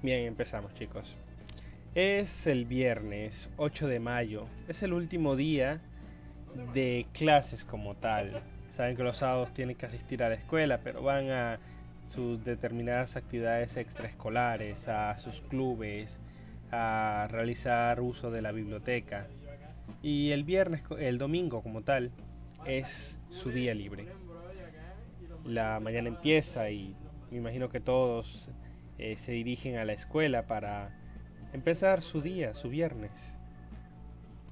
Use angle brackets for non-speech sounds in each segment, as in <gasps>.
Bien, empezamos chicos. Es el viernes 8 de mayo, es el último día de clases como tal. Saben que los sábados tienen que asistir a la escuela, pero van a sus determinadas actividades extraescolares, a sus clubes, a realizar uso de la biblioteca. Y el viernes, el domingo como tal, es su día libre. La mañana empieza y me imagino que todos eh, se dirigen a la escuela para empezar su día, su viernes.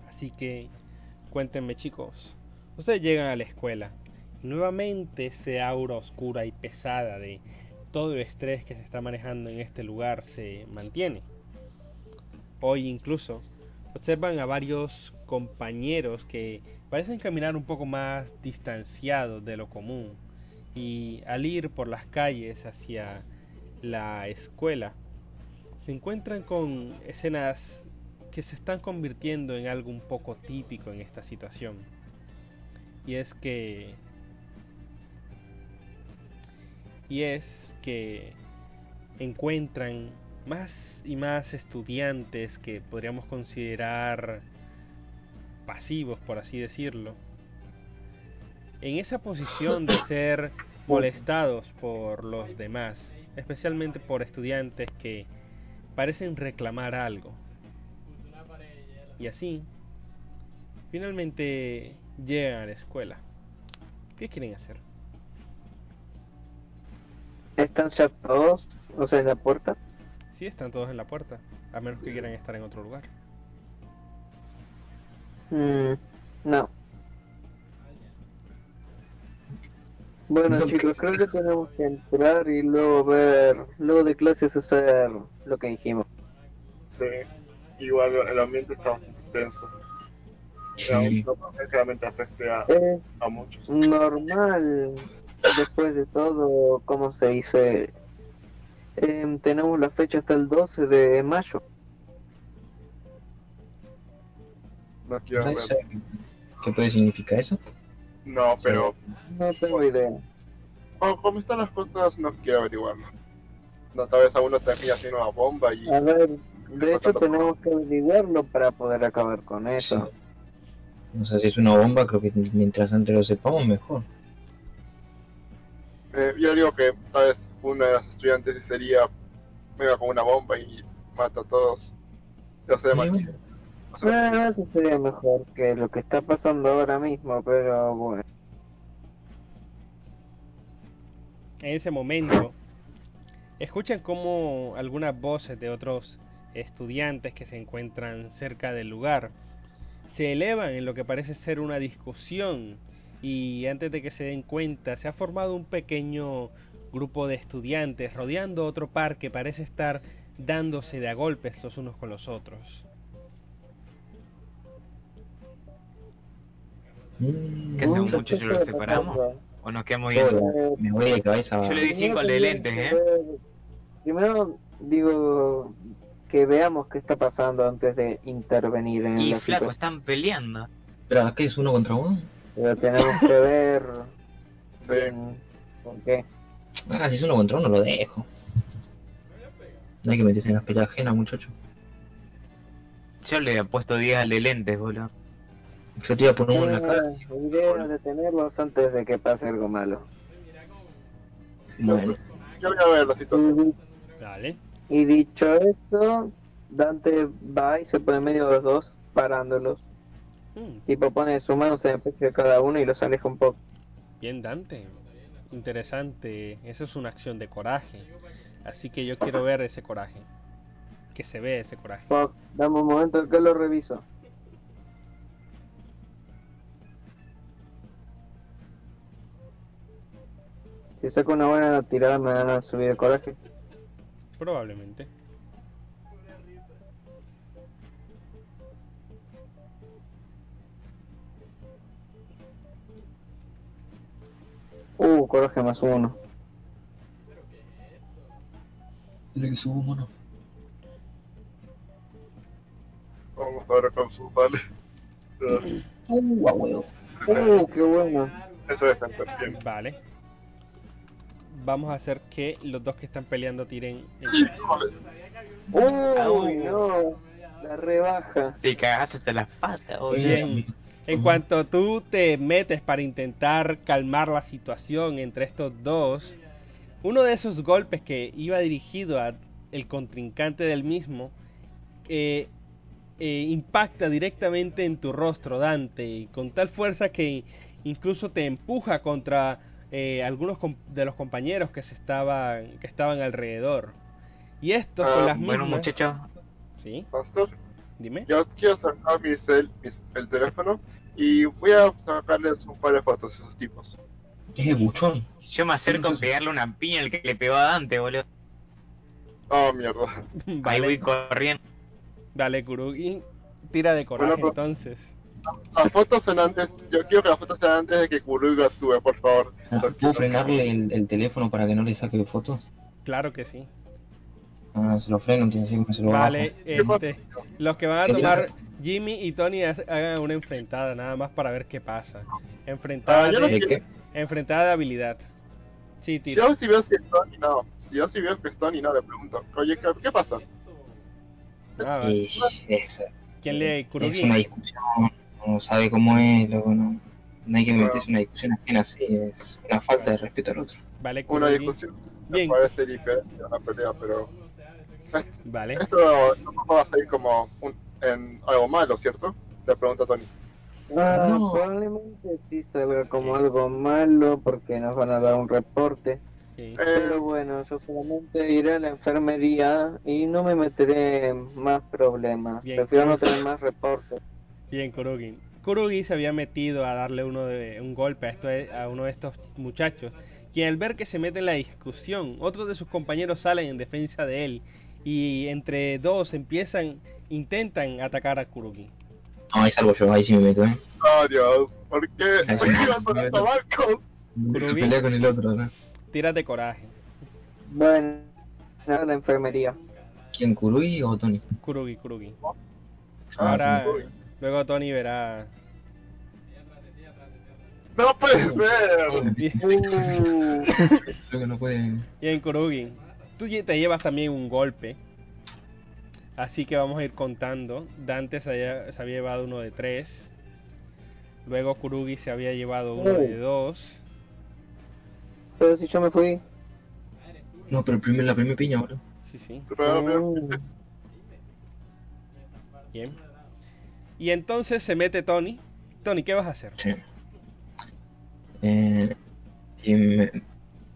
Así que cuéntenme chicos, ustedes llegan a la escuela nuevamente esa aura oscura y pesada de todo el estrés que se está manejando en este lugar se mantiene. Hoy incluso observan a varios compañeros que parecen caminar un poco más distanciados de lo común y al ir por las calles hacia la escuela, se encuentran con escenas que se están convirtiendo en algo un poco típico en esta situación. Y es que y es que encuentran más y más estudiantes que podríamos considerar pasivos, por así decirlo, en esa posición de ser <coughs> molestados por los demás especialmente por estudiantes que parecen reclamar algo. Y así, finalmente llegan a la escuela. ¿Qué quieren hacer? ¿Están ya todos? O sea, en la puerta. Sí, están todos en la puerta, a menos que quieran estar en otro lugar. Mm, no. Bueno chicos, creo que tenemos que entrar y luego ver, luego de clases hacer lo que dijimos. Sí, igual el ambiente está bastante tenso. Sí. realmente afecte a, a muchos. Normal, después de todo, ¿cómo se dice? Eh, tenemos la fecha hasta el 12 de mayo. No quiero ver. ¿Qué puede significar eso? No, pero... No tengo idea. ¿Cómo están las cosas? No quiero averiguarlo. No, tal vez a uno termina haciendo una bomba y... A ver, de hecho tenemos que averiguarlo para poder acabar con eso. No sé si es una bomba, creo que mientras antes lo sepamos mejor. Eh, yo digo que tal vez uno de los estudiantes sería mega con una bomba y mata a todos. Ya sé, sí, bueno, eso sería mejor que lo que está pasando ahora mismo, pero bueno. En ese momento, escuchan como algunas voces de otros estudiantes que se encuentran cerca del lugar se elevan en lo que parece ser una discusión y antes de que se den cuenta se ha formado un pequeño grupo de estudiantes rodeando otro par que parece estar dándose de a golpes los unos con los otros. ¿Qué hacemos muchachos? ¿Lo separamos? ¿O nos quedamos viendo? Me voy de cabeza. Yo le di 5 al de lentes, ¿eh? Primero digo que veamos qué está pasando antes de intervenir en y la flaco, están peleando. ¿Pero qué es uno contra uno? Pero tenemos que <laughs> ver... ¿Por qué? Ah, si es uno contra uno lo dejo. No hay que meterse en las peleas ajenas, muchacho. Yo le he puesto 10 al de lentes, boludo. Yo te iba a poner uno en la cara. Idea detenerlos antes de que pase algo malo. Bueno. Yo voy a ver la situación. Dale. Y dicho eso, Dante va y se pone en medio de los dos, parándolos. Mm, Tipo pone sus manos en el pecho de cada uno y los aleja un poco. bien Dante. Interesante. Eso es una acción de coraje. Así que yo quiero ver ese coraje. Que se ve ese coraje. Fuck, dame un momento que lo reviso. Si saco una buena tirada me van a subir el coraje. Probablemente. Uh, coraje más uno. Tiene que subir mono. Vamos ahora con sus vale. Uh, a huevo. Uh, qué bueno. Eso es bastante bien. Vale. Vamos a hacer que los dos que están peleando tiren. Uy, no, la rebaja. Te cagaste hasta las patas, Bien. En cuanto tú te metes para intentar calmar la situación entre estos dos, uno de esos golpes que iba dirigido a el contrincante del mismo eh, eh, impacta directamente en tu rostro, Dante, con tal fuerza que incluso te empuja contra eh, algunos de los compañeros que se estaban que estaban alrededor. Y esto con ah, las mismas. Bueno, muchacho. Sí. Pastor. Dime. Yo quiero sacar mi cel, el teléfono y voy a sacarles un par de fotos a esos tipos. ¿Qué buchón? Yo me acerco a pegarle una piña al que le pegó a Dante, boludo. Oh, mierda. Ahí voy corriendo. Dale, Kurugi. Tira de coraje entonces. Las fotos son antes. Yo quiero que las fotos sean antes de que Kurugi actúe, por favor. Ah, ¿Puedo frenarle el, teléfono para que no le saque fotos? Claro que sí. Ah, se lo freno, entonces se lo Vale, este, los que van a tomar Jimmy y Tony hagan una enfrentada nada más para ver qué pasa. Enfrentada, ah, de, enfrentada de habilidad. Sí, tío. Yo si veo que Tony no. Si yo si veo que Tony no, le pregunto, oye, ¿qué, pasa? Ah, ¿Quién le Es una discusión, no sabe cómo es, luego no, no hay que meterse en una discusión ajena así, es una falta de respeto al otro. Vale, Una discusión me parece diferente a una pelea, pero... <laughs> Vale. Esto no va a salir como un, en algo malo, ¿cierto? Le pregunta Tony. Ah, Probablemente sí se vea como algo malo porque nos van a dar un reporte. Pero bueno, yo solamente iré a la enfermería y no me meteré en más problemas. Prefiero no tener más reportes. Bien, Kurugi. Kurugi se había metido a darle uno de, un golpe a, esto, a uno de estos muchachos, quien al ver que se mete en la discusión, otros de sus compañeros salen en defensa de él y entre dos empiezan, intentan atacar a Kurugi. No, ahí salgo yo, ahí sí me meto, ¿eh? Oh, Dios, ¿por qué? ¿Por qué ibas con el tabaco? Pelea con el otro, ¿no? tiras de coraje. Bueno, la enfermería. ¿Quién, Kurugi o Tony? Kurugi, Kurugi. Ah, Ahora, luego Tony verá. ¡No puede ser! <laughs> Creo que no puede. Bien, Kurugi. Tú te llevas también un golpe. Así que vamos a ir contando. Dante se había, se había llevado uno de tres. Luego Kurugi se había llevado uno de dos. Pero si yo me fui. No, pero primer, la primera piña ahora. Sí, sí. Oh. Bien. Y entonces se mete Tony. Tony, ¿qué vas a hacer? Sí. Eh, y me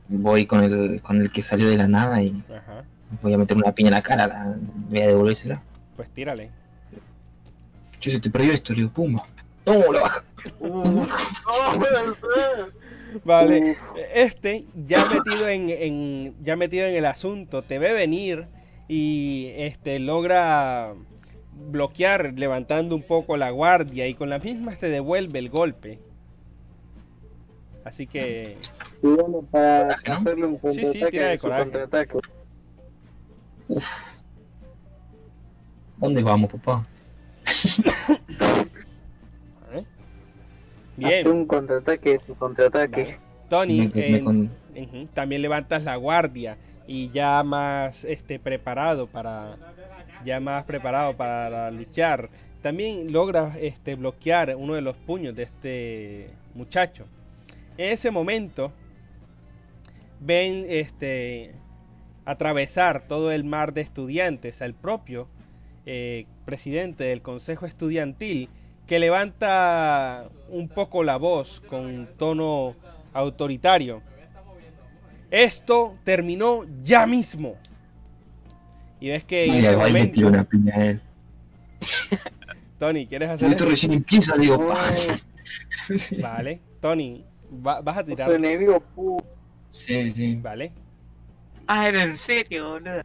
voy con el, con el que salió de la nada y Ajá. voy a meter una piña en la cara, la, voy a devolvérsela. Pues tírale. Yo se te perdió esto, le digo, pumba. No, la baja. <laughs> Uh, Vale, este ya metido en, en, ya metido en el asunto te ve venir y este logra bloquear levantando un poco la guardia y con la misma te devuelve el golpe. Así que para hacerle un contraataque, ¿Dónde vamos, papá? <laughs> Bien. un contraataque, su contraataque. Tony, también levantas la guardia y ya más este preparado para ya más preparado para luchar. También logras este bloquear uno de los puños de este muchacho. En ese momento ven este atravesar todo el mar de estudiantes al propio eh, presidente del consejo estudiantil que levanta un poco la voz con tono autoritario. Esto terminó ya mismo. Y ves que momento... una piña a él. <laughs> Tony, ¿quieres hacer Esto recién empieza, digo, Vale, Tony, vas a tirar. enemigo, Sí, sí. Vale. Ah, era en serio, boludo.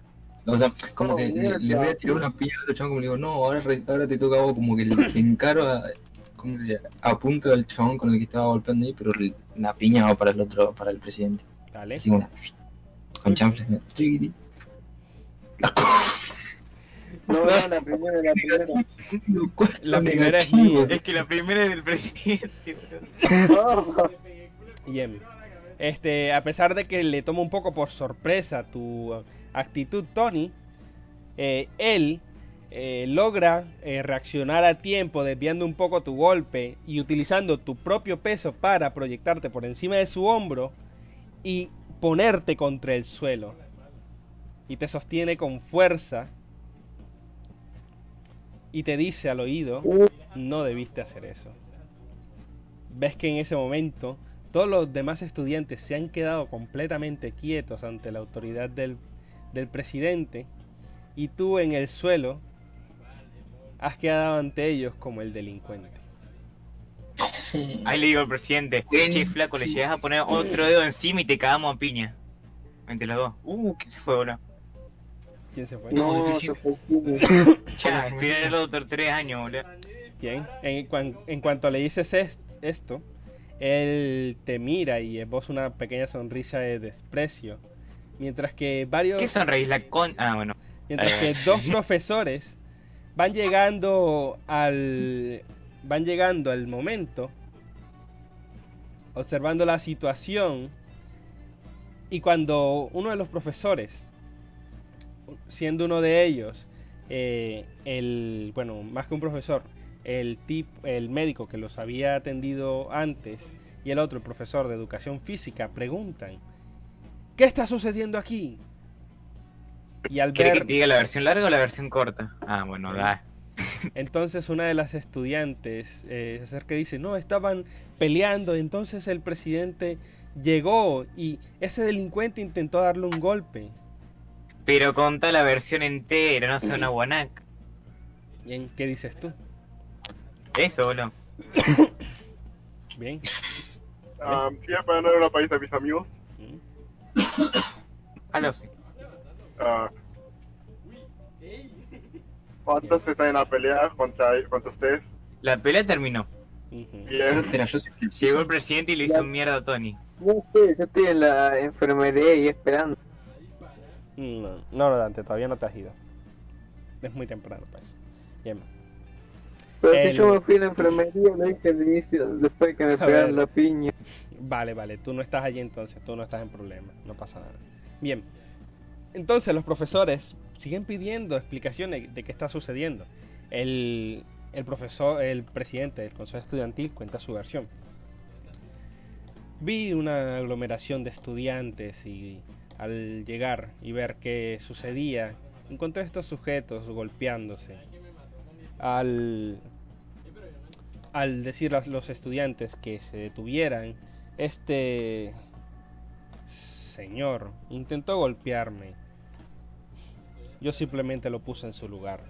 O sea, como que le, voy a tirar una piña al chabón, como le digo, no, ahora, ahora te toca a vos, como que le <laughs> encaro a, ¿cómo se llama? A punto del chabón con el que estaba golpeando ahí, pero la piña va para el otro, para el presidente. Dale. Así una, con chanfles, <laughs> no, no, la primera, la primera. La primera es mía. Es que la primera es del presidente. <laughs> Bien. este, a pesar de que le toma un poco por sorpresa tu actitud, Tony, eh, él eh, logra eh, reaccionar a tiempo desviando un poco tu golpe y utilizando tu propio peso para proyectarte por encima de su hombro y ponerte contra el suelo. Y te sostiene con fuerza y te dice al oído, no debiste hacer eso. Ves que en ese momento todos los demás estudiantes se han quedado completamente quietos ante la autoridad del, del presidente y tú en el suelo has quedado ante ellos como el delincuente. Ahí le digo al presidente, che flaco, le llegas a poner otro dedo encima y te cagamos a piña. Entre los dos. Uh, ¿qué se fue ahora? ¿Quién se fue? No, se fue. <laughs> Tres años, boludo. Bien, en, cuan- en cuanto le dices es- esto, él te mira y esboza una pequeña sonrisa de desprecio. Mientras que varios... ¿Qué sonreís la con...? Ah, bueno. Mientras Eh. que dos <laughs> profesores van llegando al van llegando al momento observando la situación y cuando uno de los profesores siendo uno de ellos eh, el bueno más que un profesor el tip el médico que los había atendido antes y el otro el profesor de educación física preguntan qué está sucediendo aquí y al ¿Quieres ver que te diga la versión larga o la versión corta? Ah, bueno, da. Entonces una de las estudiantes eh, se acerca y dice, no, estaban peleando, entonces el presidente llegó y ese delincuente intentó darle un golpe. Pero conta la versión entera, no sea una guanaca. Bien, ¿qué dices tú? Eso, boludo. <coughs> Bien. Ah, sí, para no ir a país de mis amigos. Mm. Algo así. Ah, ¿Cuántos están en la pelea contra, contra ustedes? La pelea terminó. Bien. Llegó el presidente y le hizo mierda a Tony. No sé, yo estoy en la enfermería y esperando. No, no, Dante, todavía no te has ido. Es muy temprano, pues. Bien. Pero El- si yo me fui a la enfermería, lo al inicio, después de que me pegaron la piña. Vale, vale, tú no estás allí entonces, tú no estás en problema, no pasa nada. Bien, entonces los profesores siguen pidiendo explicaciones de qué está sucediendo. El, el profesor, el presidente del consejo estudiantil cuenta su versión. Vi una aglomeración de estudiantes y al llegar y ver qué sucedía, encontré a estos sujetos golpeándose. Al, al decir a los estudiantes que se detuvieran, este señor intentó golpearme. Yo simplemente lo puse en su lugar.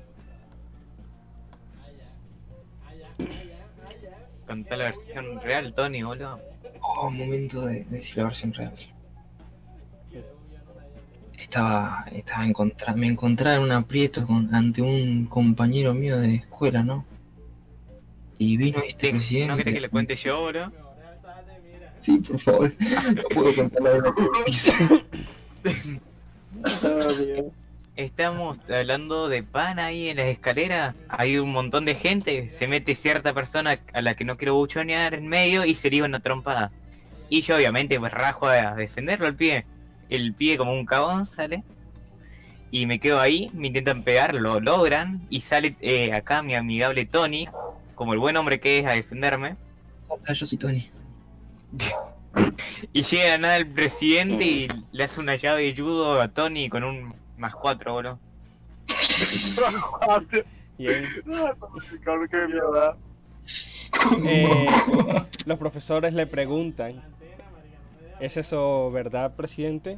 Contá la versión real, Tony, boludo. Oh, momento de, de decir la versión real. Estaba, estaba encontra, me encontraba en un aprieto con, ante un compañero mío de escuela, ¿no? Y vino este ¿No presidente. querés que le cuente yo? Sí, por favor. <laughs> No puedo contar la verdad. Ah, Dios. <laughs> Estamos hablando de pan ahí en las escaleras. Hay un montón de gente. Se mete cierta persona a la que no quiero buchonear en medio y se le iba una trompada. Y yo, obviamente, pues rajo a defenderlo al pie. El pie, como un cabón, sale. Y me quedo ahí. Me intentan pegar, lo logran. Y sale eh, acá mi amigable Tony, como el buen hombre que es, a defenderme. Hola, yo soy Tony. <laughs> Y llega la nada el presidente y le hace una llave de judo a Tony con un más cuatro, boludo. <laughs> Qué mierda. Eh, <laughs> los profesores le preguntan, ¿es eso verdad, presidente?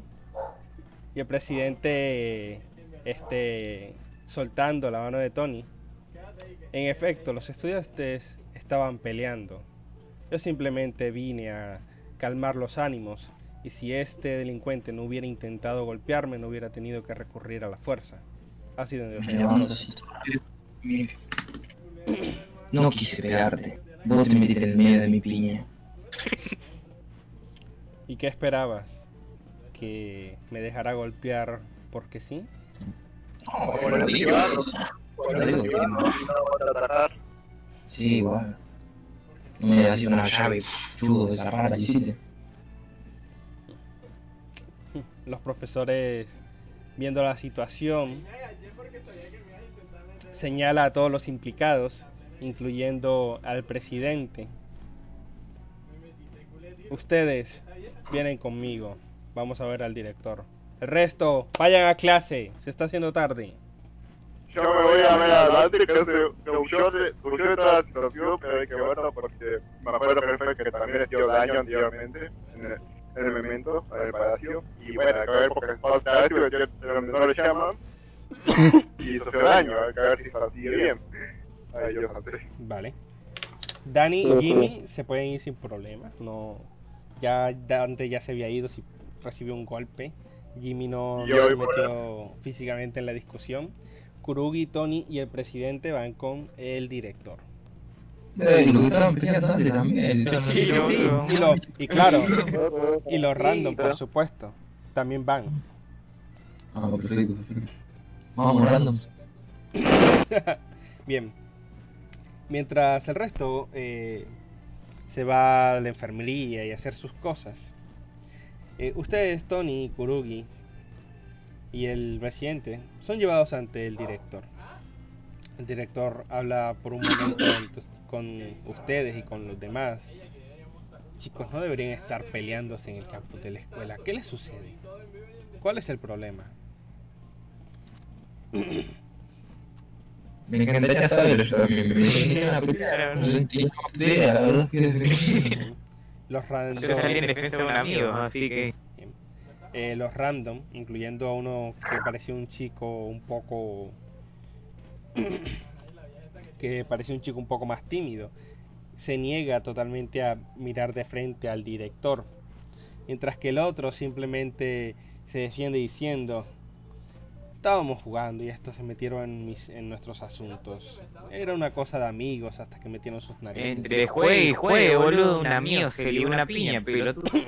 Y el presidente, este, soltando la mano de Tony. En efecto, los estudiantes estaban peleando. Yo simplemente vine a calmar los ánimos y si este delincuente no hubiera intentado golpearme, no hubiera tenido que recurrir a la fuerza. Dios Llevando Mire. No quise pegarte. Vos te metiste en medio de mi piña. ¿Y qué esperabas? ¿Que me dejara golpear porque sí? Oh, bueno, digo. Sí, bueno. No me hacía una llave de esa rara que hiciste. Los profesores, viendo la situación, señala a todos los implicados, incluyendo al presidente. Ustedes vienen conmigo. Vamos a ver al director. El resto, vayan a clase. Se está haciendo tarde. Yo me voy a ver adelante, que yo de, de toda la situación, pero hay que verlo porque me acuerdo perfecto que también he sido daño anteriormente en el, en el momento, en el palacio. Y bueno, hay que ver porque falta algo que no le llaman. <laughs> y eso fue daño, hay que ver si sigue bien. Ay, Dios, Vale. Dani y Jimmy se pueden ir sin problemas, no ya Dante ya se había ido si recibió un golpe. Jimmy no, se metió físicamente en la discusión. Kurugi, Tony y el presidente van con el director. y, y claro, y los random, por supuesto, también van. Ah, perfecto, perfecto. Vamos, random. <laughs> Bien. Mientras el resto eh, se va a la enfermería y a hacer sus cosas. Eh, ustedes, Tony, Kurugi y el presidente, son llevados ante el director. El director habla por un momento <coughs> con ustedes y con los demás. Chicos, no deberían estar peleándose en el campus de la escuela. ¿Qué les sucede? ¿Cuál es el problema? <coughs> Me encantaría saber eso Los random. así que. Eh, los random, incluyendo a uno que parecía un chico un poco. <coughs> que parecía un chico un poco más tímido, se niega totalmente a mirar de frente al director. Mientras que el otro simplemente se defiende diciendo: estábamos jugando y estos se metieron en, mis, en nuestros asuntos. Era una cosa de amigos hasta que metieron sus narices. Entre juegue y juegue, boludo, un amigo se le una piña, pelotudo. <coughs>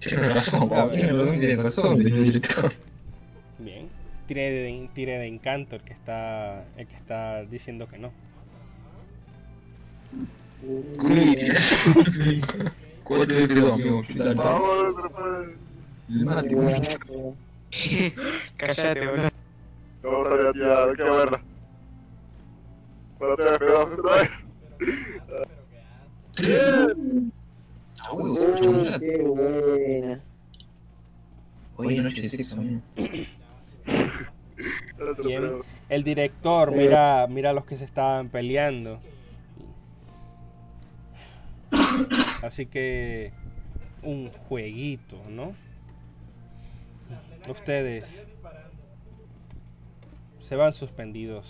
Tiene razón, tiene razón, director. Bien. Tire de, tire de encanto el que está el que está diciendo que no. Cuatro de amigo. <laughs> Cállate, boludo. No sabía, tía, hay que verla. Te otra vez. qué buena. Hoy noche de sexo, Bien. El director mira, mira a los que se estaban peleando. <coughs> Así que un jueguito, ¿no? Ustedes se van suspendidos.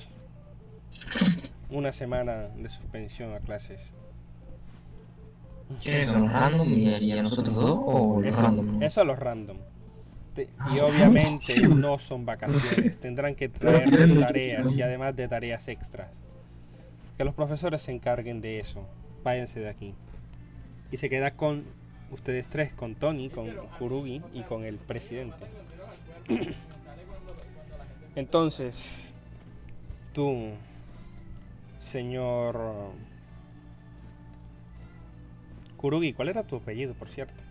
Una semana de suspensión a clases. ¿Quiénes son los random y a nosotros dos o los random? Eso a los random. y ah. obviamente no son vacaciones. Tendrán que traer tareas y además de tareas extras. Que los profesores se encarguen de eso. Váyanse de aquí. Y se queda con ustedes tres, con Tony, con Kurugi y con el presidente. <clears throat> Entonces, tú, señor Kurugi, ¿cuál era tu apellido, por cierto?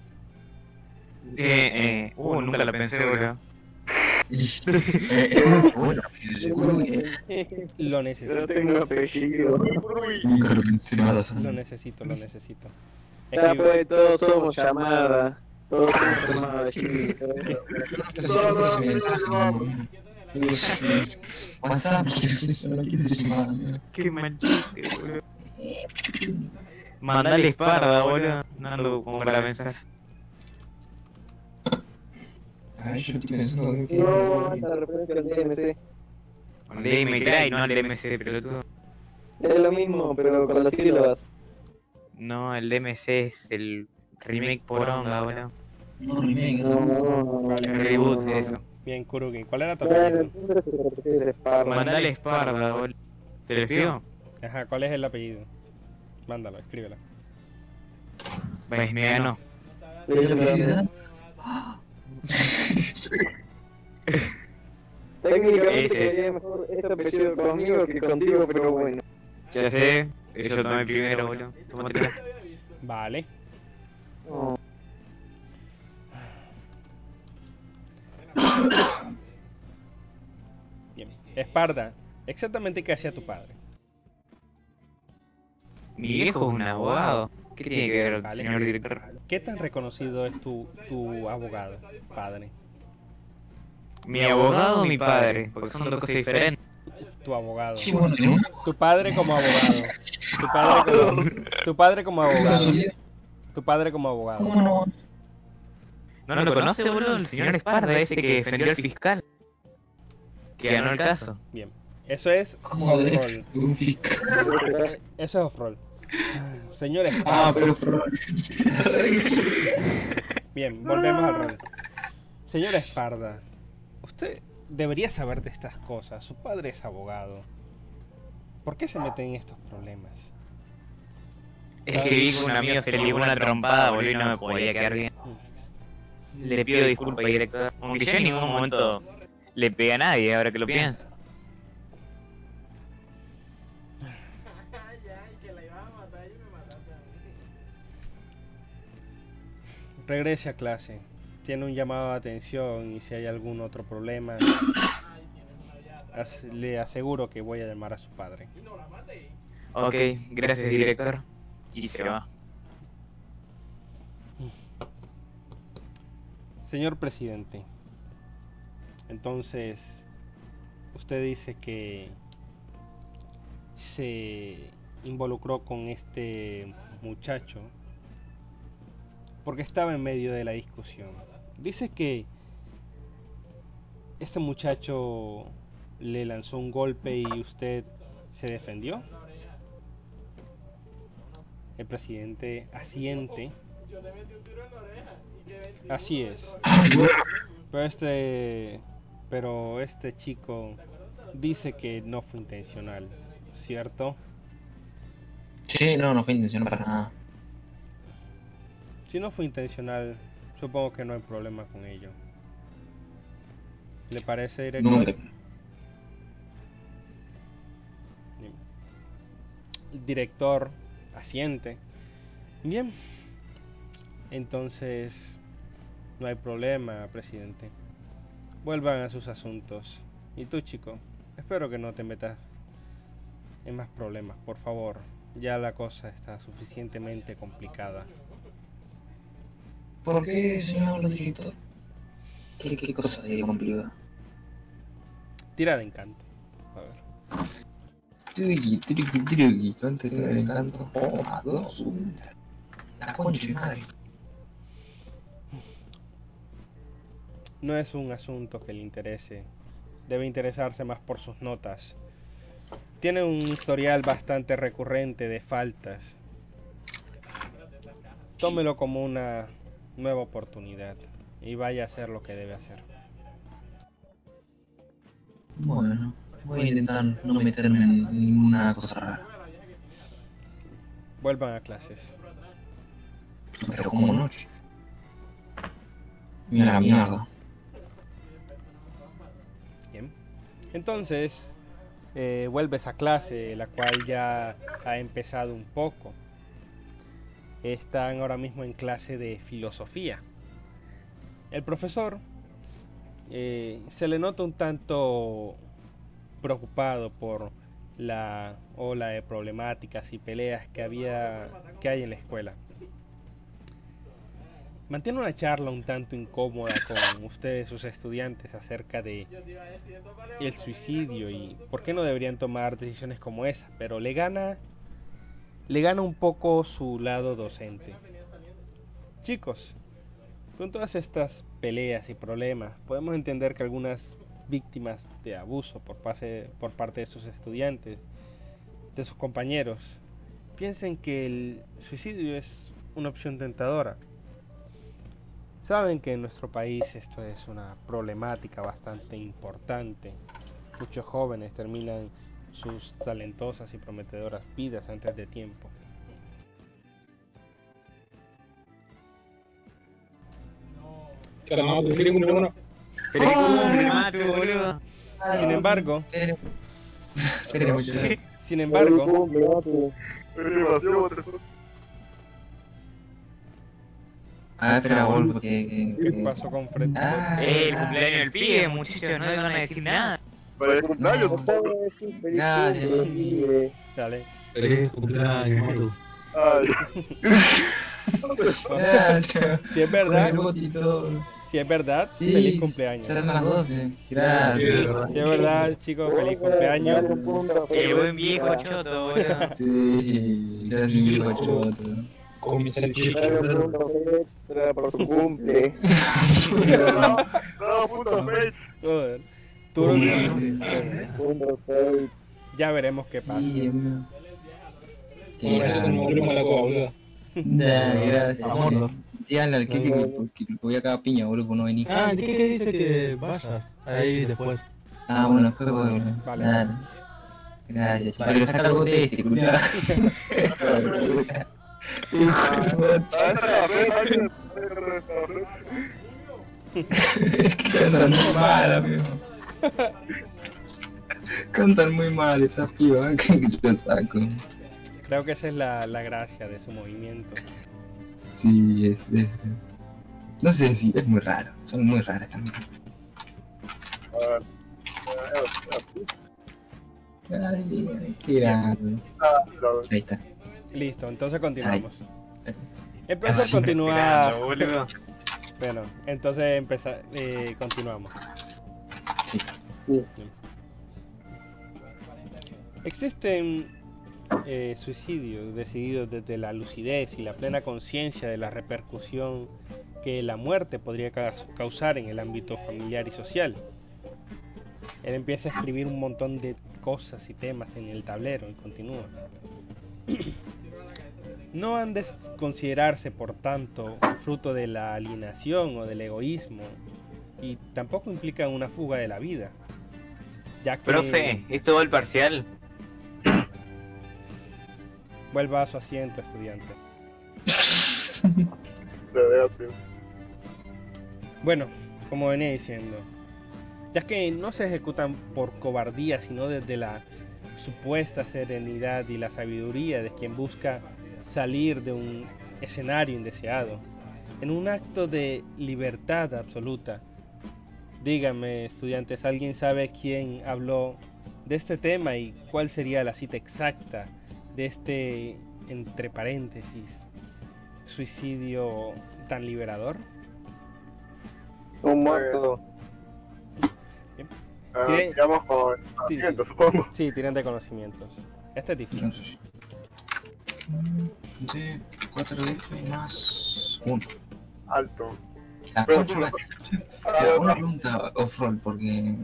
Eh, eh, uh, nunca lo pensé, bro. lo necesito. tengo apellido. Lo necesito, lo necesito. Ya pues, todos somos llamadas. Todos somos llamadas, WhatsApp, Qué mal chiste, boludo. Mandale esparda, boludo. No ando como para pensar. Ay, yo estoy pensando que... No, anda referencia al DMC. Con DMC y no al DMC, pero tú... Es lo mismo, pero con las sílabas. No, el DMC es el remake por onda, boludo. No, remake, no. no, El reboot, eso. Bien, Kurugi, ¿cuál era tu apellido? Mandale Esparda, boludo. ¿Te lo escribo? Ajá, ¿cuál es el apellido? Mándalo, escríbelo. Pues me ganó. <laughs> Técnicamente sería mejor este apellido conmigo que contigo, pero bueno. Ya sé, eso yo tomé primero, boludo. Vale. Oh. Bien. Esparta, exactamente qué hacía tu padre. Mi viejo es un abogado. ¿Qué tiene que ver, señor director? ¿Qué tan reconocido es tu, tu abogado, padre? Mi abogado o mi padre, porque son dos cosas diferentes. Tu abogado. Sí, bueno, tenemos Tu padre como abogado. Tu padre como, tu padre como abogado. Tu padre como abogado. ¿Cómo no? ¿No lo conoce, boludo? El señor Esparda, ese que defendió al fiscal. Que ganó el caso. Bien. Eso es ¿Cómo off-roll. de un fiscal? Eso es off-roll. Señor Ah, Esparda. pero... pero- Bien, volvemos al rol. Señor Esparda, usted debería saber de estas cosas. Su padre es abogado. ¿Por qué se mete en estos problemas? Es que vi que un amigo se le dio una trompada, boludo, y no me podía quedar bien. Le pido disculpas, director. Aunque yo en ningún momento le pegué a nadie, ahora que lo pienso. Regrese a clase. Tiene un llamado de atención y si hay algún otro problema, le aseguro que voy a llamar a su padre. Ok, gracias, director. Y se va. Señor presidente, entonces usted dice que se involucró con este muchacho porque estaba en medio de la discusión. Dice que este muchacho le lanzó un golpe y usted se defendió. El presidente asiente. Así es. Pero este, pero este chico dice que no fue intencional, ¿cierto? Sí, no, no fue intención para nada. Si no fue intencional, supongo que no hay problema con ello. ¿Le parece director? El director asiente. Bien. Entonces, no hay problema, presidente. Vuelvan a sus asuntos. Y tú, chico, espero que no te metas en más problemas, por favor. Ya la cosa está suficientemente complicada. ¿Por qué, señor director? ¿Qué, qué cosa de complicada? Tira de encanto. A ver. Triqui, triqui, triqui, cante de encanto. Toma, dos, una. La concha de madre. No es un asunto que le interese. Debe interesarse más por sus notas. Tiene un historial bastante recurrente de faltas. Tómelo como una nueva oportunidad y vaya a hacer lo que debe hacer. Bueno, voy a intentar no meterme en ninguna cosa rara. Vuelvan a clases. Pero como noche. Mira la mierda. Bien. Entonces, eh, vuelves a clase, la cual ya ha empezado un poco. Están ahora mismo en clase de filosofía. El profesor eh, se le nota un tanto preocupado por la ola de problemáticas y peleas que había que hay en la escuela. Mantiene una charla un tanto incómoda con ustedes, sus estudiantes, acerca de el suicidio y por qué no deberían tomar decisiones como esa, pero le gana le gana un poco su lado docente. Chicos, con todas estas peleas y problemas, podemos entender que algunas víctimas de abuso por, pase, por parte de sus estudiantes, de sus compañeros, piensen que el suicidio es una opción tentadora. Saben que en nuestro país esto es una problemática bastante importante. Muchos jóvenes terminan sus talentosas y prometedoras vidas antes de tiempo. Mate, boludo. Sin embargo, <laughs> sin embargo. Ah, espera, Wolf, que... ¿qué pasó con Fred? Ah, Eh, el cumpleaños del pibe, muchachos, no le van a decir nada. Para el cumpleaños. Gracias. Dale. Feliz cumpleaños. <laughs> <laughs> Si es verdad, si es verdad, Sí, feliz cumpleaños. Serán las 12. Gracias. Si es verdad, chicos, feliz cumpleaños. Qué buen viejo choto, boludo. Sí, choto. Con extra cumple. <laughs> No. Joder. Ya veremos qué pasa. Qué gracias. Díganle al Kiki que, voy a cagar piña, boludo, por no venir. Ah, ¿qué, qué dice que vayas? Ahí después. Ah, bueno, después voy. Vale. Dale. Gracias, chico. Pero saca algo de este, <laughs> <laughs> <laughs> amigo. <laughs> Cantan muy mal esa piba, <laughs> que yo saco. Creo que esa es la, la gracia de su movimiento. Sí, es, es... No sé si es muy raro, son muy raras también. Ah, Ay, qué grande. ah, Ahí está. Listo, entonces continuamos. Ay. El profesor Ah, continúa. Bueno, entonces empeza, eh, continuamos. Existen eh, suicidios decididos desde la lucidez y la plena conciencia de la repercusión que la muerte podría ca- causar en el ámbito familiar y social. Él empieza a escribir un montón de cosas y temas en el tablero y continúa. No han de considerarse, por tanto, fruto de la alienación o del egoísmo, y tampoco implican una fuga de la vida. Ya que Profe, ¿esto va al parcial? <coughs> vuelva a su asiento, estudiante. <coughs> Bueno, como venía diciendo, ya que no se ejecutan por cobardía, sino desde la supuesta serenidad y la sabiduría de quien busca salir de un escenario indeseado, en un acto de libertad absoluta. Díganme, estudiantes, ¿alguien sabe quién habló de este tema y cuál sería la cita exacta de este, entre paréntesis, suicidio tan liberador? Un muerto. Ah, ¿Qué? digamos con Sí. asiento, supongo. Sí, tiran de conocimientos. Este es difícil. De 4 de F más 1. Alto. Ah, una, pregunta off-roll, porque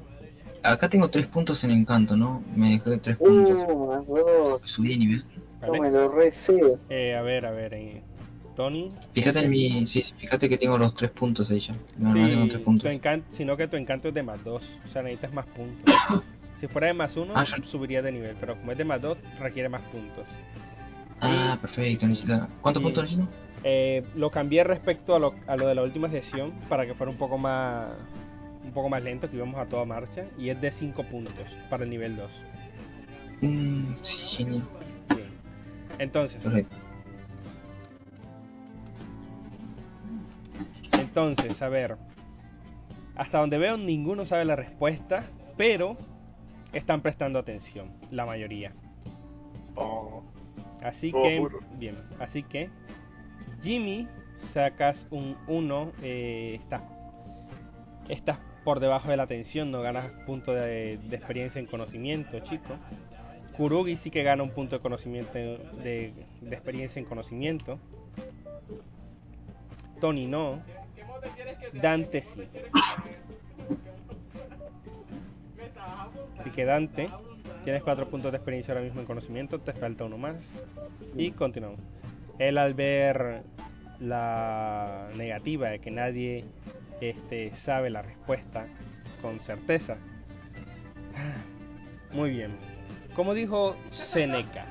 acá tengo 3 puntos en encanto, ¿no? Me dejé de 3 puntos. Uh, dos. Subí de nivel. No me lo. Eh, a ver, a ver, eh, Tony. Fíjate en mi. Sí, fíjate que tengo los 3 puntos ahí ya. No, no tengo 3 Sí, puntos. tu encanto, sino que tu encanto es de más 2, o sea, necesitas más puntos. <coughs> Si fuera de más 1, Ah, subiría de nivel, pero como es de más 2, requiere más puntos. Ah, perfecto. Necesita... ¿Cuántos puntos necesito? Eh, lo cambié respecto a lo, a lo de la última sesión para que fuera un poco más un poco más lento, que íbamos a toda marcha, y es de 5 puntos para el nivel 2. Mmm, sí, genial. Bien. Entonces, Perfecto. Entonces, a ver. Hasta donde veo, ninguno sabe la respuesta, pero están prestando atención, la mayoría. Oh, Así Oh, que, juro. bien, así que, Jimmy, sacas un 1, eh, estás, estás por debajo de la atención, no ganas punto de, experiencia en conocimiento, chico. Kurugi sí que gana un punto de conocimiento, de, de experiencia en conocimiento. Tony no. Dante sí. Así que Dante, tienes cuatro puntos de experiencia ahora mismo en conocimiento, te falta uno más. Y continuamos. Él al ver la negativa de que nadie este, sabe la respuesta con certeza. <sighs> Muy bien. Como dijo Seneca,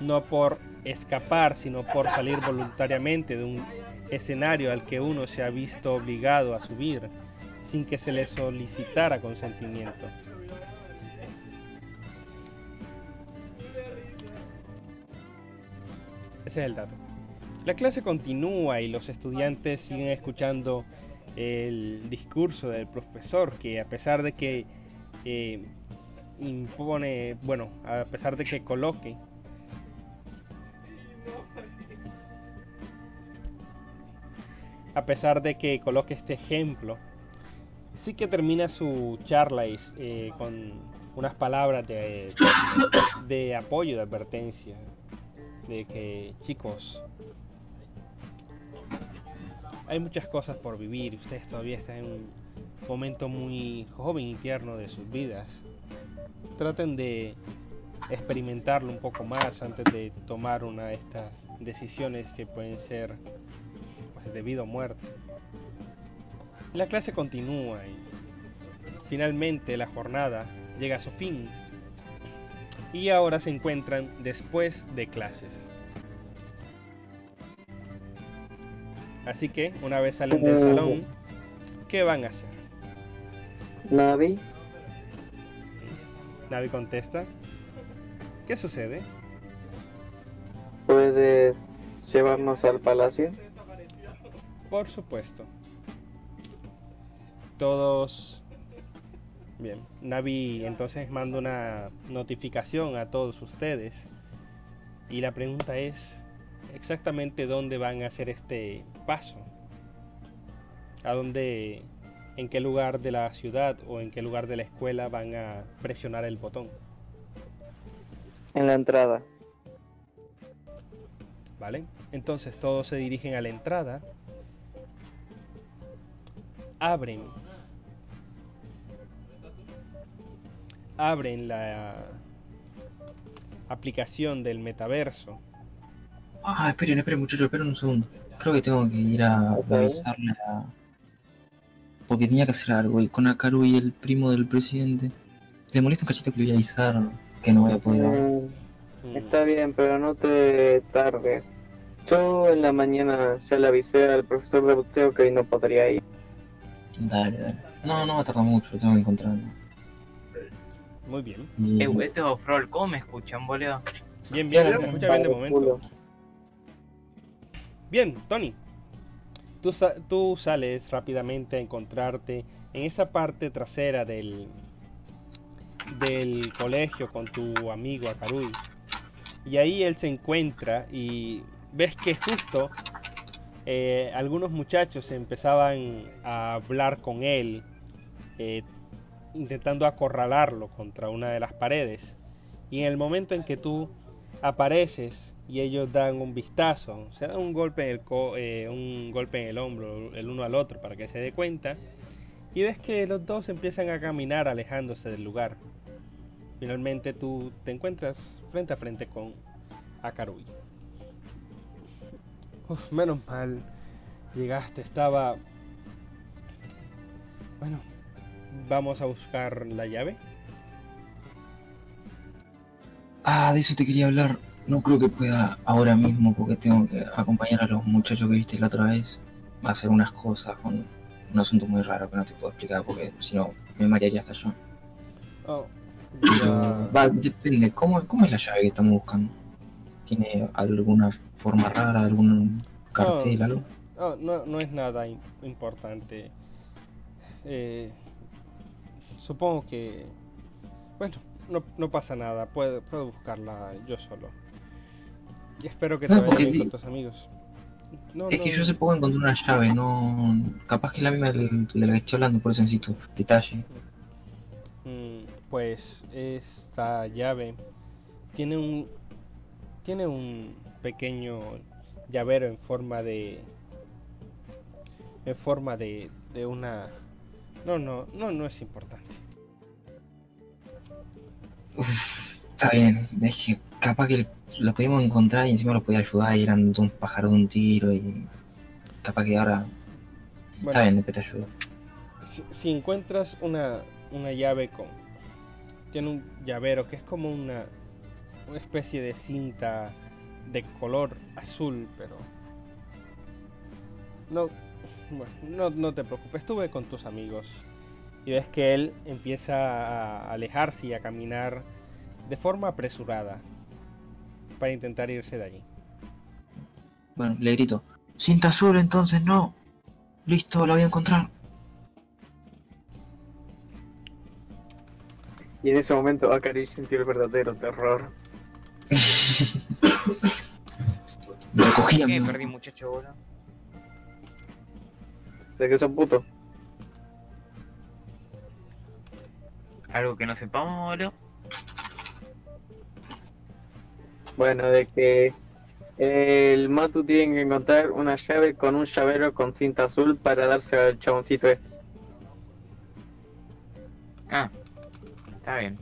no por escapar, sino por salir voluntariamente de un escenario al que uno se ha visto obligado a subir sin que se le solicitara consentimiento. El dato. La clase continúa y los estudiantes siguen escuchando el discurso del profesor que a pesar de que eh, impone, bueno, a pesar de que coloque a pesar de que coloque este ejemplo, sí que termina su charla eh, con unas palabras de, de apoyo, de advertencia, de que chicos, hay muchas cosas por vivir, ustedes todavía están en un momento muy joven y tierno de sus vidas. Traten de experimentarlo un poco más antes de tomar una de estas decisiones que pueden ser pues, de vida muerte. La clase continúa y finalmente la jornada llega a su fin y ahora se encuentran después de clases. Así que, una vez salen del salón, ¿qué van a hacer? Navi. Navi contesta. ¿Qué sucede? ¿Puedes llevarnos al palacio? Por supuesto. Todos... Bien, Navi entonces manda una notificación a todos ustedes. Y la pregunta es, exactamente dónde van a hacer este paso. A dónde, en qué lugar de la ciudad o en qué lugar de la escuela van a presionar el botón. En la entrada. ¿Vale? Entonces todos se dirigen a la entrada. Abren. Abren la aplicación del metaverso Ah, esperen, esperen muchachos, esperen un segundo. Creo que tengo que ir a avisarle a... Porque tenía que hacer algo y con Akaru y el primo del presidente. Le molesta un cachito que le voy a avisar que no voy a poder. Mm, está bien, pero no te tardes. Yo en la mañana ya le avisé al profesor de boxeo que hoy no podría ir. Dale, dale. No, no va a tardar mucho, tengo que encontrarlo. Muy bien. Eh, este es ¿cómo me escuchan, boludo? Bien, bien, me escucha bien de momento. Bien, Tony. Tú, tú sales rápidamente a encontrarte en esa parte trasera del, del colegio con tu amigo Akarui. Y ahí él se encuentra y ves que justo eh, algunos muchachos empezaban a hablar con él, eh, intentando acorralarlo contra una de las paredes. Y en el momento en que tú apareces, y ellos dan un vistazo, se dan un golpe en el eh, un golpe en el hombro el uno al otro para que se dé cuenta y ves que los dos empiezan a caminar alejándose del lugar. Finalmente tú te encuentras frente a frente con Akarui. Menos mal llegaste, estaba bueno, vamos a buscar la llave. Ah, de eso te quería hablar. No creo que pueda ahora mismo porque tengo que acompañar a los muchachos que viste la otra vez a hacer unas cosas con un asunto muy raro que no te puedo explicar porque si no me marearía hasta yo. Oh, va, depende, ¿Cómo, ¿cómo es la llave que estamos buscando? ¿Tiene alguna forma rara, algún cartel, algo? Oh, no, no es nada importante. Eh, supongo que... Bueno, no, no pasa nada, puedo, puedo buscarla yo solo. Y espero que te vaya bien con tus amigos. es que yo se puedo encontrar una llave, no. Capaz que es la misma de la que estoy hablando, por eso necesito detalle. Mm, pues esta llave tiene un. Tiene un pequeño llavero en forma de. En forma de, de una. No, no, no, no es importante. está bien, es que capaz que lo pudimos encontrar y encima lo podía ayudar y eran un pájaro de un tiro y capaz que ahora está bien, después te ayudo. Si, encuentras una, una llave con tiene un llavero que es como una, una especie de cinta de color azul, pero no, bueno, no, no te preocupes, estuve con tus amigos y ves que él empieza a alejarse y a caminar de forma apresurada para intentar irse de allí. Bueno, le grito, cinta azul entonces, no. Listo, la voy a encontrar. Y en ese momento Akari sintió el verdadero terror. <laughs> Me cogí a ¿Qué mí. perdí, muchacho, boludo? De que son puto. Algo que no sepamos, boludo. Bueno, de que el Matu tiene que encontrar una llave con un llavero con cinta azul para darse al chaboncito este. Ah, está bien.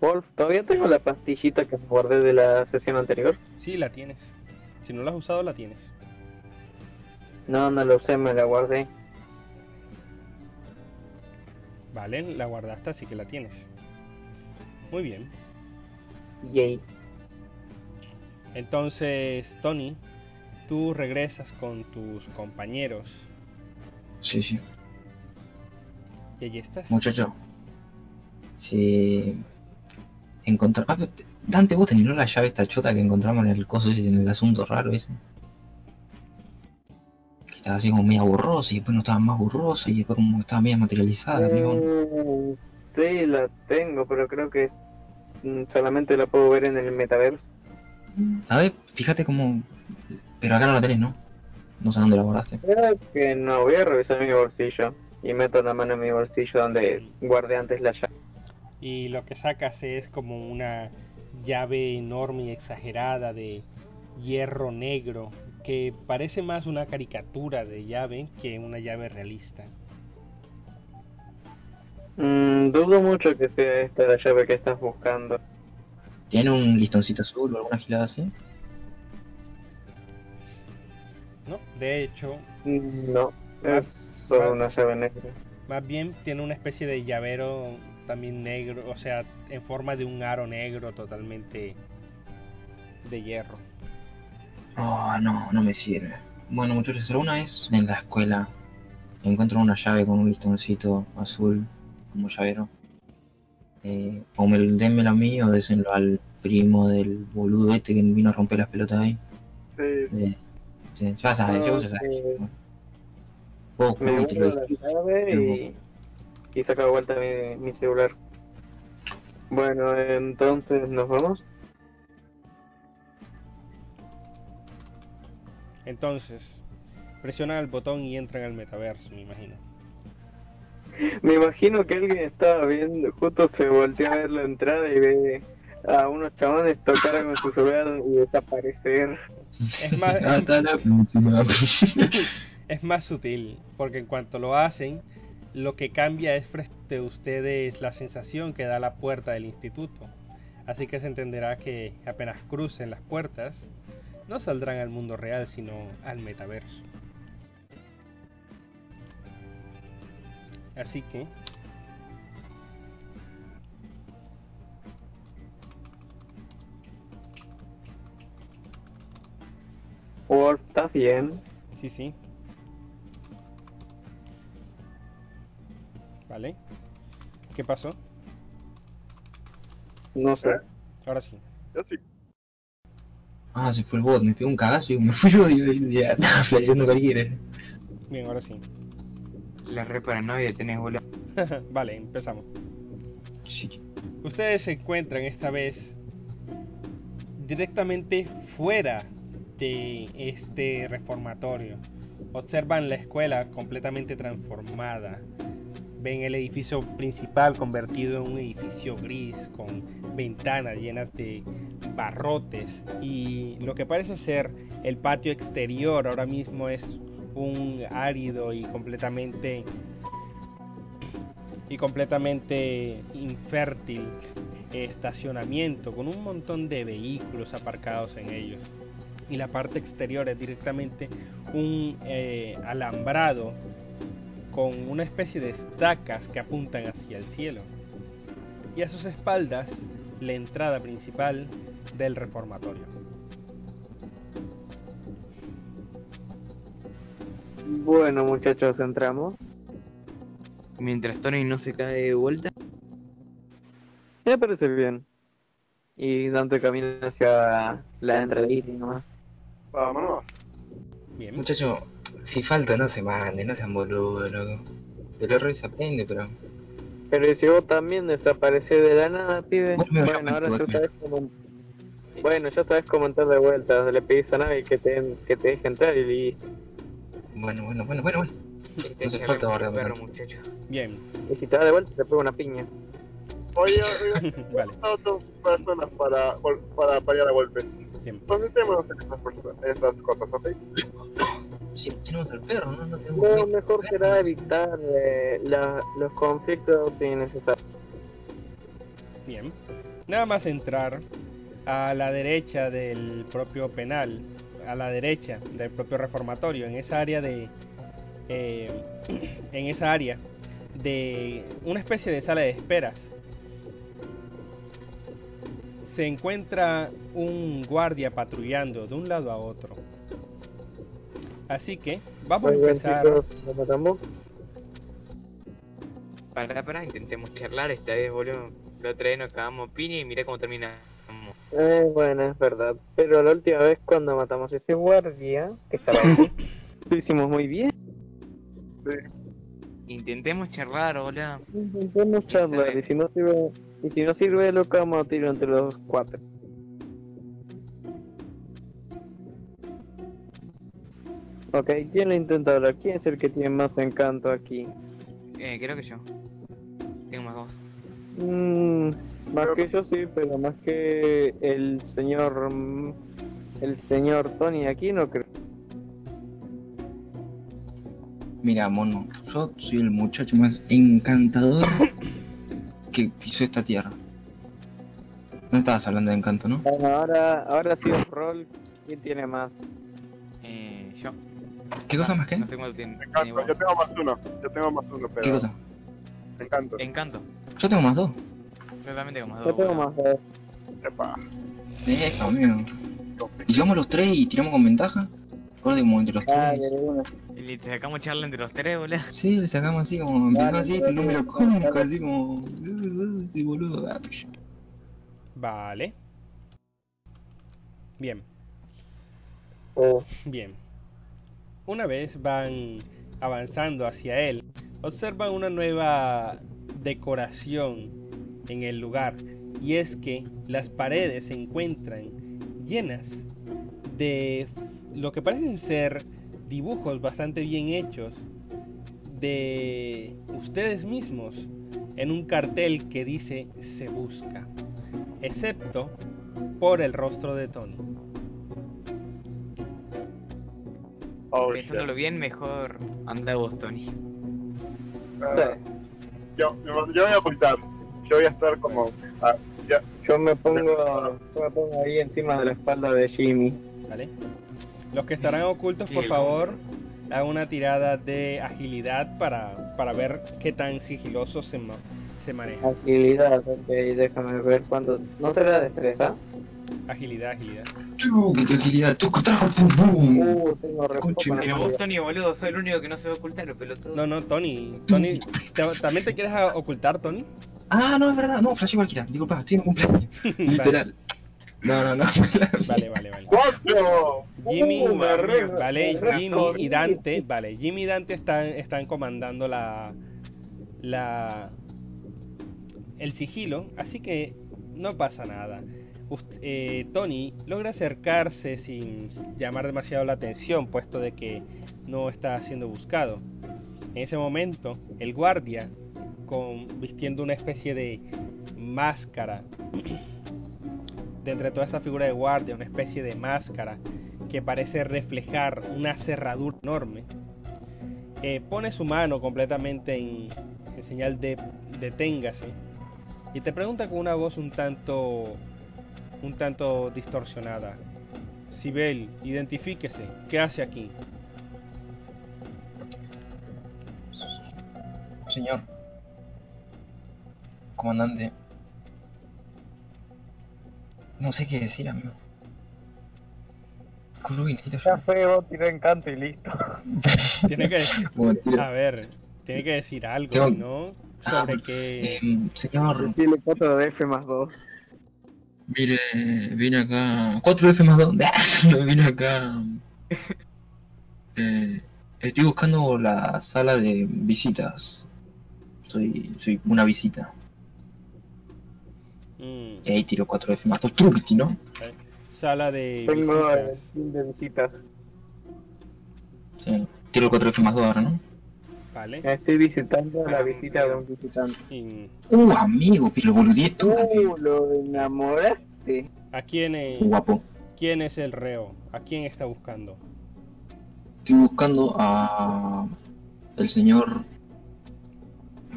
Wolf, todavía tengo la pastillita que guardé de la sesión anterior. Sí, la tienes. Si no la has usado, la tienes. No, no lo usé, me la guardé. Vale, la guardaste, así que la tienes. Muy bien. Yay. Entonces, Tony, tú regresas con tus compañeros. Sí, sí. Y allí estás. Muchacho. Si encontrar ah, Dante, vos tenés la llave esta chota que encontramos en el coso ese, en el asunto raro ese. Que estaba así como media borrosa y después no estaba más borrosa y después como estaba media materializada. Mm, sí, la tengo, pero creo que mm, solamente la puedo ver en el metaverso. A ver, fíjate como... Pero acá no la tenés, ¿no? No sé dónde la guardaste. Creo que no, voy a revisar mi bolsillo. Y meto la mano en mi bolsillo donde guardé antes la llave. Y lo que sacas es como una llave enorme y exagerada de hierro negro que parece más una caricatura de llave que una llave realista. Mm, dudo mucho que sea esta la llave que estás buscando. ¿Tiene un listoncito azul o alguna gilada así? ¿No? De hecho, Mm, No, es solo una llave negra. más bien tiene una especie de llavero también negro, o sea, en forma de un aro negro totalmente de hierro. Oh, no, no me sirve. Bueno, muchachos, alguna vez en la escuela encuentro una llave con un listoncito azul como llavero. Eh, o me denmelo a mí o désenlo al primo del boludo este que vino a romper las pelotas ahí. Sí, Eh, sí, ya sabes, yo ya sabes. Ok. Vos, Me vos te lo y, y saco de vuelta mi, mi celular. Bueno, entonces nos vamos. Entonces, presionan el botón y entran al metaverso, me imagino. Me imagino que alguien estaba viendo, justo se volteó a ver la entrada y ve a unos chabones tocar con su celular y desaparecer. Es más, próxima. <laughs> es más sutil, porque en cuanto lo hacen, lo que cambia es frente a ustedes la sensación que da la puerta del instituto. Así que se entenderá que apenas crucen las puertas, no saldrán al mundo real, sino al metaverso. Así que, ¿estás bien? sí, sí. ¿Vale? ¿Qué pasó? No sé. Ahora sí. yo sí. Ah, se fue el bot, me pegó un cagazo y me <laughs> fui yo y ya estaba flasheando cualquiera. Bien, ahora sí. La re paranoia tenés, boludo. <laughs> vale, empezamos. Sí. Ustedes se encuentran esta vez directamente fuera de este reformatorio. Observan la escuela completamente transformada. Ven el edificio principal convertido en un edificio gris con ventanas llenas de barrotes. Y lo que parece ser el patio exterior ahora mismo es un árido y completamente y completamente infértil estacionamiento con un montón de vehículos aparcados en ellos. Y la parte exterior es directamente un eh, alambrado con una especie de estacas que apuntan hacia el cielo y a sus espaldas la entrada principal del reformatorio. Bueno, muchachos, entramos. Mientras Tony no se cae de vuelta. Me parece bien. Y Dante camina hacia la entradita y nomás. Vámonos. Bien. Muchacho, si falta no se mande, no sean boludos, loco. del error se aprende, pero... Pero si vos también desapareces de la nada, pibe. Bueno, a ahora ya sabes cómo. Bueno, ya sabes cómo entrar de vuelta. Le pedís a nadie que te, que te deje entrar y listo. Bueno, bueno, bueno, bueno, bueno. Este No hace falta guardar perro, muchacho. Bien, Y si te das de vuelta, te pega una piña. Oye, oye, <laughs> vale, dos personas para, para paliar a golpes. bien. Concentémonos en estas, personas- estas cosas, ¿ok? Tenemos al perro, ¿no? No tenemos... Lo mejor será evitar eh, la- los conflictos innecesarios. Bien. Nada más entrar a la derecha del propio penal, a la derecha del propio reformatorio, en esa área de, eh, <clears throat> en esa área de una especie de sala de esperas. Se encuentra un guardia patrullando de un lado a otro. Así que vamos a Muy bien, empezar. chicos, ¿lo matamos? Pará, pará, intentemos charlar. Esta vez, boludo. La otra vez nos cagamos piña y mira cómo terminamos. Eh, bueno, es verdad. Pero la última vez cuando matamos a ese guardia, que estaba aquí, <laughs> lo hicimos muy bien. Sí. Intentemos charlar, boludo. Intentemos charlar y si no sirve, y si no sirve lo que vamos a tirar entre los cuatro. Ok, ¿quién lo intenta hablar? ¿Quién es el que tiene más encanto aquí? Eh, creo que yo. Tengo más dos. Mm, más que yo sí, pero más que el señor... mm, El señor Tony aquí no creo. Mira, mono, yo soy el muchacho más encantador que pisó esta tierra. No estabas hablando de encanto, ¿no? Bueno, ahora, ahora sí rol, ¿quién tiene más? Eh, yo. ¿Qué cosa Ah, más que? No sé cuánto tiene. Encanto, yo tengo más uno. Yo tengo más uno, pero. ¿Qué cosa? Encanto. Encanto. Yo tengo más dos. Yo también tengo más Yo dos. tengo boludo. más dos. Epa. Amigo. ¿Y llegamos los tres y tiramos con ventaja? Ahora como entre los Ah, tres. una. Y le sacamos charla entre los tres, boludo. Sí, le sacamos así como, empezamos Dale, así, el número cómico, así como, sí, boludo. Vale. Bien. Oh, Bien. Una vez van avanzando hacia él, observan una nueva decoración en el lugar y es que las paredes se encuentran llenas de lo que parecen ser dibujos bastante bien hechos de ustedes mismos en un cartel que dice se busca, excepto por el rostro de Tony. Oh, shit. Pensándolo bien, mejor anda vos, Tony. Ah, yo, yo, voy a ocultar. Yo voy a estar como. ah, ya. yo me pongo, yo me pongo ahí encima de la espalda de Jimmy. ¿Vale? Los que estarán ocultos, por favor, hagan una tirada de agilidad para, para ver qué tan sigiloso se, ma- se maneja. Agilidad, ok, déjame ver cuánto. ¿No será destreza? Agilidad, agilidad. Tú, que te agilidad, tú, trajo, pum, pum. Uh, tengo Pero vos. Tony, boludo, soy el único que no se va a ocultar, pelotudo. No, no, Tony. Tony ¿te- ¿También te quieres ocultar, Tony? Ah, no, es verdad, no, flashé cualquiera, disculpa, estoy en cumpleaños. <laughs> Literal. No, no, no. <laughs> Vale, vale, vale. ¡Cuatro! Jimmy, Uh, vale, Jimmy y Dante, vale, Jimmy y Dante están, están comandando la, la, el sigilo, así que no pasa nada. Eh, Tony logra acercarse sin llamar demasiado la atención, puesto de que no está siendo buscado. En ese momento, el guardia, con, vistiendo una especie de máscara, <clears throat> de entre toda esta figura de guardia, una especie de máscara que parece reflejar una cerradura enorme, eh, pone su mano completamente en, en señal de deténgase y te pregunta con una voz un tanto un tanto distorsionada. Sibel, identifíquese, ¿qué hace aquí? Señor. Comandante. No sé qué decir, amigo. Ya fue, vos tiré encanto y listo. <laughs> Tiene que decir, Bueno, tira. a ver, tiene que decir algo, ¿no? Ah, Sobre qué Em, señor, Decirle 4 de F más 2. Mire, vine acá. 4 F más 2. <laughs> vine acá. Eh, estoy buscando la sala de visitas. soy, soy una visita. Mm, Y ahí tiro 4 F más 2 Trubiti, ¿no? Sala de Tengo visitas. de visitas. Sí. Tiro el 4 F más 2 ahora, ¿no? Vale. Estoy visitando la visita de un visitante. Uh, amigo, pero boludeé tú. Uh, lo enamoraste. ¿A quién es, Guapo. quién es el reo? ¿A quién está buscando? Estoy buscando a. el señor.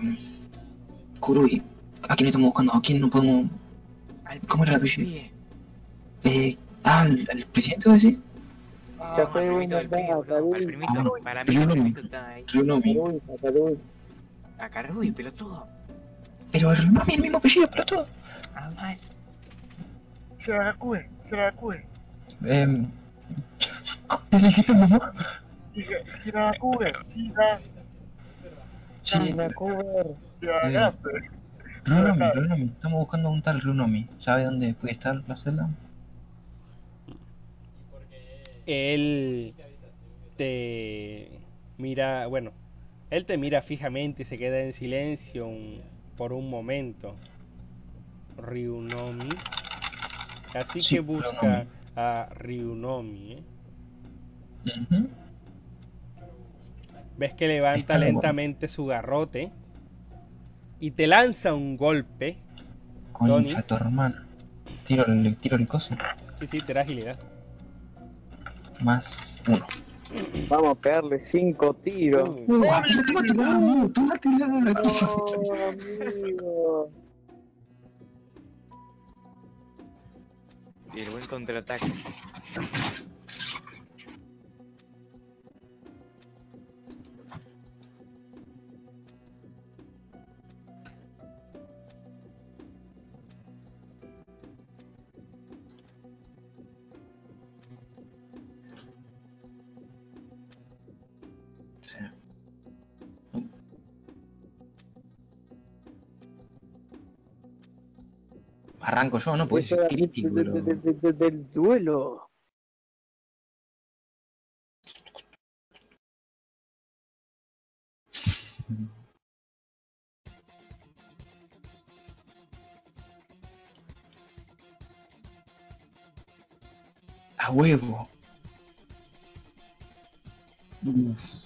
mm, Kurui. ¿A quién estamos buscando? ¿A quién no podemos.? ¿Cómo era el apellido? Eh, ah, ¿al, al presidente, voy a decir? Ya fue al primito una boludo, Uy. al primito, Ah, para mí el primito está ahí. Ryunomi. Uy, Sacaruy. A Caruy, pelotudo. Pero el es el mismo apellido, pero todo. Ah, mal. Se la cue, se la cue. Eh. ¿Le dijiste a mamá? Se la cue, se la Sí, China Cover. se la ganaste. Ryunomi, Ryunomi. Estamos buscando un tal Ryunomi. ¿Sabe dónde puede estar la celda? Él te mira, bueno, él te mira fijamente y se queda en silencio un- por un momento. Ryunomi. Así Sí, que busca a Ryunomi. ¿eh? Ves que levanta lentamente su garrote y te lanza un golpe. Tony. Concha, tu hermana. Tiro el, tiro el coso. Sí, sí, te da agilidad. Más uno. Vamos a pegarle cinco tiros. No, amigo. Y el buen contraataque. Arranco yo, no, pues Eso es crítico. de- de- de- de- del duelo. A huevo. Uf.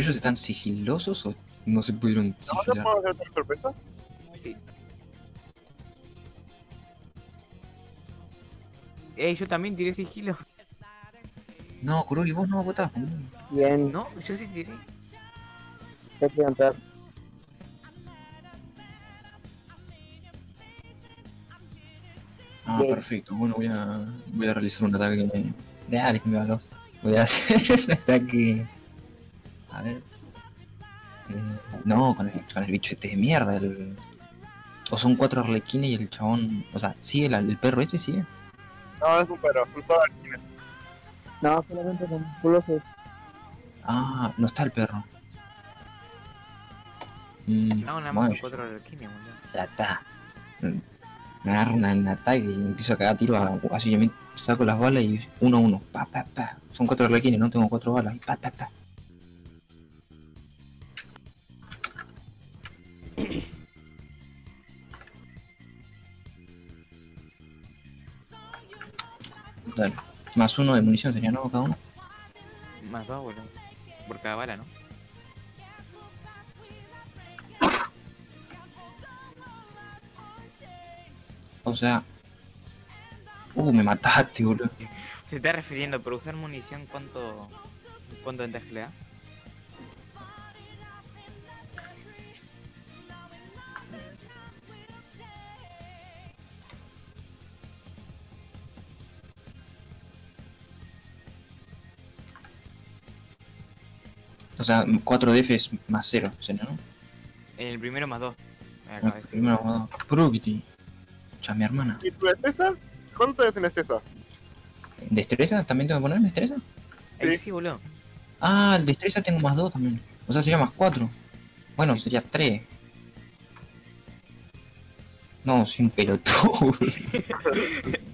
¿Pero ellos están sigilosos o no se pudieron ¿No te sigilar? puedo hacer otra sorpresa? Sí. Ey, yo también tiré sigilo. No, Kurori, vos no votás. Bien, No, yo sí tiré. que cantar. Ah, Bien. perfecto. Bueno, voy a, voy a realizar un ataque. de- Dale, que me va Voy a hacer <laughs> un ataque. A ver. Eh, no, con el, con el bicho este de mierda. El... O son cuatro arlequines y el chabón. O sea, ¿sigue la- el perro ese? ¿Sigue? No, es un perro, son todas arquines. No, solamente con musculosos. Ah, no está el perro. Mm, No, nada más bueno, con cuatro arlequines, boludo. ya está. Mm, Me agarro una- un ataque y empiezo a cagar tiro a, así yo me saco las balas y uno a uno. Pa, pa, pa. Son cuatro arlequines, no tengo cuatro balas. Y pa, pa, pa. Más uno de munición sería, ¿no? Cada uno. Más dos, boludo. Por cada bala, ¿no? O sea... Uh, me mataste, boludo. Se está refiriendo, por usar munición, ¿cuánto, cuánto ventaja le da? Sea, 4 DF es más 0, sería, ¿no? En el primero más dos. Me Ah, acaba de decir. Primero, vamos a- Probity. Ya, mi hermana. ¿Y tu destreza? ¿Cuánto tenés en destreza? ¿Destreza? ¿También tengo que poner destreza? Ahí Sí. sí, boludo. Ah, el destreza tengo más 2 también. O sea, sería más 4. Bueno, sería 3. No, soy un pelotudo. <laughs>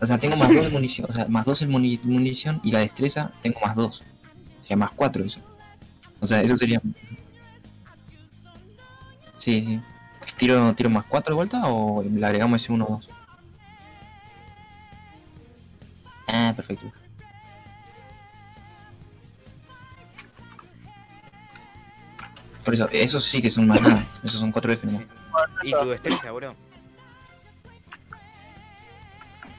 O sea, tengo más 2 de munición. O sea, más 2 en muni- munición y la destreza tengo más 2. O sea, más 4 eso. O sea, eso sería. Sí, sí. ¿Tiro, tiro más 4 de vuelta o le agregamos ese 1 o 2? Ah, perfecto. Por eso, esos sí que son más nada. Esos son 4 F nomás. Y tu destreza, bro.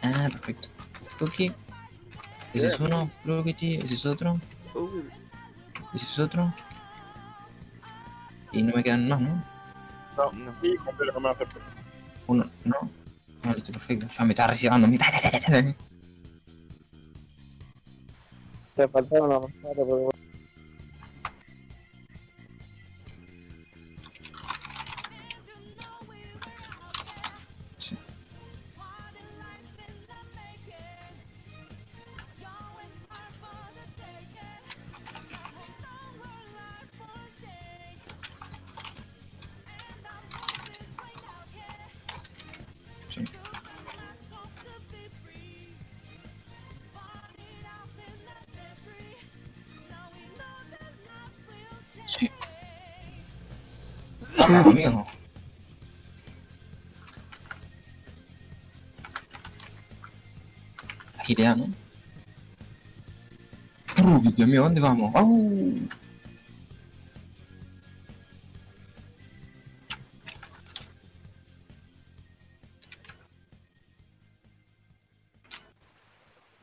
Ah, perfecto. Ok. Ese es uno, creo que sí. Ese es otro. Ese es otro. Y no me quedan más, ¿no? No, No. y más acepto. Uno, no. No, listo, perfecto. Ya me está recibiendo. Me está... Te faltaron los Uh, Dios mío, ¿dónde vamos?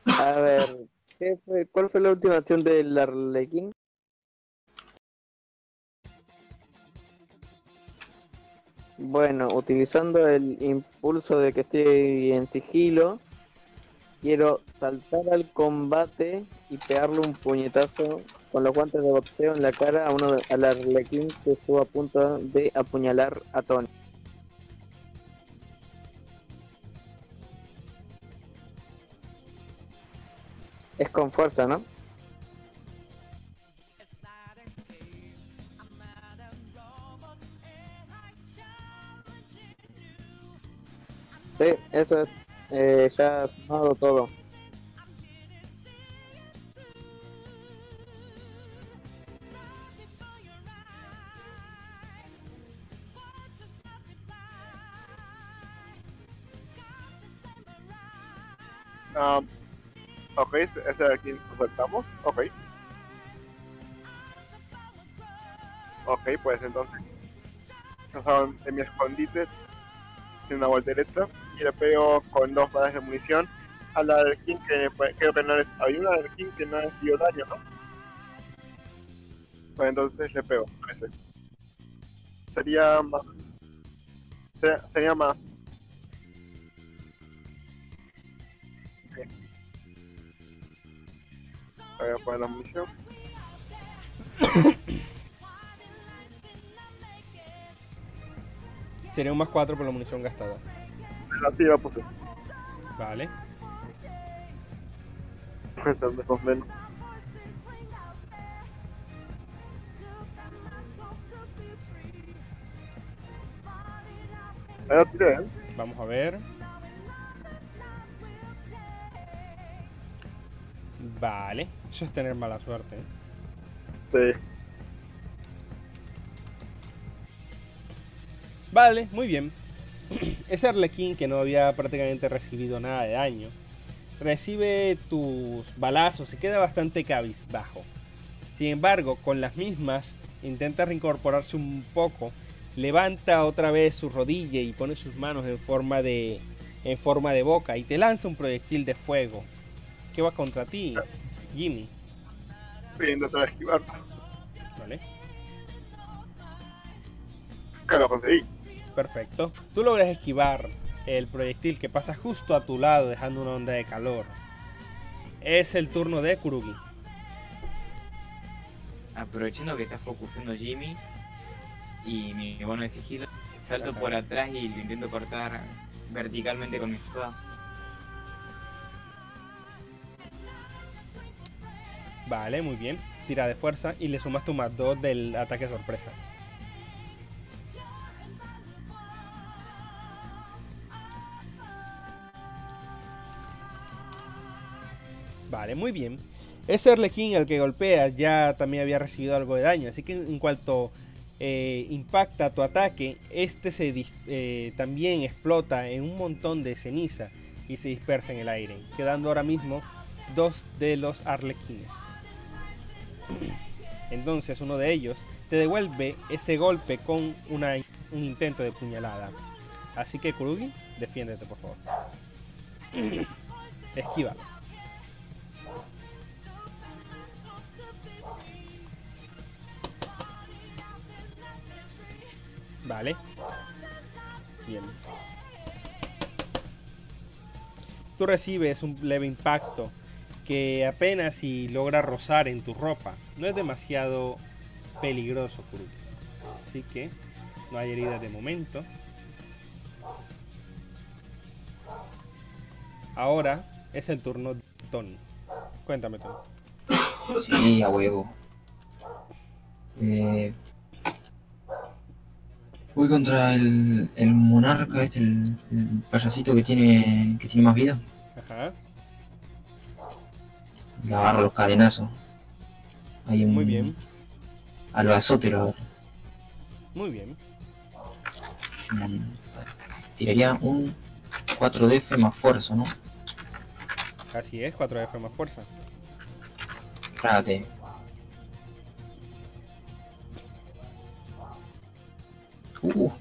A ver, ¿qué fue, ¿cuál fue la última acción del Arlequín? Bueno, utilizando el impulso de que estoy en sigilo, quiero saltar al combate y pegarle un puñetazo con los guantes de boxeo en la cara a uno al Arlequín que estuvo a punto de apuñalar a Tony. Es con fuerza, ¿no? Sí, eso es. Eh, ha sumado todo. Um, ok, ese ese de aquí lo saltamos. Ok. Ok, pues entonces. Pasaron en mi escondite. En una voltereta. Y le pego con dos balas de munición. A la del King que pues, creo que no es. Había una del King que no le dio daño, ¿no? Pues entonces le pego. a ese. Sería más. Sería, sería más. Voy a poner la munición. <coughs> Sería un más 4 por la munición gastada. La puse. Vale. Más o menos. Ahí la tiré, ¿eh? Vamos a ver. Vale. Eso es tener mala suerte. ¿eh? Sí. Vale, muy bien. Ese arlequín que no había prácticamente recibido nada de daño, recibe tus balazos y queda bastante cabizbajo. Sin embargo, con las mismas, intenta reincorporarse un poco, levanta otra vez su rodilla y pone sus manos en forma de en forma de boca y te lanza un proyectil de fuego. ¿Qué va contra ti, Jimmy? Voy a esquivar. ¿Vale? Que lo conseguí. Perfecto. Tú logras esquivar el proyectil que pasa justo a tu lado dejando una onda de calor. Es el turno de Kurugi. Aprovechando que está focusando Jimmy y mi bono de sigilo, salto por atrás y lo intento cortar verticalmente con mi espada. Vale, muy bien. Tira de fuerza y le sumas tu más 2 del ataque sorpresa. Vale, muy bien. Ese Arlequín al que golpea ya también había recibido algo de daño, así que en cuanto eh, impacta tu ataque, este se eh, también explota en un montón de ceniza y se dispersa en el aire, quedando ahora mismo dos de los arlequines. Entonces uno de ellos te devuelve ese golpe con una, un intento de puñalada. Así que Kurugi, defiéndete por favor. <coughs> Esquiva. Vale. Bien. Tú recibes un leve impacto que apenas si logra rozar en tu ropa. No es demasiado peligroso, Kurugi. Así que no hay heridas de momento. Ahora es el turno de Tony. Cuéntame, Tony. Sí, a huevo. Eh, voy contra el, el monarca, este, el, el payasito que tiene que tiene más vida. Ajá. Le agarro los cadenazos. Hay un, Muy bien. Al bazote lo agarro. Muy bien. Mm, Tiraría un 4 de F más fuerza, ¿no? Así es, 4 F más fuerza. Trágate. Uh,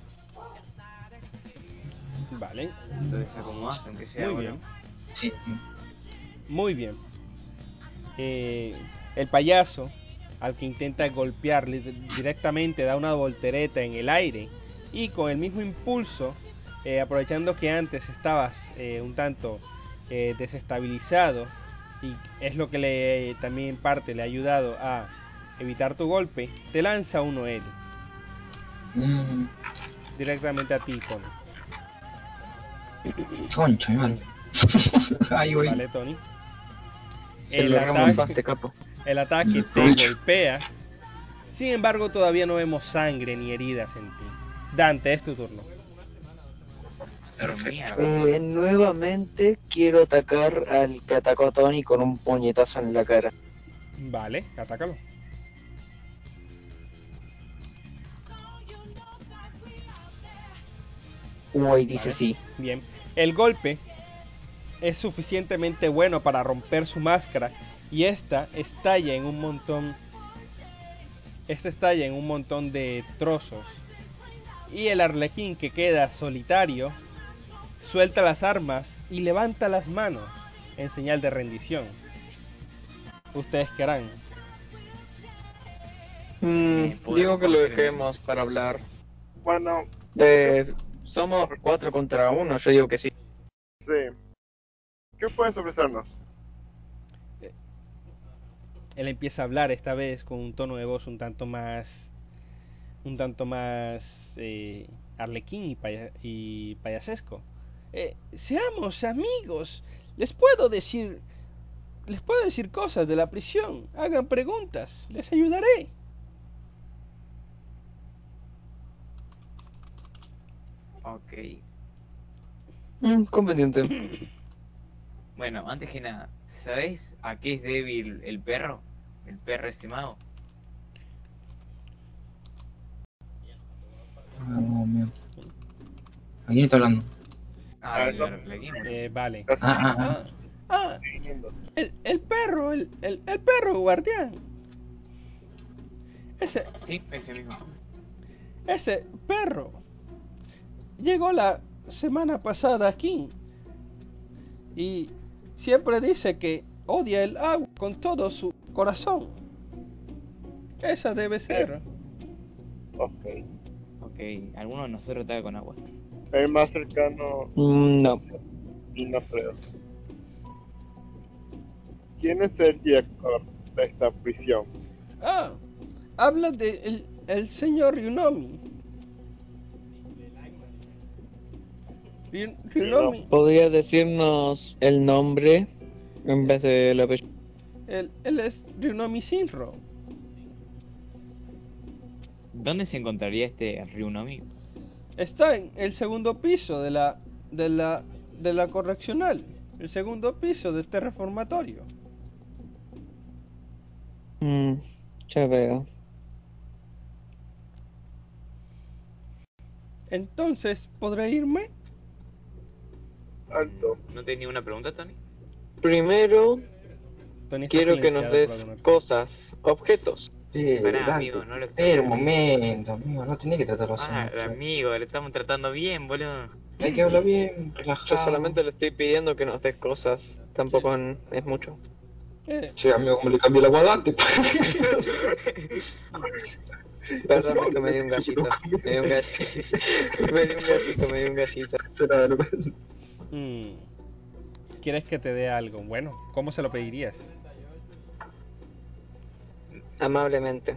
Vale. Entonces acomodaste, aunque sea. Muy bueno. bien. sí. Muy bien. Eh, el payaso, al que intenta golpearle directamente, da una voltereta en el aire y con el mismo impulso, eh, aprovechando que antes estabas eh, un tanto eh, desestabilizado y es lo que le también en parte le ha ayudado a evitar tu golpe, te lanza uno él Mm, directamente a ti, Tony. concha. Ahí voy. Vale, Tony. El ataque- capo. El ataque te golpea. Sin embargo, todavía no vemos sangre ni heridas en ti. Dante, es tu turno. Pero Perfecto. Eh, nuevamente quiero atacar al que atacó a Tony con un puñetazo en la cara. Vale, atácalo. Uy, dice Vale. sí. Bien. El golpe es suficientemente bueno para romper su máscara y esta estalla en un montón. Esta estalla en un montón de trozos. Y el arlequín que queda solitario suelta las armas y levanta las manos en señal de rendición. ¿Ustedes qué harán? Mm, digo que lo dejemos para hablar. Bueno, Eh, somos cuatro contra uno, yo digo que sí. sí. ¿Qué puedes ofrecernos? Él empieza a hablar esta vez con un tono de voz un tanto más un tanto más eh, arlequín y, paya- y payasesco. Eh, seamos amigos. Les puedo decir les puedo decir cosas de la prisión. Hagan preguntas. Les ayudaré. Ok. Mm, conveniente. <coughs> Bueno, antes que nada, ¿sabes a qué es débil el perro? El perro estimado. Ah, no, mío. ¿A quién está hablando? Ah, Ah, el arlequín. Eh, vale. Ah, ah, ah. Ah, ah, el, el perro, el, el, el perro guardián. Ese, Sí, ese mismo. Ese perro llegó la semana pasada aquí y siempre dice que odia el agua con todo su corazón. Esa debe ser. Ok. Ok, alguno de nosotros está con agua. El más cercano Mm, no. no creo. ¿Quién es el director de esta prisión? Ah, habla de el, el señor Ryunomi. ¿Podría decirnos el nombre en vez de la apellido? él, él es Ryunomi Shinro. ¿Dónde se encontraría este Ryunomi? Está en el segundo piso de la de la de la correccional, el segundo piso de este reformatorio. Mm, ya veo. Entonces, ¿podré irme? Alto. ¿No tenés ninguna pregunta, Tony? Primero, Tony quiero que nos des cosas, objetos. Eh, Pará, amigo, no lo espera un momento, amigo, no tenés que tratarlo así. Ah, amigo, le estamos tratando bien, boludo. Hay que hablar bien, Yo relajado. solamente le estoy pidiendo que nos des cosas, tampoco en- es mucho. Eh, Che, amigo, ¿cómo le cambié el agua a Dante? Perdón, que me dio un gallito. Me dio un gallito. Me dio un gallito, me dio un gallito. Mm, ¿Quieres que te dé algo? Bueno, ¿cómo se lo pedirías? Amablemente.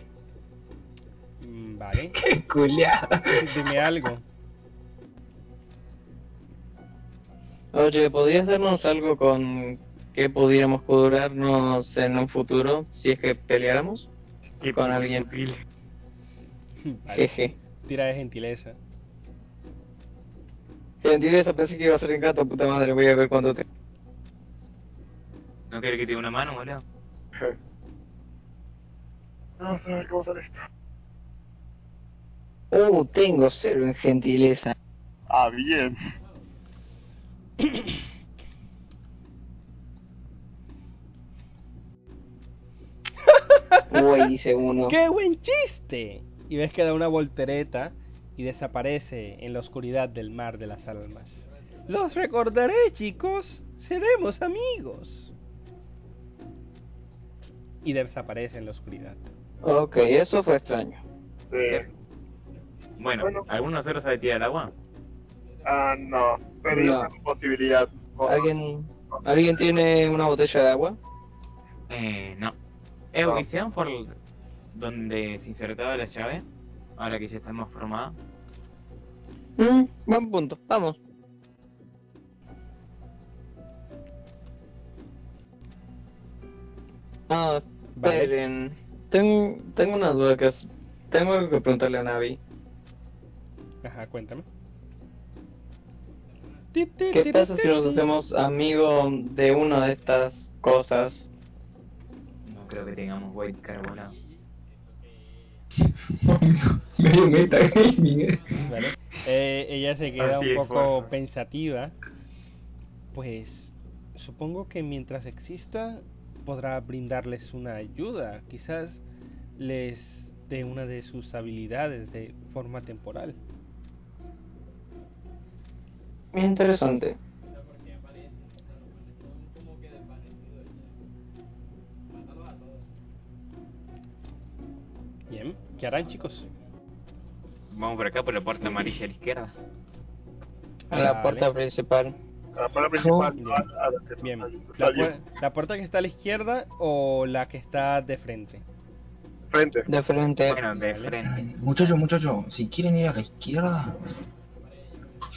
Mm, Vale, <laughs> Qué culiada. dime algo. Oye, ¿podrías darnos algo con que pudiéramos curarnos en un futuro si es que peleáramos con alguien? <laughs> Vale, Jeje. tira de gentileza. Gentileza, pensé que iba a ser en gato, puta madre, voy a ver cuánto te... ¿No quieres que te dé una mano, boludo? <laughs> Vamos a ver cómo sale esto. Oh, tengo cero en gentileza. Ah, bien. <laughs> Uy, dice uno. ¡Qué buen chiste! Y ves que da una voltereta y desaparece en la oscuridad del mar de las almas. Los recordaré, chicos. Seremos amigos. Y desaparece en la oscuridad. Ok, eso fue extraño. Sí. Bueno, Bueno. ¿alguno de nosotros sabe tirar agua? Ah, no. Pero No. yo tengo posibilidad. ¿Alguien, ¿Alguien tiene una botella de agua? Eh, no. Eh, No. ¿hicieron por donde se insertaba la llave? Ahora que ya está más formada. Mm, buen punto, vamos. Ah, Vale. esperen. Tengo, tengo una duda que es... Tengo algo que preguntarle a Navi. Ajá, cuéntame. ¿Qué pasa si nos hacemos amigos de una de estas cosas? No creo que tengamos white carbonado. <laughs> Medio eh. Eh, ella se queda Así un poco pensativa. Pues supongo que mientras exista podrá brindarles una ayuda. Quizás les dé una de sus habilidades de forma temporal. Interesante. Bien, ¿qué harán chicos? Vamos por acá por la puerta amarilla a la izquierda. A la Vale. puerta principal. La palabra principal. Bien. a- la que Bien, está ¿la, bien. puer- la puerta que está a la izquierda o la que está de frente? Frente. De frente. Bueno, de frente. Muchachos, muchachos, si quieren ir a la izquierda,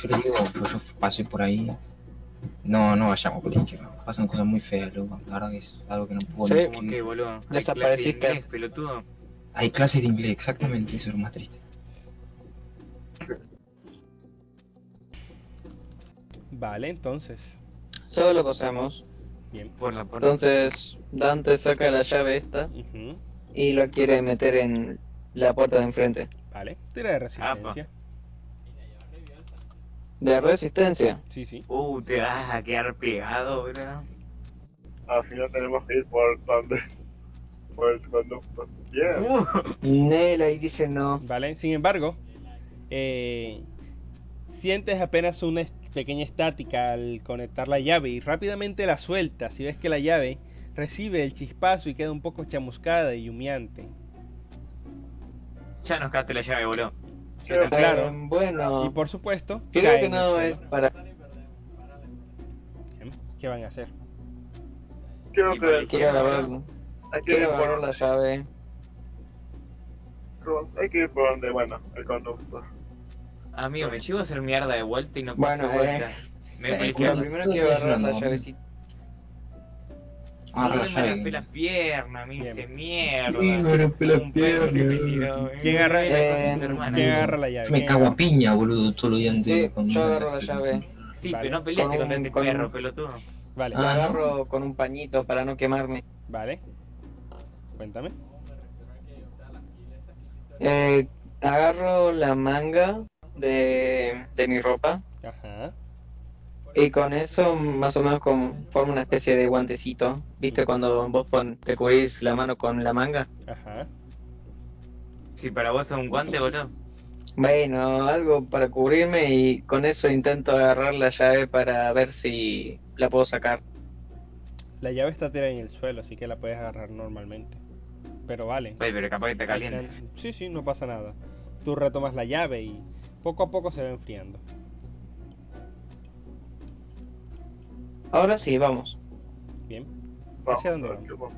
yo les digo, pues yo pasé por ahí. No, no vayamos por la izquierda. Pasan cosas muy feas, loco. La verdad que es algo que no puedo Sí. ni ¿Cómo que, boludo? Desapareciste. pelotudo. Hay clases de inglés, exactamente, eso es lo más triste. Vale, entonces. Solo pasamos. Bien. Por la puerta. Entonces, Dante saca la llave esta y lo quiere meter en la puerta de enfrente. Vale, tira de resistencia. De resistencia. Sí, sí. Uh, te vas a quedar pegado, boludo. Al final tenemos que ir por donde. Por el conducto. Bien. Uh, Nela y dice no. Vale, sin embargo, eh, sientes apenas una pequeña estática al conectar la llave y rápidamente la sueltas y ves que la llave recibe el chispazo y queda un poco chamuscada y humeante. ya nos cagaste la llave, boludo. Que- Claro. Eh, bueno, Y por supuesto, creo que no es para... ¿Qué van a hacer? Creo Y que. para- Quiero agarrar, Hay que ir por, la llave. hay que ir por donde, bueno, el conducto. Amigo, me llevo a hacer mierda de vuelta y no Bueno, paso vuelta. eh, Me primero quiero agarrar la llaves. Ah, No me rompí las piernas, me hice mierda. Sí, me rompí las piernas. ¿Quién agarra, eh, su hermana. ¿quién agarra la llave? Me cago a piña, boludo, todos los días antes Sí, yo agarro la llave. Sí, Vale. pero no peleaste Con un- este con un- perro, pelotudo. Vale, Ah. Agarro con un pañito para no quemarme. vale. Cuéntame. Eh, agarro la manga de, de mi ropa Ajá. y con eso más o menos con, formo una especie de guantecito. ¿Viste cuando vos pon, te cubrís la mano con la manga? Ajá. Si para vos es un guante, boludo. Bueno, algo para cubrirme y con eso intento agarrar la llave para ver si la puedo sacar. La llave está tirada en el suelo, así que la puedes agarrar normalmente. Pero vale. Oye, pero capaz que te caliente. Sí, sí, no pasa nada. Tú retomas la llave y poco a poco se va enfriando. Ahora sí, vamos. Bien. Vamos, ¿Hacia dónde vamos?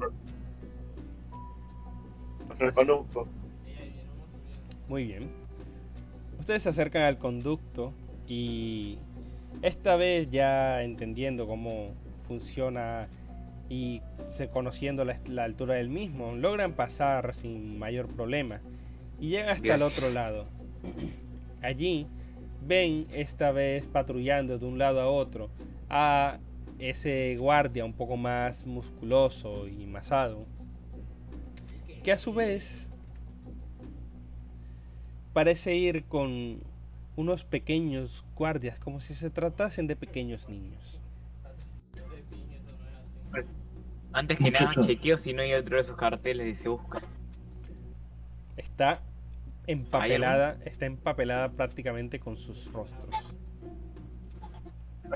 el conducto. Muy bien. Ustedes se acercan al conducto y esta vez ya entendiendo cómo funciona y se conociendo la, la altura del mismo, logran pasar sin mayor problema y llegan hasta el otro lado. Allí ven esta vez patrullando de un lado a otro a ese guardia un poco más musculoso y masado, que a su vez parece ir con unos pequeños guardias, como si se tratasen de pequeños niños. Antes que nada, chequeo si no hay otro de esos carteles y se busca. Está empapelada, está empapelada prácticamente con sus rostros.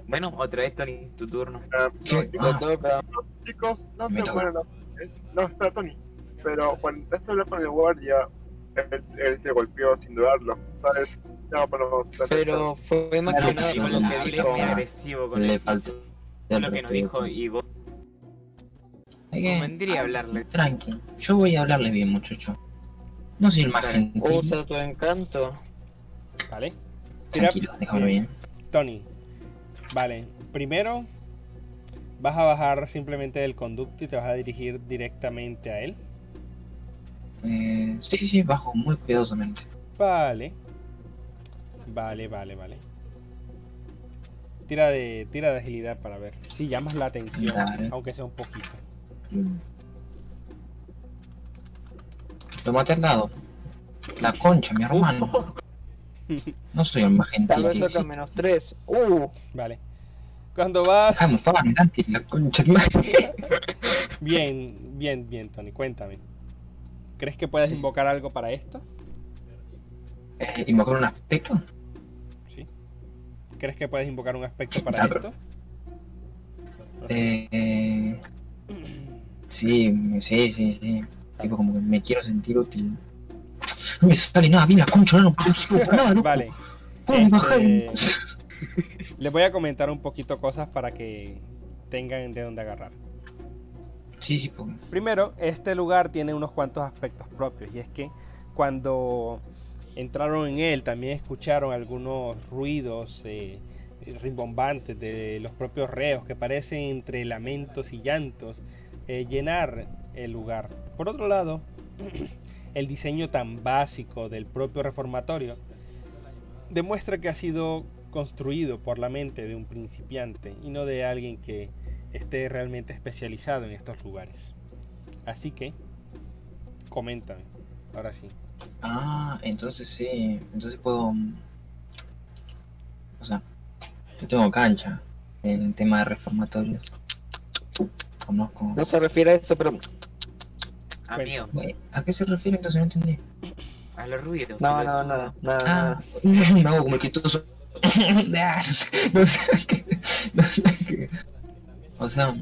Bueno, otra vez, Tony, tu turno. Ah, ¿Qué? no, chicos, Ah. toca. chicos, no toca. bueno, no, eh, no, espera, Tony. Pero cuando intentaste hablar con el guardia, él, él se golpeó sin dudarlo, ¿sabes? No, pero... Pero fue más que nada lo que dijo. agresivo con Le faltó. Lo que nos dijo y vos Hay que- convendría hablarle. Tranqui, yo voy a hablarle bien, muchacho. No soy el más gentil. Usa tu encanto. ¿Vale? Tira- Tranquilo, déjamelo bien. Tony. Vale, primero vas a bajar simplemente del conducto y te vas a dirigir directamente a él. Eh, sí, sí, sí, bajo muy cuidadosamente. Vale. Vale, vale, vale. Tira de, tira de agilidad para ver si llamas la atención, aunque sea un poquito. Lo maté al lado. La concha, mi hermano. No soy el más gentil. Tal vez menos 3. Uh, Vale. Cuando vas... Déjame Dante, la concha. <laughs> Bien, bien, bien, Tony, cuéntame. ¿Crees que puedes invocar algo para esto? Eh, ¿Invocar un aspecto? Sí. ¿Crees que puedes invocar un aspecto para Claro. esto? Eh, sí, sí, sí, sí. Tipo como que me quiero sentir útil. No <laughs> me sale nada bien la concha, no, no nada, loco. Vale. Este, <laughs> Les voy a comentar un poquito cosas para que tengan de dónde agarrar. Sí, sí, porque... Primero, este lugar tiene unos cuantos aspectos propios y es que cuando entraron en él también escucharon algunos ruidos eh, rimbombantes de los propios reos que parecen entre lamentos y llantos eh, llenar el lugar. Por otro lado, <clears throat> el diseño tan básico del propio reformatorio demuestra que ha sido construido por la mente de un principiante y no de alguien que esté realmente especializado en estos lugares. Así que, coméntame, ahora sí. Ah, entonces sí, entonces puedo... O sea, yo tengo cancha en el tema de reformatorios. Conozco... no se refiere a eso, pero. Amigo, ¿A qué se refiere entonces? No entendí. a los ruidos. No, no, nada, nada. Ah, hago <laughs> como el quitoso. <laughs> no sé qué. No sé qué. O sea.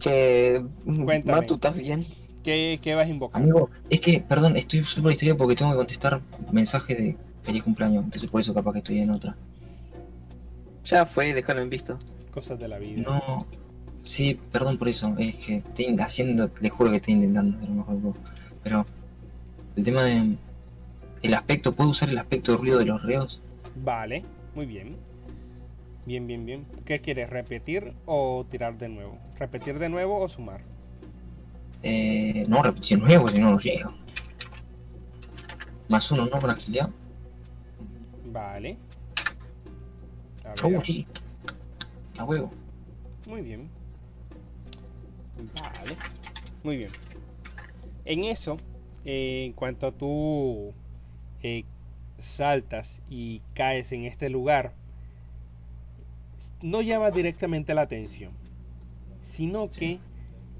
Che, Cuéntame. Matu, ¿estás bien? ¿Qué, qué vas a invocar? amigo, es que, perdón, estoy súper distraído porque tengo que contestar mensaje de feliz cumpleaños. Entonces por eso capaz que estoy en otra. Ya fue, déjalo en visto. Cosas de la vida. No, sí, perdón por eso. Es que estoy haciendo, les juro que estoy intentando hacer lo mejor. Pero el tema de el aspecto, ¿puedo usar el aspecto de ruido de los reos? Vale, muy bien. Bien, bien, bien. ¿Qué quieres? ¿Repetir o tirar de nuevo? ¿Repetir de nuevo o sumar? Eh, no, repetición nuevo, si no no llego. Más uno, ¿no? Con agilidad. Vale. Oh, sí. A huevo. Muy bien. Vale. Muy bien. En eso, eh, en cuanto tú eh, saltas y caes en este lugar, no llama directamente la atención, sino que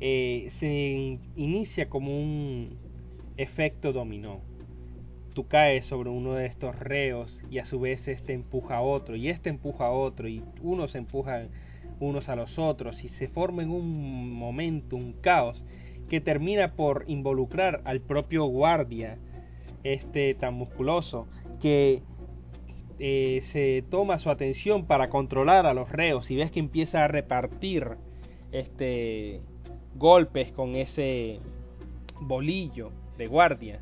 eh, se inicia como un efecto dominó. Tú caes sobre uno de estos reos y a su vez este empuja a otro y este empuja a otro y unos empujan unos a los otros y se forma en un momento un caos que termina por involucrar al propio guardia este tan musculoso que eh, se toma su atención para controlar a los reos y ves que empieza a repartir este golpes con ese bolillo de guardia.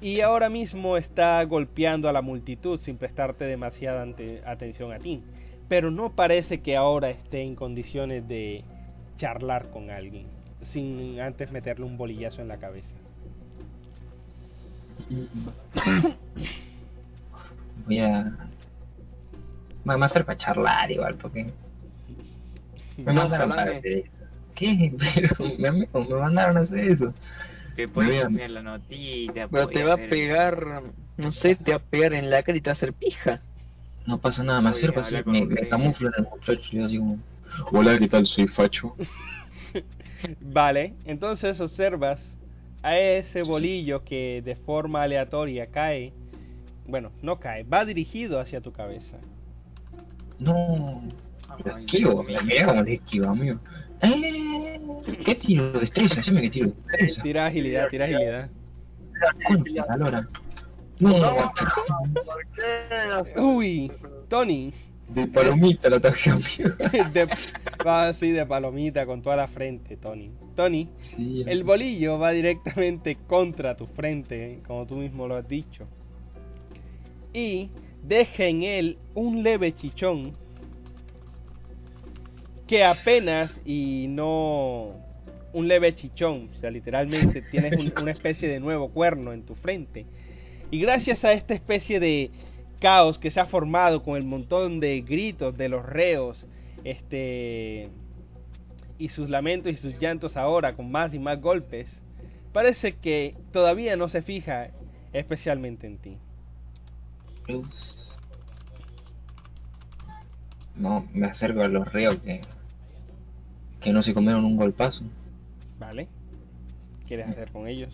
Y ahora mismo está golpeando a la multitud sin prestarte demasiada ante- atención a ti pero no parece que ahora esté en condiciones de charlar con alguien sin antes meterle un bolillazo en la cabeza Voy a. Me me acerco a charlar igual, porque. Me mandaron para hacer eso. ¿Qué? <laughs> Pero me, me, me mandaron a hacer eso. Te puedes cambiar la notita. Pero te va a pegar, <laughs> no sé, te va a pegar en la cara y te va a hacer pija. No pasa nada, me acerco así, me, me camuflo en el muchacho y yo digo, hola, ¿qué tal? Soy Facho. <laughs> Vale, entonces observas a ese bolillo que de forma aleatoria cae, bueno, no cae, va dirigido hacia tu cabeza. No, lo Ay, esquivo, mira cómo le esquivo, amigo. ¡Eh! ¿Qué tiro? Destreza, decime que tiro. Destreza. Tira agilidad, tira agilidad. Concha, la lora. No, ¿Por qué? Uy, Tony, de palomita lo amigo. <laughs> de, va así de palomita con toda la frente, Tony. Tony, Sí, el bolillo va directamente contra tu frente, como tú mismo lo has dicho. Y deja en él un leve chichón que apenas y no un leve chichón, o sea, literalmente <laughs> tienes un- una especie de nuevo cuerno en tu frente. Y gracias a esta especie de caos que se ha formado con el montón de gritos de los reos, este y sus lamentos y sus llantos ahora con más y más golpes, parece que todavía no se fija especialmente en ti. No, me acerco a los reos que, que no se comieron un golpazo. ¿Vale? ¿Qué quieres hacer con ellos?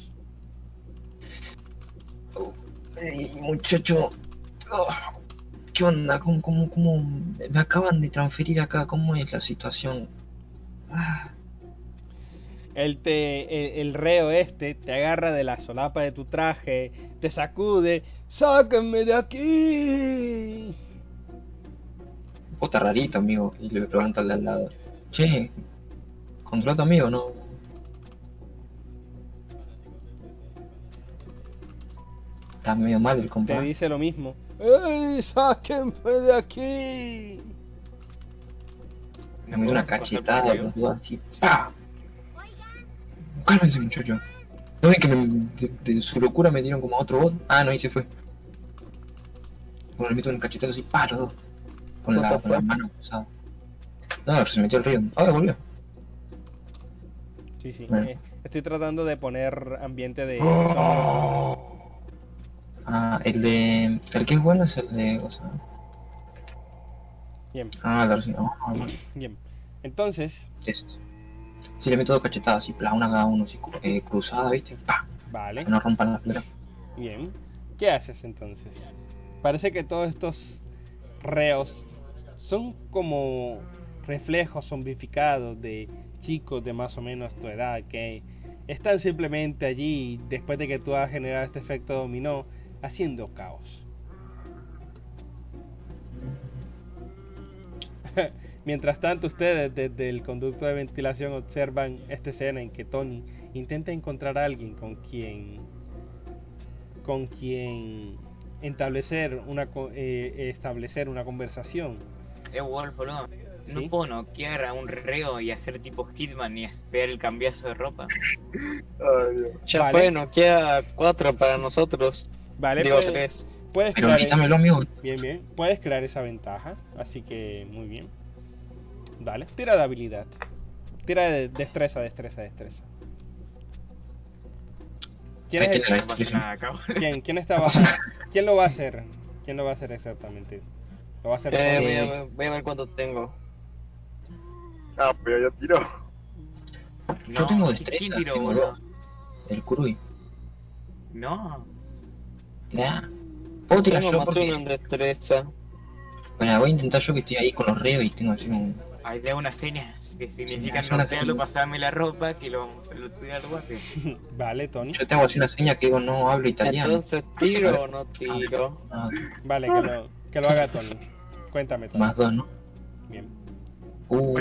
Ey, muchacho, oh, ¿qué onda? ¿Cómo, cómo, cómo? Me acaban de transferir acá, ¿cómo es la situación? Ah, Él te, el, el reo este te agarra de la solapa de tu traje, te sacude, ¡sáquenme de aquí! puta rarito, amigo. Y le pregunto al de al lado, che, ¿controla a tu amigo no? Está medio mal el Te compa. dice lo mismo. ¡Ey, sáquenme de aquí! Me metió una cachetada los dos así, ¡pa! Cálmense, muchacho. ¿No ven que me- de, de su locura me dieron como a otro bot? Ah, no, ahí se fue. Bueno, le meto un cachetazo así, ¡pa! Los dos. Con la, con la mano. No, se metió el río. Ah, volvió. Sí, sí. Bueno. eh, estoy tratando de poner ambiente de... Ah, el de... El que es bueno es el de... O sea... Bien, Ah, la. Ah, bueno. bien. Entonces, Eso. Si le meto dos cachetadas así, pla, una cada uno, cru- eh, cruzada, ¿viste? ¡Pa! vale. Que no rompan las piedras. Bien. ¿Qué haces entonces? Parece que todos estos reos son como reflejos zombificados de chicos de más o menos tu edad que están simplemente allí después de que tú has generado este efecto dominó haciendo caos. <laughs> Mientras tanto ustedes desde el conducto de ventilación observan esta escena en que Tony intenta encontrar a alguien con quien con quien establecer una eh, establecer una conversación. Eh, Wolf, boludo. No ¿Sí? puedo noquear a un reo y hacer tipo Hitman y esperar el cambiazo de ropa. Ay, Dios. Ya Vale. fue, cuatro para nosotros. Vale, Digo puedes, tres. puedes Pero crear bien, bien, puedes crear esa ventaja, así que muy bien. Vale, tira de habilidad. Tira de destreza, destreza, destreza. ¿Quién, es el- nada, <laughs> quién, quién está bajando? ¿Quién lo va a hacer? ¿Quién lo va a hacer exactamente? ¿Lo va a hacer Eh, voy, a ver, voy a ver cuánto tengo. Ah, pero yo tiro. Yo No, tengo ¿quién destreza, tiró, tengo dos. El Kurui. No. Ya. Puedo tirar Tengo yo más uno en porque. destreza. Bueno, voy a intentar yo que estoy ahí con los reos y tengo así un. Ahí da una seña que significa una no seña. pasame la ropa que lo, lo estoy al guate. <laughs> Vale, Tony. Yo tengo así una seña que digo no hablo italiano. Entonces, ¿tiro o no tiro? Ah, Vale, que lo, que lo haga Tony. Cuéntame, Tony. más dos, ¿no? Bien. Uh.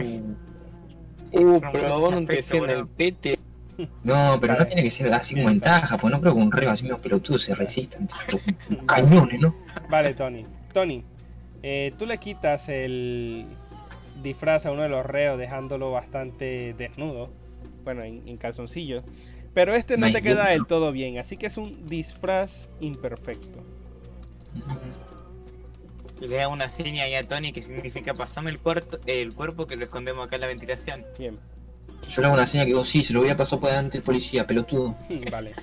Uh, pero vos no te en el piti. <laughs> No, pero no tiene que ser así como ventaja, pues no creo que un reo así medio pelotudo se resista ante estos <laughs> cañones, ¿no? Vale, Tony. Tony, eh, tú le quitas el disfraz a uno de los reos dejándolo bastante desnudo. Bueno, en, en calzoncillos. Pero este no My te queda del todo bien, así que es un disfraz imperfecto. Y le da una seña ahí a Tony que significa pasame el, cuarto, el cuerpo que lo escondemos acá en la ventilación. Bien. Yo le hago una seña que digo, sí, se lo voy a pasar por delante el policía, pelotudo. <laughs> Vale.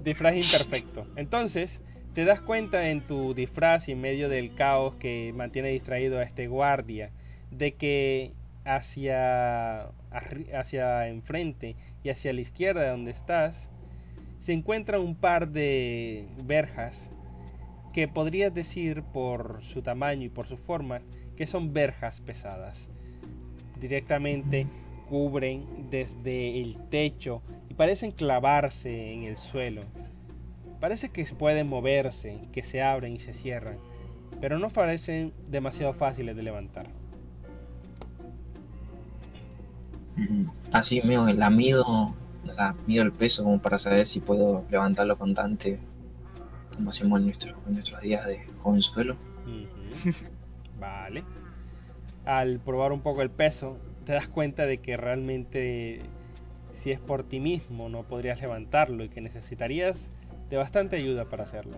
Disfraz imperfecto. Entonces, te das cuenta en tu disfraz y en medio del caos que mantiene distraído a este guardia de que hacia hacia enfrente y hacia la izquierda de donde estás se encuentra un par de verjas que podrías decir por su tamaño y por su forma que son verjas pesadas. Directamente cubren desde el techo y parecen clavarse en el suelo. Parece que pueden moverse, que se abren y se cierran, pero no parecen demasiado fáciles de levantar. Mm, Así medio la mido, sea, mido el peso como para saber si puedo levantarlo constante, como hacemos en, nuestro- en nuestros días de jovenzuelo. Ujú. Vale. Al probar un poco el peso, te das cuenta de que realmente si es por ti mismo no podrías levantarlo y que necesitarías de bastante ayuda para hacerlo.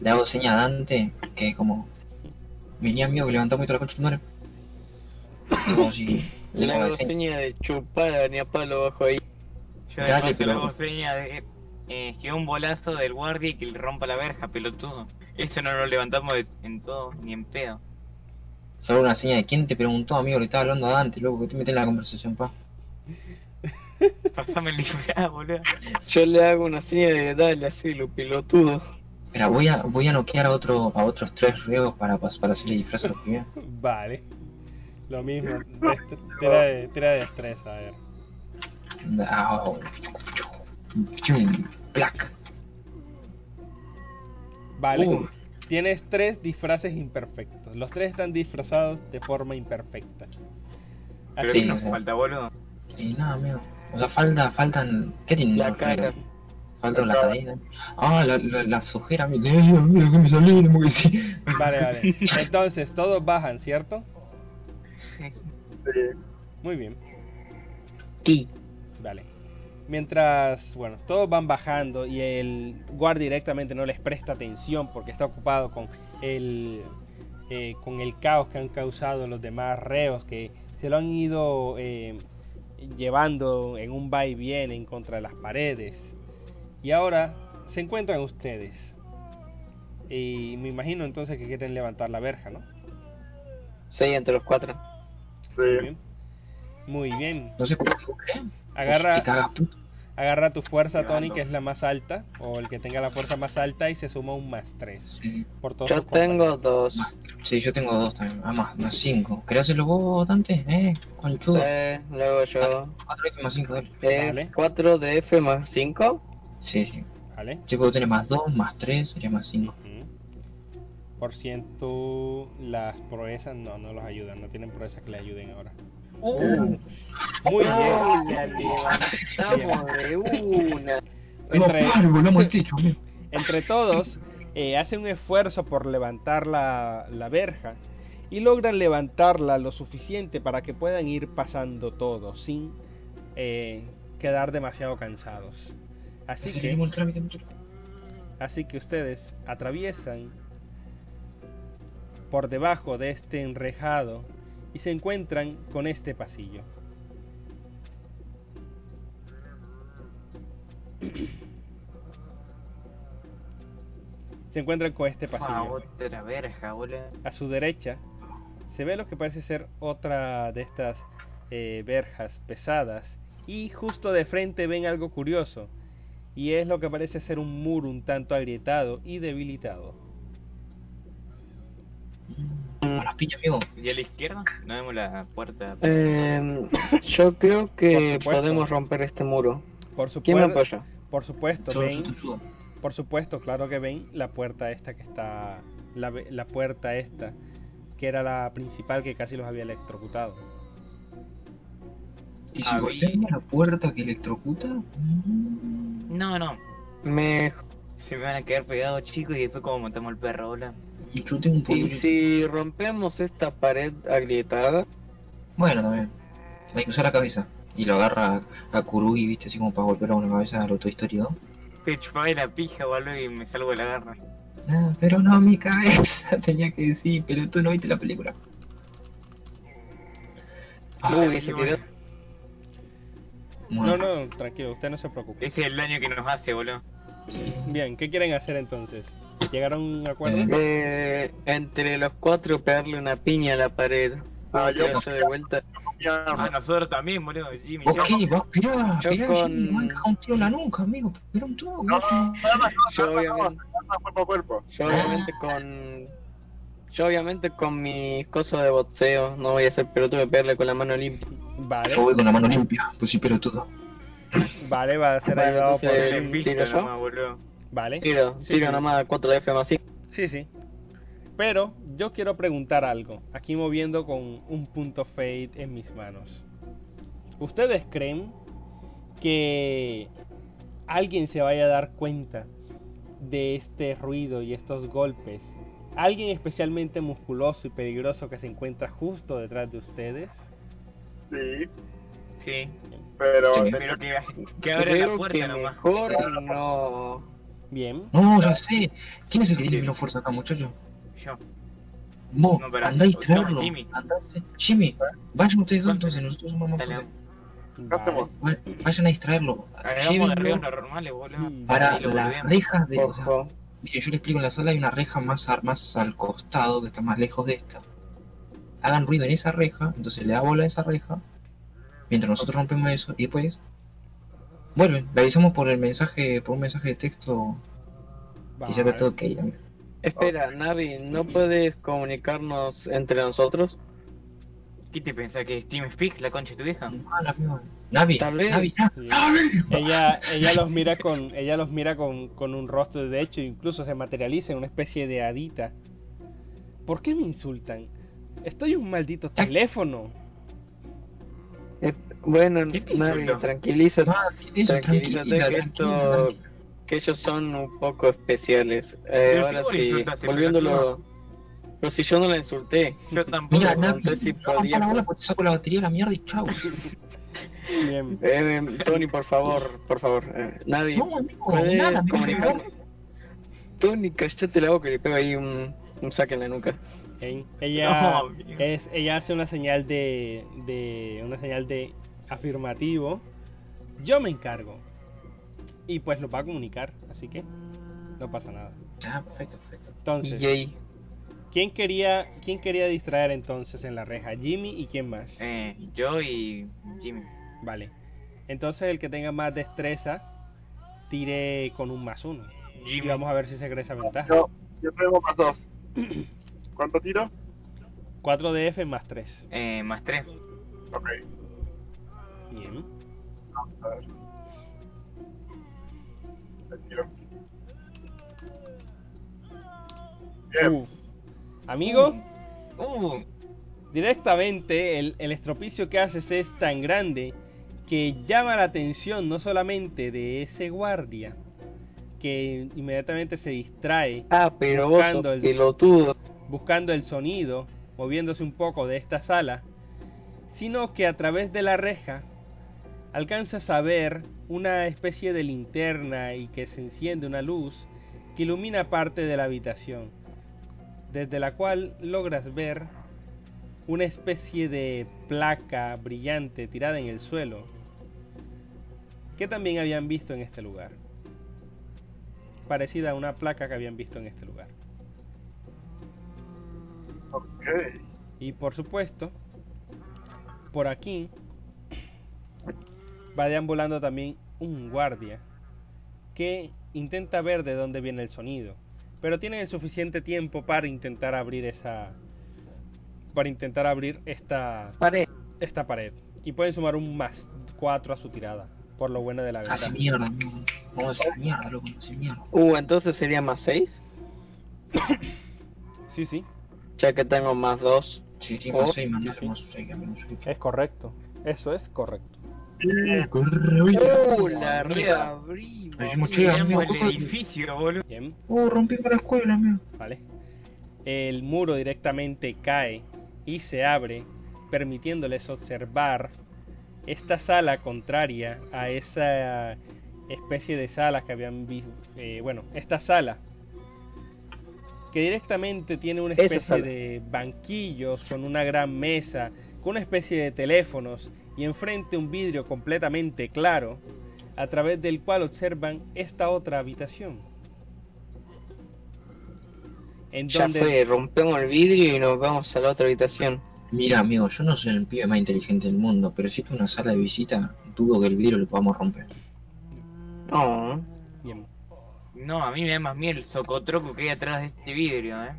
Le hago seña a Dante, que es como, venía amigo que levantamos toda la concha madre. Como si <laughs> Le le hago seña. de chupar ni a palo bajo ahí. Yo Dale, pero- le hago seña de eh, que un bolazo del guardia y que le rompa la verja, pelotudo. Esto no lo levantamos de- en todo, ni en pedo. Hago una seña de quién te preguntó, amigo, le estaba hablando a Dante, loco, que te metes en la conversación, pa. <laughs> Pasame el disfraz, boludo. Yo le hago una seña de dale así, lo pilotudo. Espera, voy a, voy a noquear a otro, a otros tres reos para, para hacerle disfraz a los primeros. <laughs> Vale. Lo mismo. Tira de, tira de destreza, a ver. Ah, plac. Vale. Uh. Tienes tres disfraces imperfectos. Los tres están disfrazados de forma imperfecta. Pero Así ¿qué nos sí. falta, boludo? Y nada, amigo. O sea, falta, faltan. ¿Qué tienen La reos? Falta la cadena. Ah, la, la, las ojeras, mira, mira que me sí. Vale, vale. <laughs> Entonces, todos bajan, ¿cierto? Sí. Muy bien. Sí. Vale. Mientras, bueno, todos van bajando y el guardia directamente no les presta atención porque está ocupado con el, eh, con el caos que han causado los demás reos que se lo han ido eh, llevando en un va y viene en contra de las paredes. Y ahora se encuentran ustedes. Y me imagino entonces que quieren levantar la verja, ¿no? Sí, entre los cuatro. Muy Sí. bien. Muy bien. No sé por qué. Agarra, puto. Agarra tu fuerza, Tony, que es la más alta, o el que tenga la fuerza más alta, y se suma un más 3 Sí. por todos Yo tengo compañeros. dos. Más- Sí, yo tengo dos también. Ah, más, más cinco. ¿Querés hacerlo vos, Dante? Eh, conchudo. Eh, luego yo. Cuatro F más cinco, dale. Es Vale. 4 de F más 5. Sí, sí. ¿Vale? Yo puedo tener más dos, más tres, sería más cinco. Ujú. Por ciento, las proezas no, no los ayudan, no tienen proezas que le ayuden ahora. Uh. Muy Uy, bien. la levantamos de una. Entre, No, todos, eh, hacen un esfuerzo por levantar la, la verja y logran levantarla lo suficiente para que puedan ir pasando todos sin eh, quedar demasiado cansados. Así que. Así que ustedes atraviesan por debajo de este enrejado y se encuentran con este pasillo. <clears throat> Se encuentran con este Ah, pasillo. boludo. A su derecha se ve lo que parece ser otra de estas eh, verjas pesadas y justo de frente ven algo curioso y es lo que parece ser un muro un tanto agrietado y debilitado. A las piñas, amigo. ¿Y a la izquierda? No vemos la puerta. Eh, yo creo que supuesto. podemos romper este muro. Por ¿Quién me supuesto, apoya? por supuesto ayudo. por supuesto, claro que ven la puerta esta que está la, la puerta esta que era la principal que casi los había electrocutado. ¿Y si Ah, golpeamos la puerta que electrocuta? Mm. No, no. Me... Se me van a quedar pegados, chicos, y después como matamos al perro, boludo. Y tengo un poder. ¿Y si rompemos esta pared agrietada? Bueno, también. Hay que usar la cabeza. Y lo agarra a Kurugi, viste, así como para golpear a una cabeza a lo Toy Story 2. Te chupaba la pija, boludo, y me salgo de la garra. Ah, pero no, mi cabeza. <laughs> Tenía que decir, pero tú no viste la película. Ah, Uy, se tiró. No, bueno. no, tranquilo, usted no se preocupe. Ese es el daño que nos hace, boludo. Bien, ¿qué quieren hacer entonces? <laughs> ¿Llegaron a un acuerdo? Eh, entre los cuatro pegarle una piña a la pared. Ah, yo- Tirarse de vuelta. Ya, Ah, nosotros también, boludo. Jimmy, Ok, yo- va, esperá, Yo esperá, con- me un tiro en la nuca, amigo. Espera un toque. No, no, Yo obviamente, cuerpo a cuerpo. yo obviamente con... Yo obviamente con mis cosas de boxeo no voy a hacer pelotudo de pegarle con la mano limpia. Vale, Yo voy con la mano limpia, pues sí, pero todo. vale, va a ser ayudado por... entonces- en vista ¿tiro yo? nomás, boludo. Vale, Tiro, Sí, tiro sí. nomás 4 F más 5. sí, sí. Pero yo quiero preguntar algo, aquí moviendo con un punto fade en mis manos. ¿Ustedes creen que alguien se vaya a dar cuenta de este ruido y estos golpes? ¿Alguien especialmente musculoso y peligroso que se encuentra justo detrás de ustedes? Sí, Sí. pero... Sí. Pero que, que abra la puerta que nomás. mejor no... Bien, No, ya sé. ¿Quién es el que tiene menos fuerza acá, muchacho? Yo. Vos, No, pero- andá a distraerlo. Jimmy. A- Jimmy, vayan ustedes dos entonces, nosotros somos más fuertes. Vayan a distraerlo. Llévenlo normales, para las rejas de... O sea, mire, yo le explico, en la sala hay una reja más, ar- más al costado, que está más lejos de esta. Hagan ruido en esa reja, entonces le da bola a esa reja, mientras nosotros rompemos eso, y después... Vuelven, le avisamos por el mensaje, por un mensaje de texto, y ya está todo ok. amigo. Espera, Navi, ¿no puedes comunicarnos entre nosotros? ¿Qué te pensás que es TeamSpeak, la concha de tu vieja? Ah, la misma. Navi, Tal vez. Navi, Navi, Sí. Navi. ella ella los mira con ella los mira con, con un rostro de hecho incluso se materializa en una especie de hadita ¿por qué me insultan? estoy un maldito teléfono bueno, ¿Qué te Navi, insultó? tranquilízate, Ah, tranquilízate que esto, que ellos son un poco especiales. Eh, ahora sí, volviéndolo... Pero si yo no la insulté. Yo tampoco. Mira, no si no podía- la bola porque saco la batería de la mierda y chau. <laughs> bien Eh, Tony, por favor, por favor. Eh, Navi, No, amigo, ¿puedes nada, amigo, comunicarnos? Tony, callate la boca y le pego ahí un, un saque en la nuca. ¿eh? ella No, es ella hace una señal de de una señal de afirmativo yo me encargo y pues lo va a comunicar así que no pasa nada Ah, perfecto, perfecto. entonces quién quería quién quería distraer entonces en la reja Jimmy y quién más Eh, yo y Jimmy. Vale. Entonces el que tenga más destreza tire con un más uno. Y Jimmy. vamos a ver si se cree esa ventaja. Yo, yo tengo más dos. <clears throat> ¿Cuánto tiro? 4 de F más 3. Eh, más tres. Ok. Bien. A ver. Bien. Uf. Amigo, Uh, directamente el, el estropicio que haces es tan grande que llama la atención no solamente de ese guardia, que inmediatamente se distrae Ah, pero Buscando el- pelotudo. buscando el sonido, moviéndose un poco de esta sala, sino que a través de la reja alcanzas a ver una especie de linterna y que se enciende una luz que ilumina parte de la habitación, desde la cual logras ver una especie de placa brillante tirada en el suelo que también habían visto en este lugar. Parecida a una placa que habían visto en este lugar. Y por supuesto, por aquí va deambulando también un guardia que intenta ver de dónde viene el sonido, pero tiene el suficiente tiempo para intentar abrir esa para intentar abrir esta Pared. esta pared y pueden sumar un más 4 a su tirada por lo buena de la Hace ventaja. mierda, hace mierda, loco, mierda. Uh, entonces sería más 6, <coughs> Sí, sí, ya que tengo más 2. Sí, sí, Oh, más 6, más sí, 2, sí. más 6, amigo. sí. es correcto. Eso es correcto. Corre, oye. Uh, la reabrimos. Amigo. El edificio, boludo. Oh, rompimos la escuela, amigo. ¿vale? El muro directamente cae y se abre, permitiéndoles observar esta sala contraria a esa especie de sala que habían visto. bueno, esta sala que directamente tiene una especie de banquillos con una gran mesa, con una especie de teléfonos y enfrente un vidrio completamente claro a través del cual observan esta otra habitación. En Ya donde fue, rompemos el vidrio y nos vamos a la otra habitación. Mira, amigo, yo no soy el pibe más inteligente del mundo, pero si es una sala de visita, dudo que el vidrio lo podamos romper. No. Bien. No, a mí me da más miedo el socotroco que hay atrás de este vidrio, eh.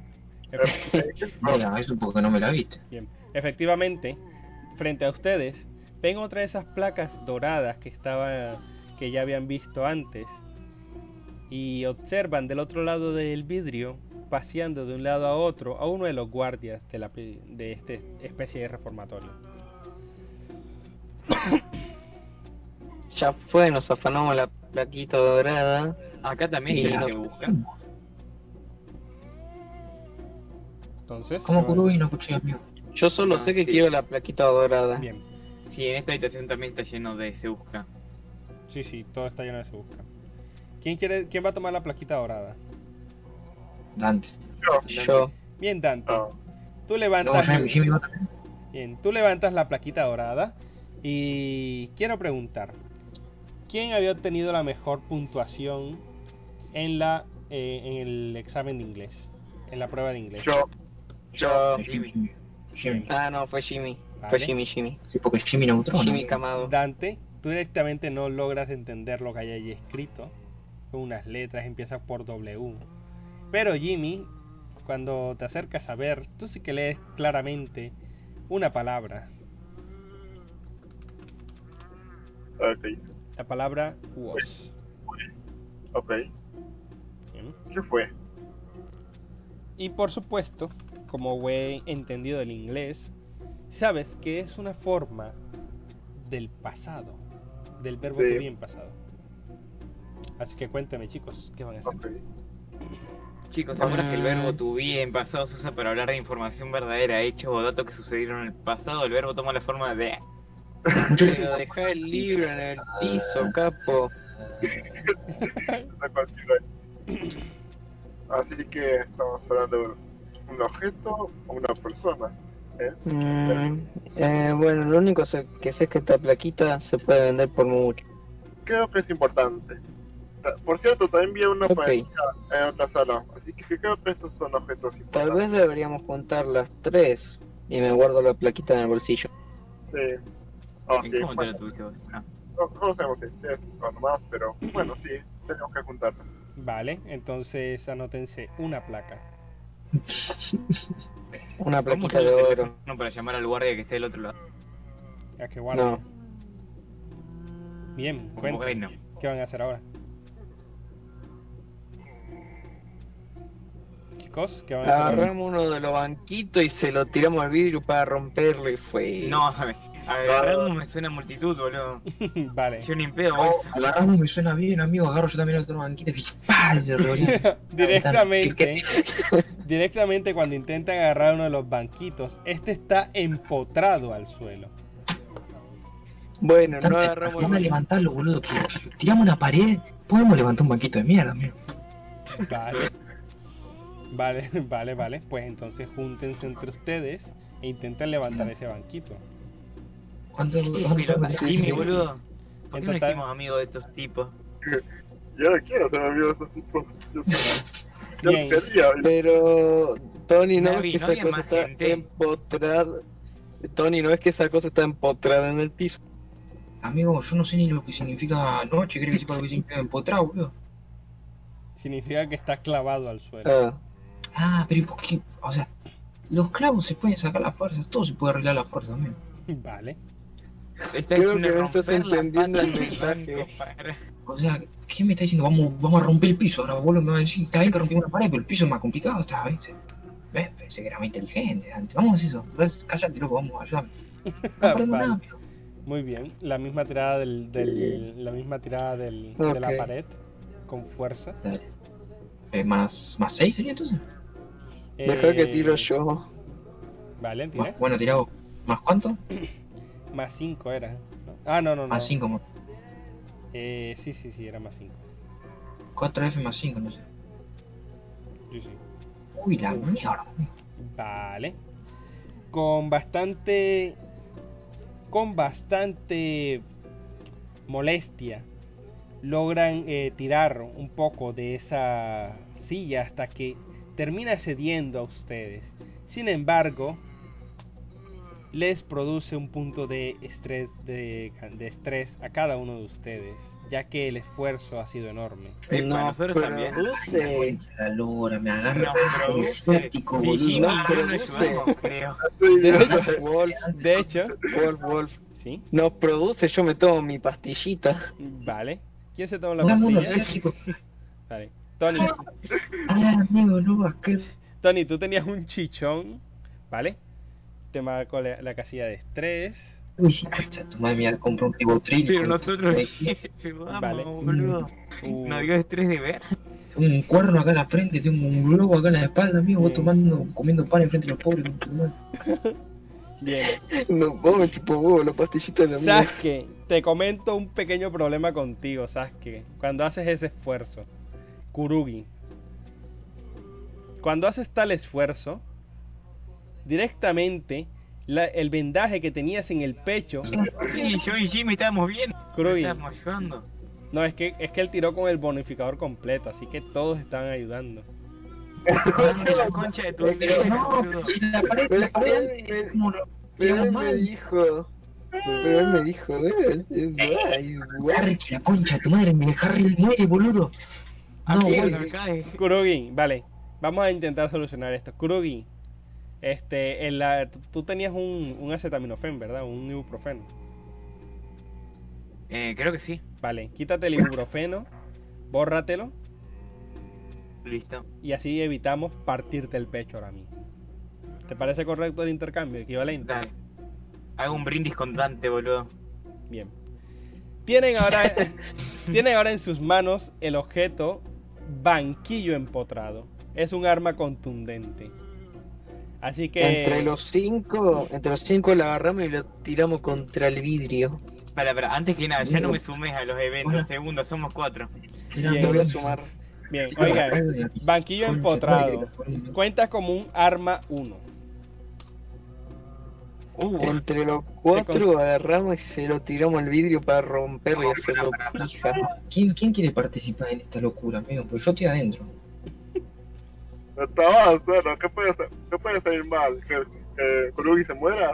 Mira, eso porque no me la viste. Bien. Efectivamente, frente a ustedes, ven otra de esas placas doradas que estaba que ya habían visto antes y observan del otro lado del vidrio paseando de un lado a otro a uno de los guardias de la de esta especie de reformatorio. <coughs> Ya fue, nos afanamos la plaquita dorada. Acá también Y se no- se busca. Entonces, ¿Cómo ¿qué curó van y no escuché, amigo? Yo solo Ah, sé que sí. quiero la plaquita dorada. Bien. Sí, en esta habitación también está lleno de se busca. Sí, sí, todo está lleno de se busca. ¿Quién quiere quién va a tomar la plaquita dorada? Dante. Yo. Yo. Bien, Dante. No. Tú No, levantas Jimmy, Jimmy va también. Bien, tú levantas la plaquita dorada y quiero preguntar, ¿quién había obtenido la mejor puntuación en la eh, en el examen de inglés, en la prueba de inglés? Yo. Yo. Jimmy, Ah, no, fue Jimmy. Fue Vale. Jimmy, Jimmy. Sí, porque Jimmy Neutron. Jimmy ¿no? Camado. Dante, tú directamente no logras entender lo que hay ahí escrito, con unas letras empieza por W. Pero Jimmy, cuando te acercas a ver, tú sí que lees claramente una palabra, Ok. la palabra was. Ok. ¿Qué fue? Y por supuesto, como he entendido el inglés, sabes que es una forma del pasado, del verbo Sí. to be en pasado. Así que cuéntame chicos, ¿qué van a hacer? Chicos, ¿se acuerdan que el verbo Ah. to be en pasado se usa para hablar de información verdadera, hechos o datos que sucedieron en el pasado? El verbo toma la forma de... <laughs> Pero deja el libro en el piso, capo. <laughs> Así que estamos hablando de un objeto o una persona. ¿eh? Mm, eh, bueno, lo único que sé es que esta plaquita se puede vender por mucho. Creo que es importante. Ta- Por cierto, también vi una Ok. pareja en otra sala, así que creo que estos son objetos Tal importantes. vez deberíamos juntar las tres y me guardo la plaquita en el bolsillo. Sí. Oh, sí. ¿Cómo te lo tuviste vos? Ah. no, no sabemos si es o nomás, pero bueno, sí, tenemos que juntarlas. Vale, entonces anótense una placa. <laughs> Una ¿Cómo plaquita de oro. teléfono para llamar al guardia que esté del otro lado? Ya que guarden. No. Bien. Bueno. ¿Qué van a hacer ahora? Chicos, ¿qué van a hacer ahora? Agarramos uno de los banquitos y se lo tiramos al vidrio para romperlo y fue. No, a ver, agarrarnos me suena multitud, boludo. <laughs> vale. Yo ni pedo voy. Agarramos, me suena bien, amigo. Agarro yo también el otro banquito y ¡pah! <laughs> Se <laughs> directamente, directamente cuando intentan agarrar uno de los banquitos, este está empotrado al suelo. Bueno, no agarramos Vamos a el levantarlo, boludo. Que tiramos una pared. Podemos levantar un banquito de mierda, amigo. Vale. Vale, vale, vale. Pues entonces júntense entre ustedes e intenten levantar ese banquito. ¿Cuánto, cuánto Jimmy, boludo. ¿Por qué no hicimos amigos de estos tipos? <laughs> Yo no quiero ser amigo de esos tipos. Yo, yo <laughs> Bien. quería. Pero, Tony, ¿no Navi, ves que ¿no esa cosa está gente? empotrada? Tony, ¿no ves que esa cosa está empotrada en el piso? Amigo, yo no sé ni lo que significa noche, creo que sepa lo que significa empotrado, boludo. Significa que está clavado al suelo. Ah, Ah, pero ¿y por qué? O sea, los clavos se pueden sacar las fuerzas, todo se puede arreglar las fuerzas también. <laughs> Vale. Creo que no estás entendiendo el mensaje. O sea, ¿qué me está diciendo? Vamos, vamos a romper el piso. Ahora vos lo que me vas a decir, está bien que rompimos una pared, pero el piso es más complicado esta vez. ¿Ves? Pensé que era más inteligente antes. Vamos a hacer eso. Entonces, cállate, loco, vamos, ayúdame. No <laughs> perdemos Vale. nada, amigo. Muy bien. La misma tirada del, del la misma tirada del, de la pared con fuerza. Dale. Eh, más, más 6 sería entonces. que Eh, tiro yo. Vale, tira. Bueno, tirado. ¿Más cuánto? <clears throat> Más 5 era. Ah, no, no, no. Más 5. Eh, sí, sí, sí, era más 5. 4F más 5, no sé. Sí, sí. Uy, la mierda. amigo. Vale. Con bastante. Con bastante molestia. Logran eh, tirar un poco de esa silla hasta que termina cediendo a ustedes. Sin embargo, les produce un punto de estrés, de, de estrés a cada uno de ustedes, ya que el esfuerzo ha sido enorme. Eh, para nosotros pero también. produce. La lora, me agarra No, ciático, Sí, no, no creo. <laughs> De hecho, Wolf, de hecho, Wolf, Wolf. sí, No produce, yo me tomo mi pastillita. vale. ¿Quién se toma la pastilla? <laughs> Vale. Tony, Ah, no. Tony, tú tenías un chichón, ¿vale? Te marco la, la casilla de estrés. Uy, cacha, tu madre mía, compró un ribotril. Pero nosotros <laughs> Vale. vale. boludo. Uh, No dio estrés de ver. Tengo un cuerno acá en la frente, tengo un globo acá en la espalda, amigo. Vos tomando, comiendo pan enfrente de los pobres. con tu madre. bien. No, vos me tipo huevo, la pastillita de la mía. Sasuke, te comento un pequeño problema contigo, Sasuke. Cuando haces ese esfuerzo, Kurugi. Cuando haces tal esfuerzo, directamente la- el vendaje que tenías en el pecho, Sí, yo y Jimmy estábamos bien. Kurugi. Estábamos ayudando. no es que es que él tiró con el bonificador completo, así que todos estaban ayudando. La concha de tu No, boludo. si la pared, Pero la pared, él me- como lo- Pero tiramos él me mal. dijo. Pero él me dijo, eh, eh, ay. Harry, la concha de tu madre, me Harry muere, boludo. No, cuando cae. Kurugi, vale, vamos a intentar solucionar esto. Kurugi, este, en la, tú tenías un, un acetaminofén, ¿verdad? Un ibuprofeno. Eh, creo que sí. Vale, quítate el ibuprofeno, bórratelo Listo. y así evitamos partirte el pecho ahora mismo. ¿Te parece correcto el intercambio? Equivalente. Dale. Hago un brindis con Dante, boludo. Bien. Tienen ahora, <laughs> tienen ahora en sus manos el objeto banquillo empotrado. Es un arma contundente. Así que Entre los cinco, entre los cinco la agarramos y lo tiramos contra el vidrio. Para, para, antes que nada, ya no me sumes a los eventos. Hola. Segundo, somos cuatro. Bien. Te voy a sumar. bien, la banquillo empotrado. Cuenta como un arma 1. Uh, Entre los cuatro agarramos y se lo tiramos al vidrio para romperlo y hacerlo pija. ¿Quién, ¿Quién quiere participar en esta locura, amigo? Pues yo estoy adentro. Mal, bueno, ¿qué puede, ser- ¿qué puede salir mal? ¿Que, que Kurugi se muera?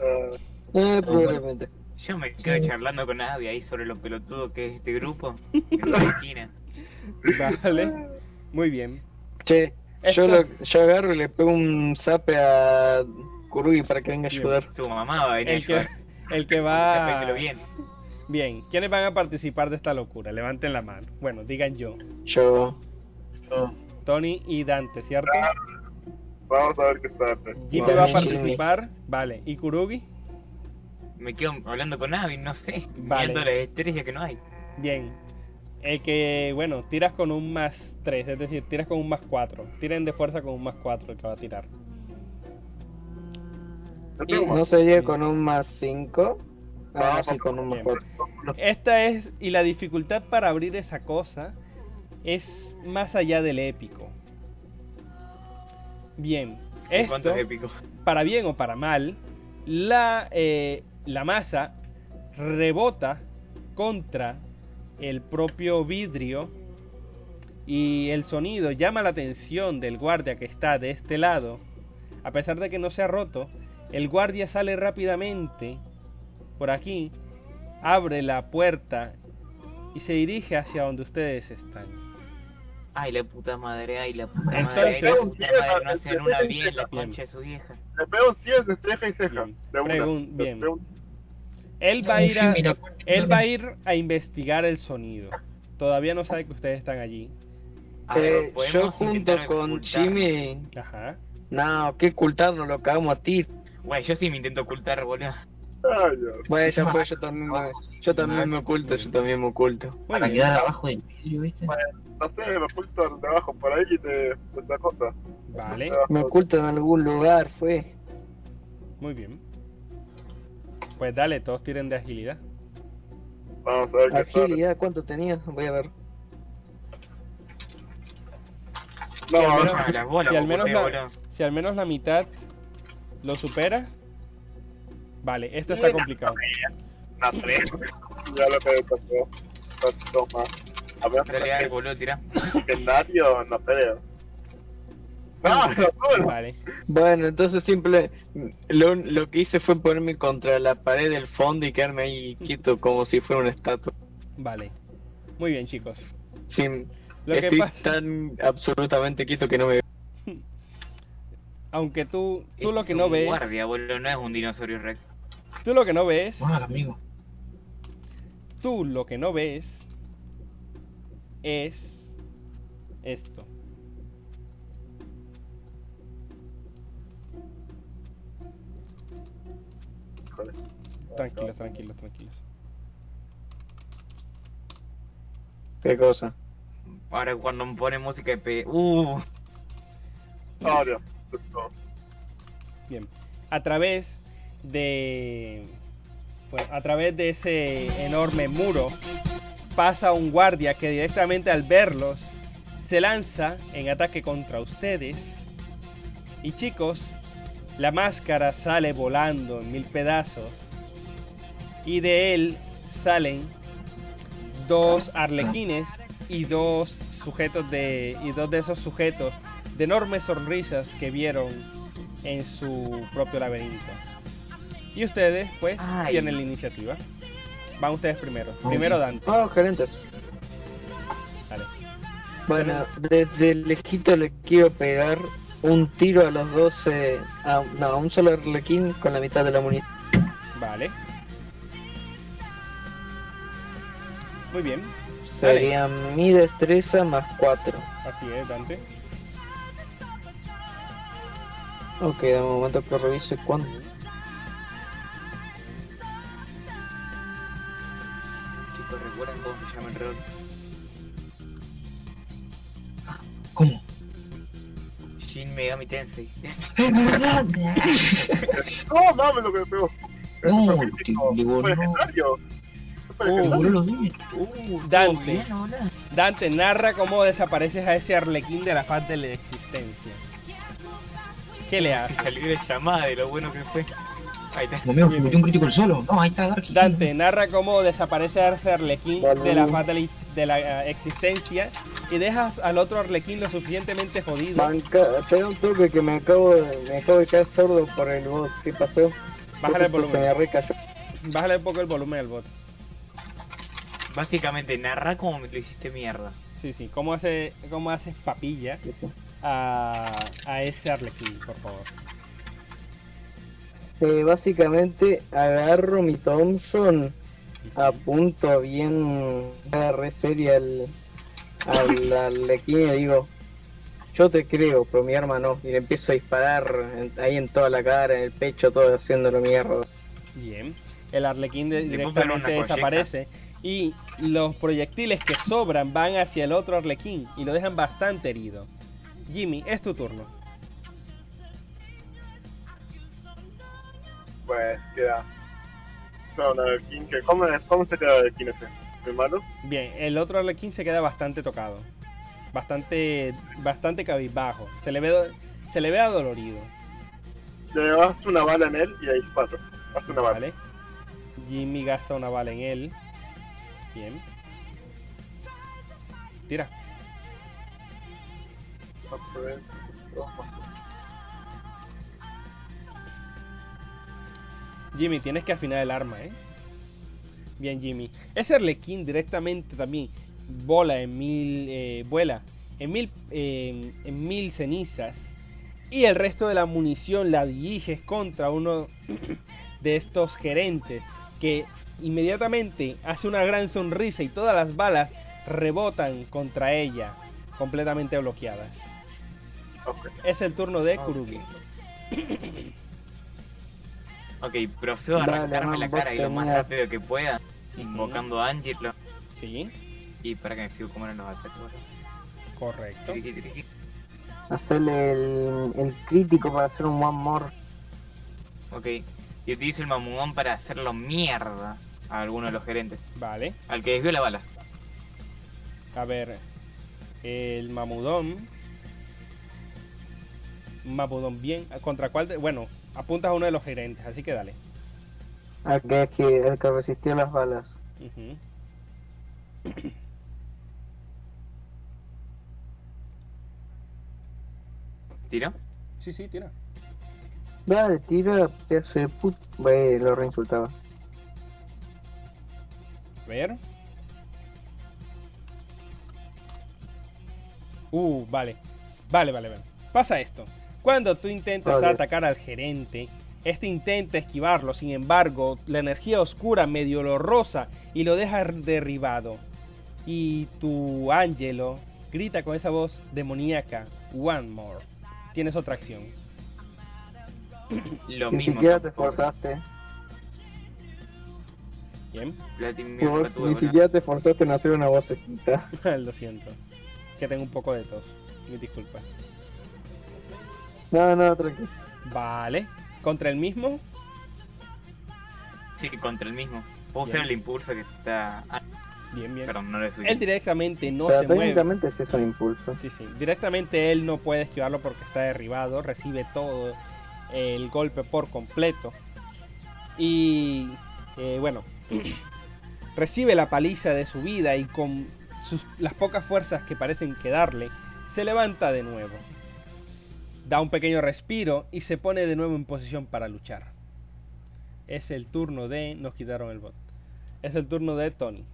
Ah, Eh, probablemente. yo me quedo charlando con Abby ahí sobre lo pelotudo que es este grupo. <laughs> En la esquina. Vale. Muy bien. Che, yo, lo, yo agarro y le pego un zape a Kurugi para que venga a ayudar. Tu mamá va a venir a El que, ayudar. el que va... <laughs> Zapételo bien. Bien, ¿quiénes van a participar de esta locura? Levanten la mano. Bueno, digan yo. Yo. Tony y Dante, ¿cierto? vamos a ver qué está. Jimmy Vale, va a participar. Vale. ¿Y Kurugi? Me quedo hablando con Abby, no sé. Vale. Viendo las estrellas que no hay. Bien. El que, bueno, tiras con un más 3, es decir, tiras con un más 4. Tiren de fuerza con un más 4 el que va a tirar. ¿No más. sería con un más 5? Ah, sí, con un más bien. 4. Esta es, y la dificultad para abrir esa cosa es más allá del épico. Bien, ¿Cuánto Esto, es épico? <laughs> para bien o para mal, la, eh, la masa rebota contra el propio vidrio y el sonido llama la atención del guardia que está de este lado. A pesar de que no se ha roto, el guardia sale rápidamente por aquí, abre la puerta y se dirige hacia donde ustedes están. Ay, la puta madre, ay, la puta Entonces- madre, ay, la puta madre, no hacen una bien la concha de su vieja. Le pego un 100 de ceja y ceja. De una. Pregun- bien. Él va a ir a, él va a ir a investigar el sonido. Todavía no sabe que ustedes están allí. Eh, yo ¿podemos junto con? Jimmy... Ajá. No, que ocultarnos, lo cagamos a ti. Güey, yo sí me intento ocultar, boludo. Ay. Bueno, ya fue, yo también me, yo también me oculto, yo también me oculto. Para quedar abajo del vidrio, ¿viste? No sé, me oculto debajo por ahí y te. esta cosa. Vale, Me oculto en algún lugar, fue. muy bien. Pues dale, todos tiren de agilidad. Vamos a ver qué sale. Agilidad, ¿cuánto tenía? Voy a ver. No, Y al no, menos- si, al la, si al menos la mitad lo supera. Vale, esto está complicado. una 3. Ya lo que pasó. Toma. A ver, Dale, dale, boludo, tira. legendario, no creo. Ah, no, no. Vale, Bueno, entonces simple, lo, lo que hice fue ponerme contra la pared del fondo y quedarme ahí quieto como si fuera una estatua. vale. Muy bien, chicos. Sin, Lo que estoy pasa, tan absolutamente quieto que no me <laughs> aunque tú, tú Es lo que no un ves, guardia, boludo, no es un dinosaurio rex. Tú lo que no ves, Mal, amigo. tú lo que no ves es esto. Tranquilos, tranquilos, tranquilos. ¿Qué cosa? Ahora cuando me pone música de pe... Uh, Oh, Dios. Bien. A través de bueno, a través de ese enorme muro pasa un guardia que directamente al verlos se lanza en ataque contra ustedes. Y chicos, la máscara sale volando en mil pedazos y de él salen dos arlequines y dos sujetos de y dos de esos sujetos de enormes sonrisas que vieron en su propio laberinto. Y ustedes, pues, Ay. tienen la iniciativa. Van ustedes primero. Primero Dante. Oh, gerentes. Dale. Bueno, desde lejito le quiero pegar un tiro a los 12, a, no, a un solo arlequín con la mitad de la munición. Vale. Muy bien. Dale. Sería mi destreza más 4. Así es, Dante. Ok, de momento que revise cuánto. Chicos, ¿recuerdan cómo se llama el rol? ¿Cómo? Shin Megami Tensei. ¡Es verdad! No, mames <laughs> lo que me pegó. No, Es un te voló. ¿Fue legendario? ¿Fue Uh. Uh, Dante. Dante, narra cómo desapareces a ese arlequín de la faz de la existencia. ¿Qué le Se haces? salió de llamada de lo bueno que fue. Ahí está. Como mío, un crítico el solo. No, ahí está Darky. Dante, narra cómo desaparece a ese arlequín de la de la, de la, eh, existencia y dejas al otro arlequín lo suficientemente jodido. Banca, espera un toque que me acabo de, me acabo de quedar sordo por el bot. ¿Qué pasó? Bájale el Justo Se me volumen. recayó. Bájale un poco el volumen al bot. Básicamente, narra cómo me lo hiciste mierda. Sí, sí. ¿Cómo, hace, cómo haces papilla Sí, sí. a, a ese arlequín, por favor? Eh, básicamente agarro mi Thompson, apunto bien, agarré seria al, al arlequín y le digo, yo te creo, pero mi arma no. Y le empiezo a disparar en- ahí en toda la cara, en el pecho, todo haciéndolo mierda. Bien. El arlequín de- directamente desaparece y los proyectiles que sobran van hacia el otro arlequín y lo dejan bastante herido. Jimmy, es tu turno. Pues queda. El King, que- ¿cómo, ¿cómo se queda el King ese? ¿Mi malo? Bien, el otro arlequín se queda bastante tocado. Bastante bastante cabizbajo. Se le ve se le ve adolorido. llevas una bala en él y ahí disparo. Haz una bala. Vale. Jimmy gasta una bala en él. Bien. Tira. Jimmy, tienes que afinar el arma, ¿eh? Bien, Jimmy. Ese Arlequín directamente también bola en mil, eh, vuela en mil, eh, en mil cenizas y el resto de la munición la diriges contra uno <coughs> de estos gerentes que inmediatamente hace una gran sonrisa y todas las balas rebotan contra ella, completamente bloqueadas. Es el turno de Kurugi. <coughs> Ok, procedo a arrancarme la cara y lo más rápido que pueda, invocando a Angelo. Sí, Y para que me fijo cómo eran los ataques. correcto. Hacerle el, el crítico para hacer un one more. Ok, y utilizo el mamudón para hacerlo mierda a alguno de los gerentes. Vale. Al que desvió la bala. A ver. El mamudón. Mamudón bien. ¿Contra cuál? de- bueno, apuntas a uno de los gerentes, así que dale. Al que, que, el que resistió las balas. ¿Tiro? Sí, sí, tira. Dale, tira, pedazo de put. Ve, lo reinsultaba. A ver. Uh, vale. Vale, vale, vale. Pasa esto. Cuando tú intentas Vale. atacar al gerente, este intenta esquivarlo, sin embargo, la energía oscura medio lo roza y lo deja derribado. Y tu Ángelo grita con esa voz demoníaca, One more. Tienes otra acción. Lo Ni mismo. siquiera te esforzaste. Bien. Platinum Por- nunca tuve ni buena- siquiera te esforzaste en hacer una vocecita. <laughs> Lo siento. Que tengo un poco de tos. Mis disculpas. No, no, tranquilo. Vale. ¿Contra el mismo? Sí, contra el mismo. Puedo Bien. usar el impulso que está. Ah, Bien, bien. perdón, no lo subí. Él directamente no Pero se mueve. técnicamente sí es un impulso. Sí, sí. Directamente él no puede esquivarlo porque está derribado. Recibe todo el golpe por completo. Y eh, bueno, <clears throat> recibe la paliza de su vida y con sus, las pocas fuerzas que parecen quedarle, se levanta de nuevo. Da un pequeño respiro y se pone de nuevo en posición para luchar. Es el turno de... Nos quitaron el bot. Es el turno de Tony.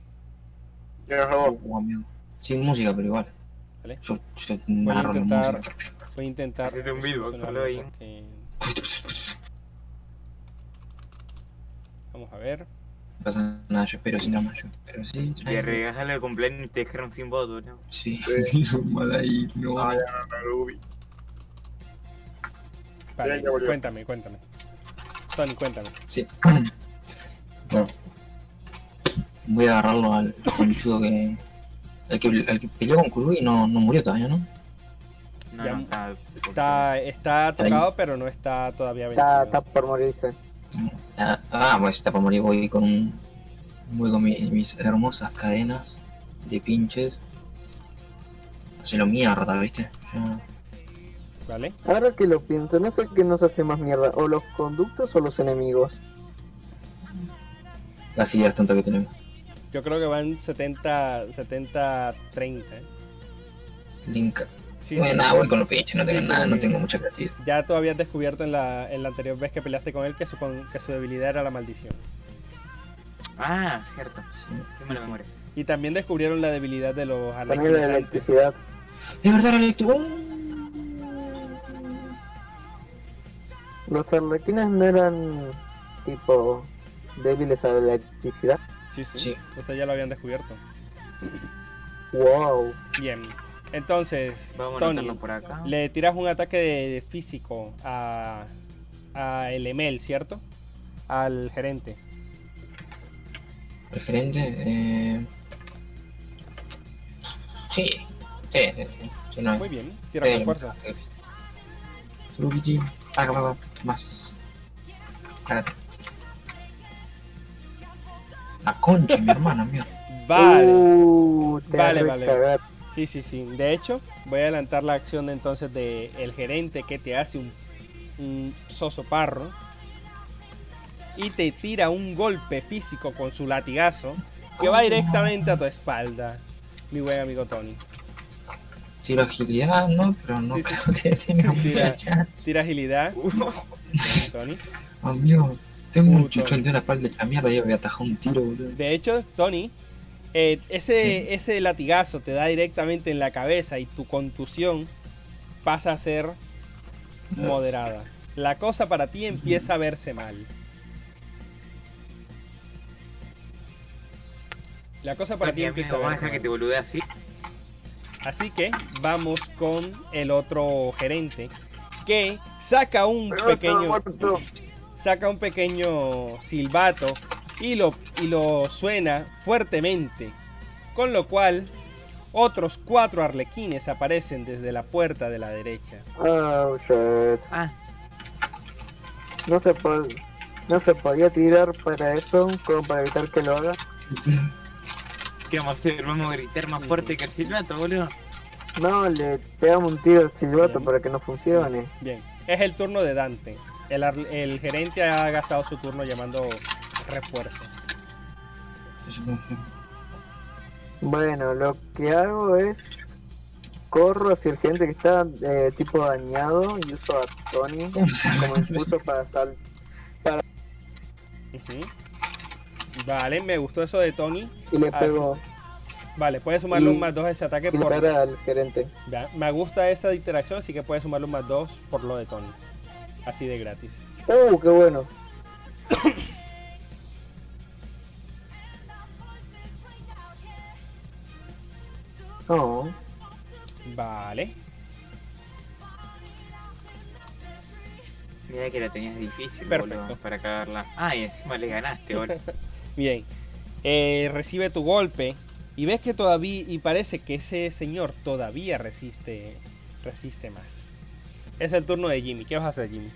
Sin música, pero igual. ¿Vale? Yo, yo Voy a intentar... Voy a intentar... Hacete un beatbox, solucionarlo solo ahí. porque- Vamos a ver. No pasa nada, yo espero sin drama, yo espero sí. Regalaron el cumpleaños y te dejaron sin voto, ¿no? Sí, Sí. <laughs> mal ahí, no. Ah, no, no, Ruby. Vale, ya cuéntame, cuéntame. Tony, cuéntame. Sí. Bueno. Voy a agarrarlo al conchudo que. El que, el que peleó con Kurugi no, no murió todavía, ¿no? No, Ya no, está. Está, está Está ahí. tocado, pero no está todavía Está, vencido. está por morirse. Ah, ah, pues está por morir. Voy con un. Voy con mi- mis hermosas cadenas de pinches. Hacelo mierda, ¿viste? Ya. ¿Vale? Ahora que lo pienso, no sé qué nos hace más mierda, o los conductos o los enemigos. Las ideas tontas que tenemos. Yo creo que van 70, 70, 30. ¿eh? Link. Sí, bueno, sí, nada, sí. voy con los pinches, no tengo Sí, nada, no tengo mucha creatividad. Ya tú habías descubierto en la, en la anterior vez que peleaste con él que su, con- que su debilidad era la maldición. Ah, cierto. Sí. Qué mala memoria. Y también descubrieron la debilidad de los También la electricidad. Es verdad, eléctrico. Los arlequines no eran tipo débiles a la electricidad. Sí, sí, Sí. Ustedes ya lo habían descubierto. Wow. Bien. Entonces, Vamos a Tony, por acá. le tiras un ataque de físico a, a el Emel, ¿cierto? Al gerente. Referente, eh... Sí, sí, sí, sí, sí, no. Muy bien, tira con fuerza. Luigi, haga, haga, más. Espérate. La concha, mi hermana, mío. Vale. Uh, Vale, vale. Sí, sí, sí. De hecho, voy a adelantar la acción de, entonces de el gerente que te hace un un soso parro y te tira un golpe físico con su latigazo que va directamente a tu espalda, mi buen amigo Tony. Tiro agilidad, ¿no? Pero no Sí, creo que tenga Tira, mucha chance. tira agilidad, <laughs> Tony. Amigo, tengo un Puto. chuchón de una espalda de la mierda y voy a atajar un tiro, boludo. De hecho, Tony, eh, ese, Sí. ese latigazo te da directamente en la cabeza y tu contusión pasa a ser moderada. La cosa para ti empieza a verse mal. La cosa para ti empieza a verse dejar que te mal. así. Así que vamos con el otro gerente que saca un pequeño saca un pequeño silbato y lo y lo suena fuertemente, con lo cual otros cuatro arlequines aparecen desde la puerta de la derecha. Oh, shit. Ah, No se, no se podía tirar para eso, como para evitar que lo haga. <laughs> ¿qué vamos a hacer? Vamos a gritar más fuerte que el silbato, boludo. No, le pegamos un tiro al silbato Bien. para que no funcione. Bien, es el turno de Dante. El, ar- el gerente ha gastado su turno llamando refuerzo. Bueno, lo que hago es corro hacia el gente que está eh, tipo dañado y uso a Tony como <laughs> impulso para sal para. Vale, me gustó eso de Tony. y le Ah, pego Vale, puedes sumarle Y- un más dos a ese ataque y por... al gerente. Ya, Me gusta esa interacción, así que puedes sumarle un más dos por lo de Tony. Así de gratis. ¡Oh, qué bueno! <coughs> Oh, Vale. Mira que la tenías difícil, Perfecto. boludo, para cagarla. Ah, y encima le ganaste, boludo. <laughs> Bien. Eh, recibe tu golpe y ves que todavía y parece que ese señor todavía resiste resiste más. Es el turno de Jimmy. ¿Qué vas a hacer, Jimmy?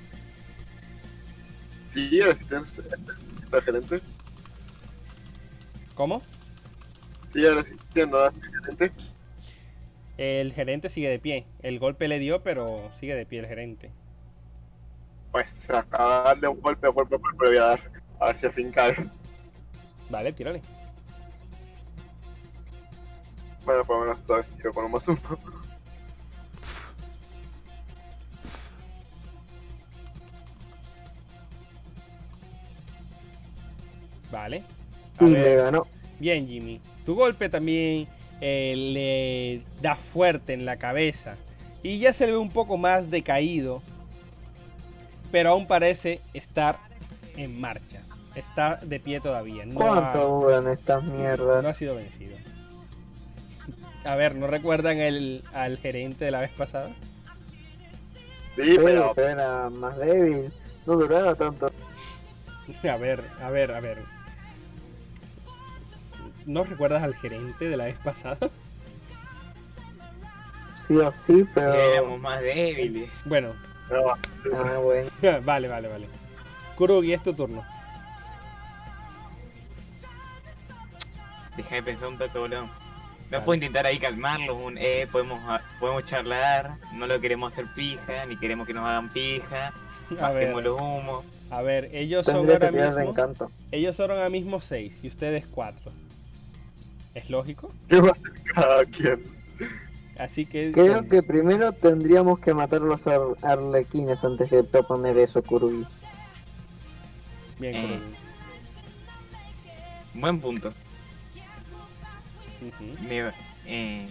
Sí, resistencia. ¿Está gerente? ¿Cómo? Sigue resistiendo a gerente. El gerente sigue de pie. El golpe le dio, pero sigue de pie el gerente. Pues a darle un golpe, golpe, golpe le voy a dar. A ver si. Vale, tírale. Bueno, por lo menos todavía tiro con un más uno. Vale. A y ver. le ganó. Bien, Jimmy. Tu golpe también eh, le da fuerte en la cabeza. Y ya se le ve un poco más decaído. Pero aún parece estar en marcha. Está de pie todavía. No ¿Cuánto ha, duran estas no ha mierdas? sido vencido. A ver, ¿no recuerdan el, al gerente de la vez pasada? Sí, Sí, pero pero era más débil. No duraba tanto. <laughs> A ver, a ver, a ver. ¿No recuerdas al gerente de la vez pasada? Sí o sí, pero... Éramos más débiles. Bueno, no, Ah, bueno. <laughs> vale, vale, vale. Kurugi, es tu turno. Deja de pensar un toque, boludo. No puedo intentar ahí calmarlos, un eh, podemos ah, podemos charlar, no lo queremos hacer pija, ni queremos que nos hagan pija, <laughs> A ver, bajemos los humos. a ver, ellos son ahora mismo, encanto. ellos son ahora mismo 6 y ustedes 4. ¿Es lógico? ¿qué va a hacer cada quien? Así que Creo que primero tendríamos que matar los ar- arlequines antes de proponer eso, Kurugi. bien, Eh. Kurugi. Buen punto. Me, eh,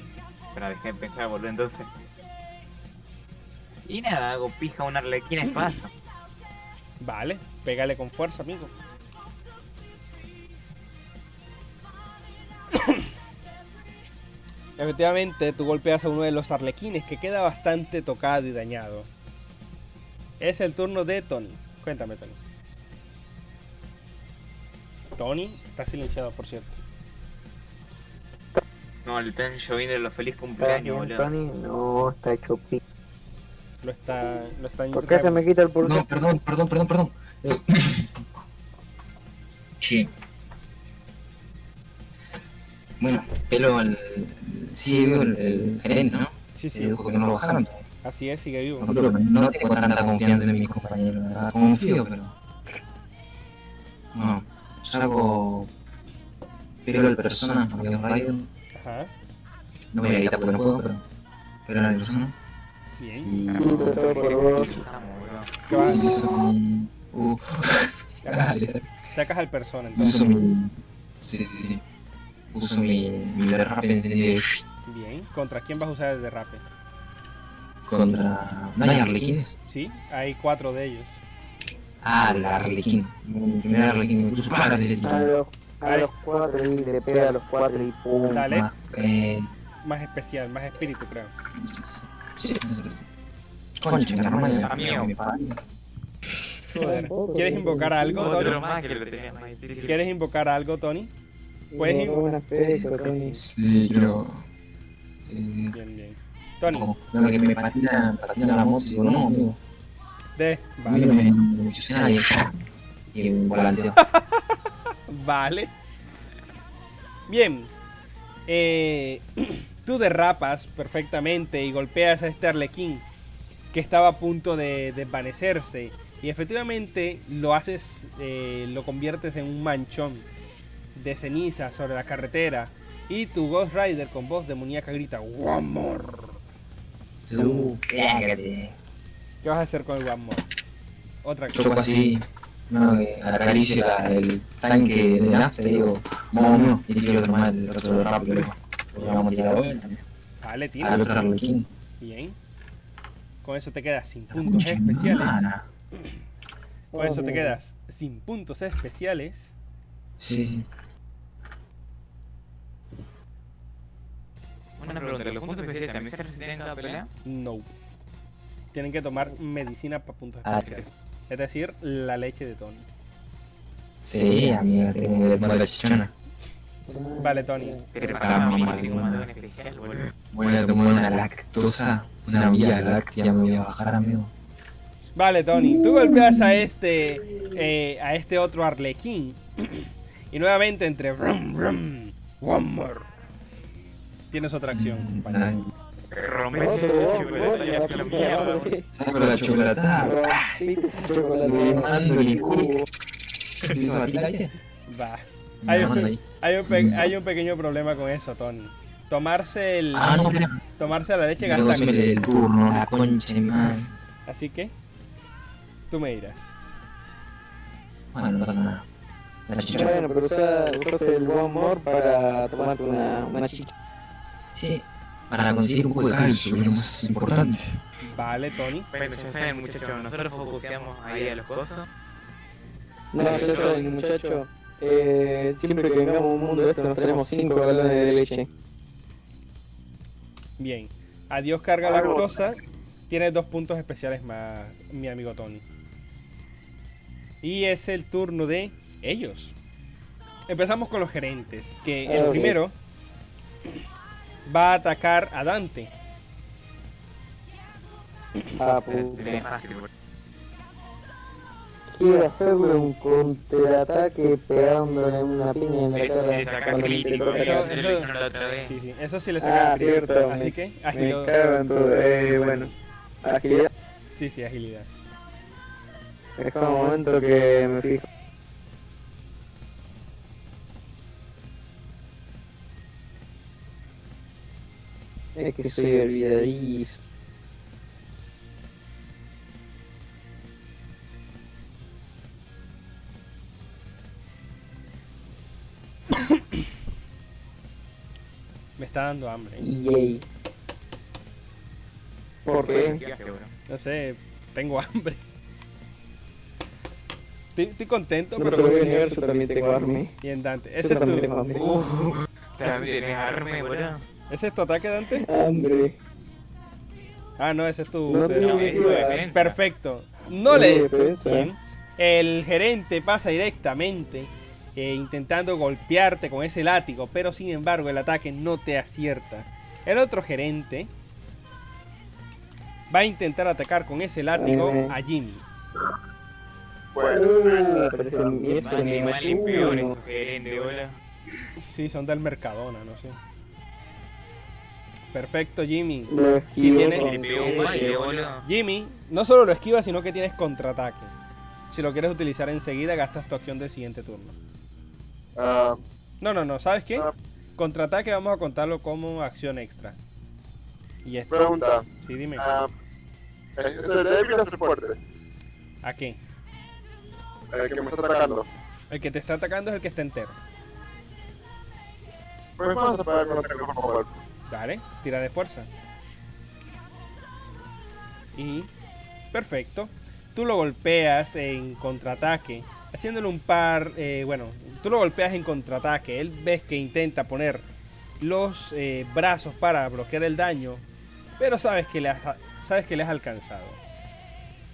pero dejé de pensar, boludo, entonces. Y nada, hago pija a un arlequín es paso. Vale, pégale con fuerza, amigo. <coughs> Efectivamente, tú golpeas a uno de los arlequines que queda bastante tocado y dañado. Es el turno de Tony. Cuéntame, Tony. Tony está silenciado, por cierto. No, le están lloviendo los feliz ¿Está cumpleaños, boludo. Tony? No, está hecho pi. Lo está, lo está ¿Por qué se me quita el pulso? No, perdón, perdón, perdón, perdón. <coughs> Eh, Che. Bueno, pelo al... Sí, veo el, el gerente, ¿no? Sí, sí. Eh, dijo que no lo bajaron. Así es, sigue vivo. No, pero no tengo tanta confianza en mis compañeros, verdad. Confío, pero. No, salvo. Pero el persona, amigo Raiden, Ajá, no voy a porque no puedo, pero. Pero la persona. bien. Y. Mi. Uh. <laughs> Sacas al persona entonces. Uso mi. Sí, sí, sí. Uso mi. Mi derrape encendido Bien. ¿Contra quién vas a usar el derrape? contra. ¿No hay arlequines? Sí, hay cuatro de ellos. Ah, la arlequín. Mi primer arlequín. De A los, cuatro y le pega a los cuatro y pum. Dale. Más, eh, Más especial, más espíritu, creo. Sí, sí, sí. Concha, mi padre. Joder. ¿Quieres invocar algo, Tony? lo. ¿Quieres invocar algo, Tony? Puedes fe, Tony. Sí, quiero. Eh, Bien, bien. Tony, no, no, que me patina, patina la moto digo, no, amigo. de. Vale. y un volanteo. <laughs> Vale. Bien. Eh, <clears throat> tú derrapas perfectamente y golpeas a este arlequín que estaba a punto de desvanecerse. Y efectivamente lo haces, eh, lo conviertes en un manchón de ceniza sobre la carretera. Y tu Ghost Rider con voz demoníaca grita One more. Tú. ¿Qué vas a hacer con el One more? Otra Choco cosa. así, no, que la, el tanque de nafta y digo, vamos, no, y tiro otro más, el otro rápido. Porque vamos a tirar la vuelta. Vale, Al tira. otro arlequín. Bien. Con eso te quedas sin puntos especiales. Con eso te quedas sin puntos especiales. Sí, sí. Una pregunta, ¿los puntos especiales también se resisten en cada pelea? No. Tienen que tomar medicina para puntos Ah, especiales. Es decir, la leche de Tony. Sí, amiga, tengo que tomar la chichona. Vale, Tony. Pero para mí tengo un mandón especial, boludo. Voy a tomar una lactosa, una vía láctea, me voy a bajar, amigo. Vale, Tony. Tú golpeas a este, eh, a este otro arlequín. <clears throat> y nuevamente entre brum, brum, one more. Tienes otra acción, compañero. Rompe ese chocolate y hace la mierda. Saco la chocolatada, ese le mando el culo. ¿Empiezo a batir aire? Va. Hay un, hay, un pe- hay un pequeño problema con eso, Tony. Tomarse el Ah, no, tomarse la leche gasta el turno, la concha madre. Así que tú me dirás. Bueno, no pasa nada. La chicha. Bueno, pero usa, el One More para tomarte una, una chicha. Sí, para conseguir un poco de calcio, que es lo más importante. Vale, Tony. Bueno, ya saben muchachos, nosotros focuseamos ahí a los cosos. No, yo soy el muchacho. Eh, siempre que vengamos a un mundo de esto nos tenemos 5 galones de leche. Bien. Adiós carga Algo. lactosa. Tiene dos puntos especiales más, mi amigo Tony. Y es el turno de ellos. Empezamos con los gerentes. Que el primero va a atacar a Dante. Ah. Quiero hacerle un contraataque pegándole una piña en la cara. me crítico, eso- eso. Sí, sí. Eso sí le saca Ah, crítico. cierto. Así me, que me agilidad. cago en todo. Eh, bueno. Agilidad. Sí, sí, agilidad. Es como un momento que me fijo. Es que soy olvidadizo. <coughs> Me está dando hambre. ¿eh? Yay. ¿Por ¿Qué qué? No sé, tengo hambre. Estoy, estoy contento, No pero voy a negar, yo también tengo arme. Bien, Dante. ¿Ese es, también tu, hambre. <laughs> También tenés arme, boludo. ¿Ese es tu ataque, Dante? Hambre. Ah, no, ese es tu... No no, es. Perfecto. No le... El gerente pasa directamente eh, intentando golpearte con ese látigo, pero sin embargo el ataque no te acierta. El otro gerente va a intentar atacar con ese látigo Eh. a Jimmy. Bueno, Uh, pero. Sí, son del Mercadona, no sé. Perfecto, Jimmy. Lo esquivo tienes-. Jimmy, no solo lo esquivas, sino que tienes contraataque. Si lo quieres utilizar enseguida, gastas tu acción del siguiente turno. Ah, No, no, no, ¿sabes qué? Ah. Contraataque vamos a contarlo como acción extra. Y esto. pregunta. Sí, dime. ¿Es el débil o es el fuerte? ¿A qué? El que me está atacando. El que te está atacando es el que está entero. Pues vamos a pagar con cuerpo Dale, tira de fuerza. Y. Perfecto. Tú lo golpeas en contraataque. Haciéndole un par. eh, bueno, tú lo golpeas en contraataque. Él ves que intenta poner los eh, brazos para bloquear el daño. Pero sabes que le has, sabes que le has alcanzado.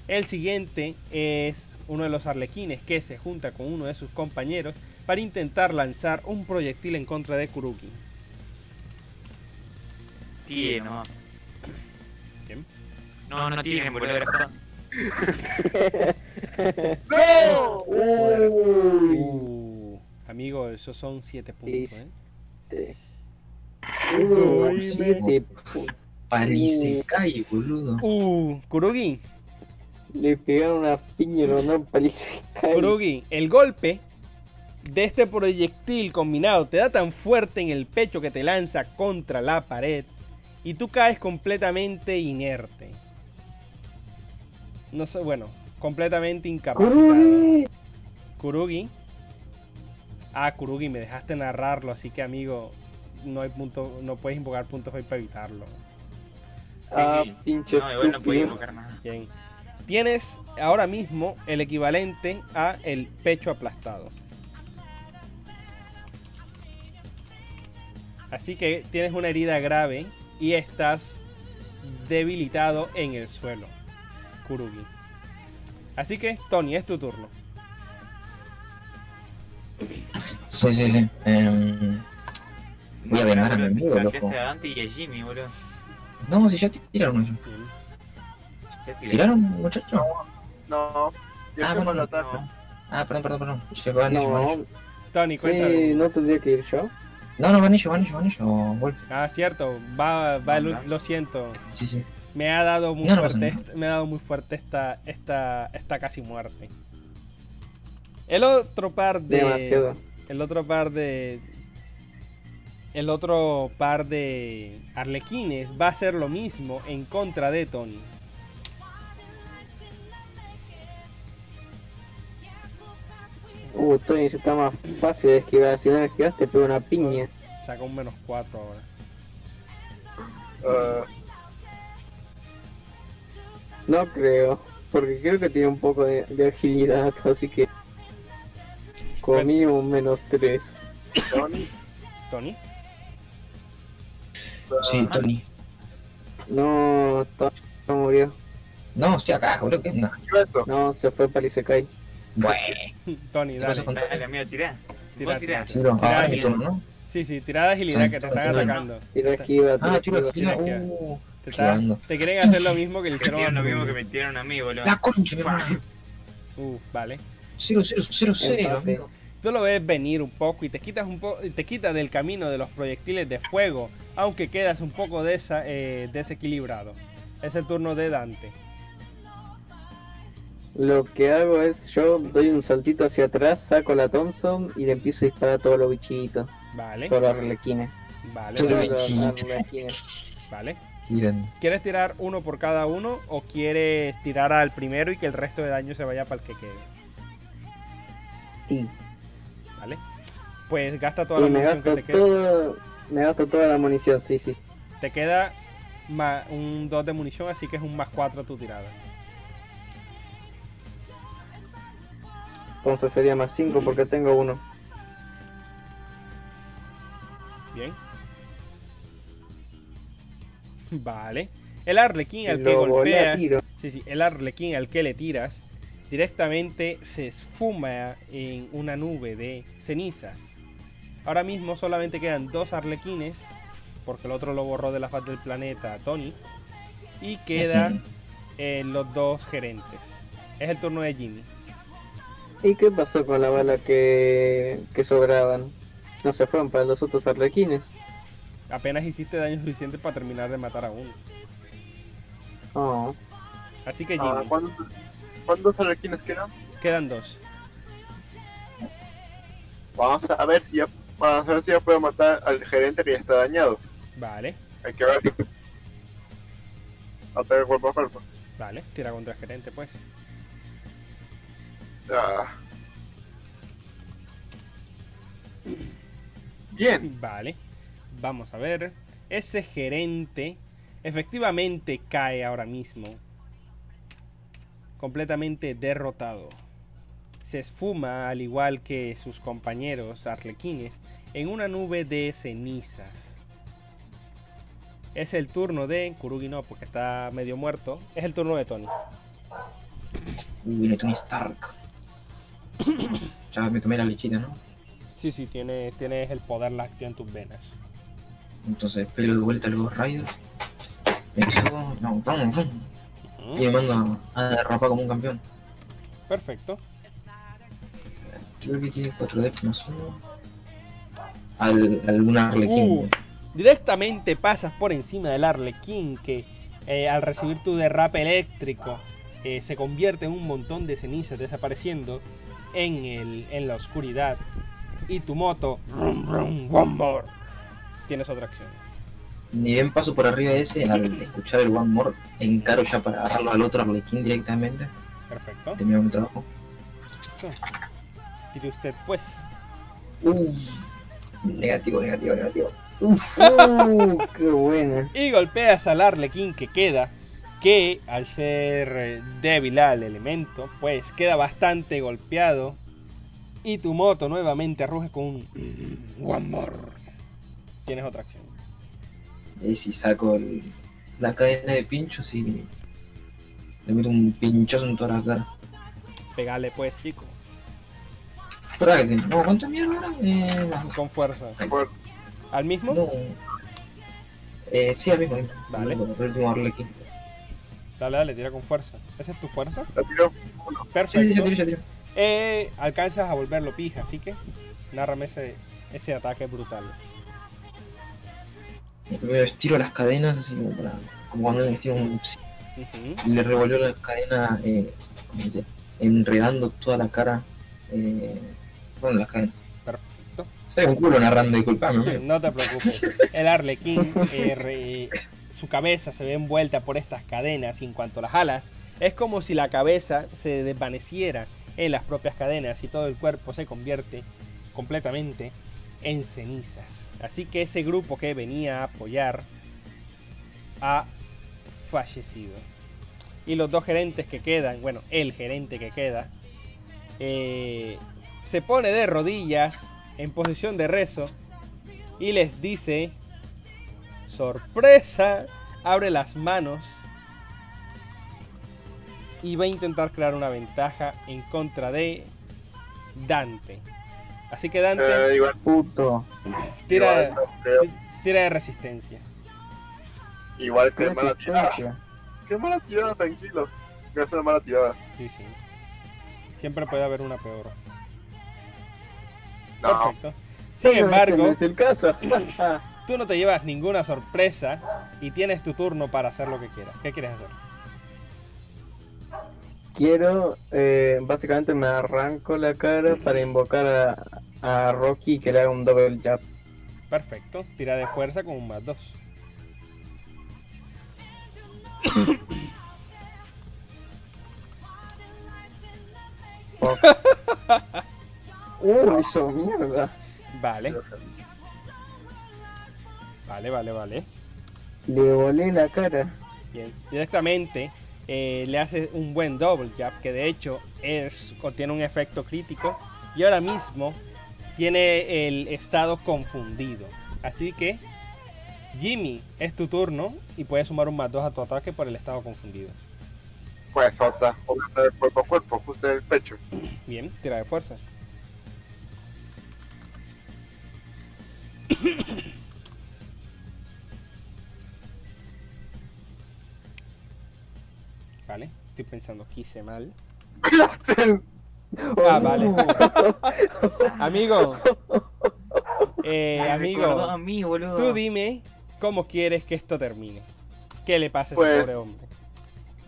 El siguiente es uno de los arlequines que se junta con uno de sus compañeros para intentar lanzar un proyectil en contra de Kuruki. Tiene, no. ¿Quién? No, no tiene, boludo. era- <laughs> ¡No! Uy. Uh, amigo, esos son 7 puntos, ¿eh? Este. Uy, Uy, me- siete pu- Parece cae, boludo. Uh, Kurugi, Le pegaron una piña, no, no. Kurugi, el golpe de este proyectil combinado te da tan fuerte en el pecho que te lanza contra la pared y tú caes completamente inerte. No sé, bueno, completamente incapacitado. ¡Kurugi! Kurugi. Ah, Kurugi, me dejaste narrarlo, así que amigo, no hay punto, no puedes invocar puntos hoy para evitarlo. Ah, pinche No, igual no puede estúpido. invocar nada. Bien. Tienes ahora mismo el equivalente a el pecho aplastado. Así que tienes una herida grave y estás debilitado en el suelo, Kurugi. Así que, Tony, es tu turno. Sí, sí, sí. Voy a vengar a mi amigo, loco. cambiaste a Dante y a Jimmy, boludo. No, si ya tiraron. ¿Tiraron, muchachos? No. Yo Ah, bueno. No. Ah, perdón, perdón, perdón. Se van No. Tony, sí, cuéntame. no tendría que ir yo. No, no, van ellos, van ellos, van ellos. Wolf. Ah, cierto, va, va, lo, siento. Sí, sí. Me ha dado muy No, no pasa fuerte, me ha dado muy fuerte esta, esta, esta casi muerte. El otro par de, Demasiado. el otro par de, el otro par de arlequines va a hacer lo mismo en contra de Tony. Uh, Tony, se está más fácil de esquivar. Si no le esquivas, te pega una piña. Saca un menos 4 ahora. Ah, No creo, porque creo que tiene un poco de, de agilidad, así que. Comí un menos 3. Tony. Tony. Sí, Tony. No, Tony no murió. No, estoy acá, boludo, ¿qué onda? ¿Qué es esto? No, se fue para Isekai. Bueno. <laughs> Tony, ¿Qué dale. Dale, amigo. Tira, tira. Sí, no, ahora es mi Tira, ¿no? Sí, sí, tirada de agilidad que te están Tira, tira. atacando. Tira esquiva, tira Ah, chulo, esquiva. esquiva. tira. Uh, Te, está- esquivando. te quieren hacer lo mismo que le hicieron a lo mismo que me tiraron a mí, boludo. La concha. Uh, vale. 0, 0, 0, 0, Empate. amigo. Tú lo ves venir un poco y te quitas un poco, te quitas del camino de los proyectiles de fuego, aunque quedas un poco desa- eh, desequilibrado. Es el turno de Dante. Lo que hago es, yo doy un saltito hacia atrás, saco la Thompson y le empiezo a disparar a todos los bichitos, Vale, todos los arlequines. vale, Todo Todos vale, los bichito. arlequines. vale. Tiran. ¿Quieres tirar uno por cada uno o quieres tirar al primero y que el resto de daño se vaya para el que quede? Sí. ¿Vale? Pues gasta toda Y la me munición que gasto te queda. todo, me gasto toda la munición, sí, sí. Te queda ma- un 2 de munición, así que es un más 4 a tu tirada. Entonces sería más 5 porque tengo uno. Bien. <laughs> Vale. El arlequín al que Lo volé a golpeas. tiro. Sí, sí, el arlequín al que le tiras directamente se esfuma en una nube de cenizas. Ahora mismo solamente quedan dos arlequines, porque el otro lo borró de la faz del planeta Tony, y quedan eh, los dos gerentes. Es el turno de Jimmy. ¿Y qué pasó con la bala que, que sobraban? No se fueron para los otros arlequines. Apenas hiciste daño suficiente para terminar de matar a uno. Oh. Así que Ah, Jimmy, ¿cuántos, ¿Cuántos arlequines quedan? quedan dos. Vamos a ver si ya, vamos a ver si ya puedo matar al gerente que ya está dañado. Vale, Hay que ver. Ataque cuerpo a cuerpo. vale, tira contra el gerente pues. Ah. Bien. Vale, vamos a ver. Ese gerente efectivamente cae ahora mismo. Completamente derrotado. Se esfuma, al igual que sus compañeros arlequines, en una nube de cenizas. Es el turno de Kurugi no, porque está medio muerto. Es el turno de Tony. Uy, viene Tony Stark. Ya me tomé la lechita, ¿no? Sí, sí, tienes, tienes el poder lácteo en tus venas. Entonces pelo de vuelta al Ghost Rider. Me no, pum, pum, Ujú, y me mando a, a derrapar como un campeón. Perfecto. Creo que tiene 4 decks más uno. Al, algún arlequín. Uh, directamente pasas por encima del arlequín que eh, al recibir tu derrape eléctrico eh, se convierte en un montón de cenizas desapareciendo en, el, en la oscuridad. Y tu moto, rum, rum, one more. Tienes otra acción. Ni bien paso por arriba de ese, al escuchar el One More, encaro ya para agarrarlo al otro arlequín directamente. Perfecto. Termino mi trabajo. Tire usted pues. Uh, negativo, negativo, negativo. Uh, qué buena. Y golpeas al arlequín que queda, que al ser eh, débil al elemento, pues queda bastante golpeado. Y tu moto nuevamente ruge con un <clears throat> One more. Tienes otra acción. Y si saco el- la cadena de pinchos y le meto un pinchazo en toda la cara. Pegale pues, chico. Espera que te- No, ¿cuánta mierda era? Eh, Con fuerza. ¿Al mismo? no. Eh, sí, al mismo. mismo. Vale. El último arlequín. Dale, dale, tira con fuerza. ¿Esa es tu fuerza? la tiró. Sí, Perfecto. sí, ya tiro, ya tiro. Eh, alcanzas a volverlo pija, así que nárrame ese, ese ataque brutal. Primero estiro las cadenas, así como para. Como cuando le estiro un. Ujú. y le revolvió la cadena, eh, enredando toda la cara. Eh, bueno, las cadenas. Perfecto. Soy un culo narrando, disculpame. amigo. No te preocupes. El arlequín, <laughs> eh, re- su cabeza se ve envuelta por estas cadenas y en cuanto las alas, es como si la cabeza se desvaneciera en las propias cadenas y todo el cuerpo se convierte completamente en cenizas. Así que ese grupo que venía a apoyar ha fallecido. Y los dos gerentes que quedan, bueno, el gerente que queda, eh, se pone de rodillas en posición de rezo y les dice, sorpresa, abre las manos y va a intentar crear una ventaja en contra de Dante. Así que Dante Eh, igual, Puto. tira, igual, creo- tira de resistencia. igual que mala tirada. Qué mala tirada, tranquilo. No es una mala tirada. Sí, sí. Siempre puede haber una peor. No. Perfecto. Sin embargo, no es el caso. <clears throat> tú no te llevas ninguna sorpresa y tienes tu turno para hacer lo que quieras. ¿Qué quieres hacer? Quiero, eh, básicamente me arranco la cara para invocar a, a Rocky que le haga un double jab. Perfecto. Tira de fuerza con un más 2. Fuck. <coughs> <laughs> Uh, hizo mierda. Vale. Vale, vale, vale. Le volé la cara. Bien. Directamente eh, le hace un buen double jab que de hecho es contiene un efecto crítico y ahora mismo tiene el estado confundido. Así que Jimmy, es tu turno y puedes sumar un más 2 a tu ataque por el estado confundido. Pues otra, otra de cuerpo a cuerpo, justo en el pecho. Bien, tira de fuerza. <coughs> estoy pensando que hice mal. <laughs> Ah, vale. <laughs> Amigo. <laughs> Eh, a amigo, mí, boludo. tú dime cómo quieres que esto termine. ¿Qué le pasa a ese Pues- pobre hombre?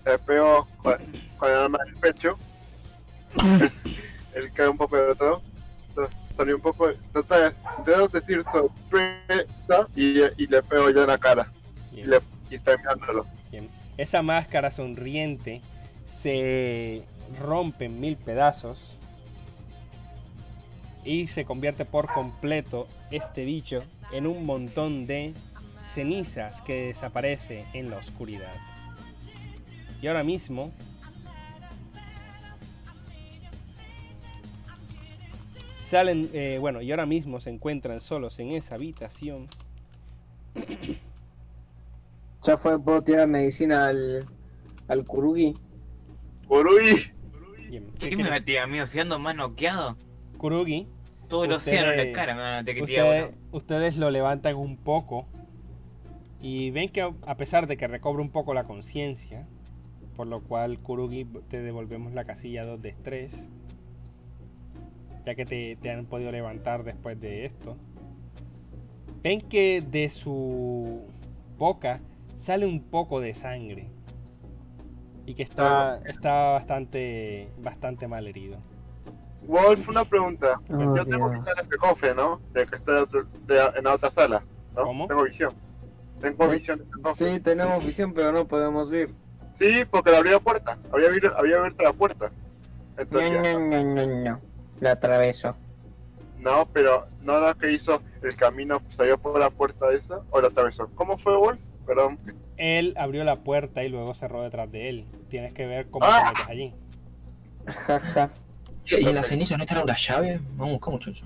Le pegó con, con el arma en <coughs> el pecho. Él cae un poco de todo. Salió un poco. Entonces, debo decir sorpresa y, y le pego ya en la cara. Y, Bien. le, y está mirándolo. Bien. Esa máscara sonriente se rompe en mil pedazos y se convierte por completo este bicho en un montón de cenizas que desaparece en la oscuridad. Y ahora mismo salen, eh, bueno, y ahora mismo se encuentran solos en esa habitación. Ya fue, puedo tirar medicina al, al Kurugi. Bien. ¿Qué ¿Qué me quiere- metí, amigo? Si ando más noqueado. Kurugi, Todo el Ustedes- océano en la cara me van a tener que tirar, Ustedes, ustedes lo levantan un poco y ven que a pesar de que recobra un poco la conciencia, por lo cual Kurugi te devolvemos la casilla 2 de estrés, ya que te, te han podido levantar después de esto. Ven que de su boca sale un poco de sangre y que está, está bastante, bastante mal herido. Wolf, una pregunta. Oh, Yo tengo Dios. visión de este cofre, ¿no? De que está de otro- de- en la otra sala. ¿no? ¿Cómo? Tengo visión. Tengo Sí. visión de este cofre. Sí, tenemos visión, pero no podemos ir. Sí, porque le abrí la puerta. Había, abierto- había abierto la puerta. No, Entonces, no, no, no, no. La atraveso. no, pero no que hizo el camino, salió por la puerta esa o la atravesó. ¿Cómo fue, Wolf? Perdón. Él abrió la puerta y luego cerró detrás de él. Tienes que ver cómo ¡Ah! te metes allí. Jaja. ¿Y en la ceniza no estará una llave? Vamos a buscar, muchachos.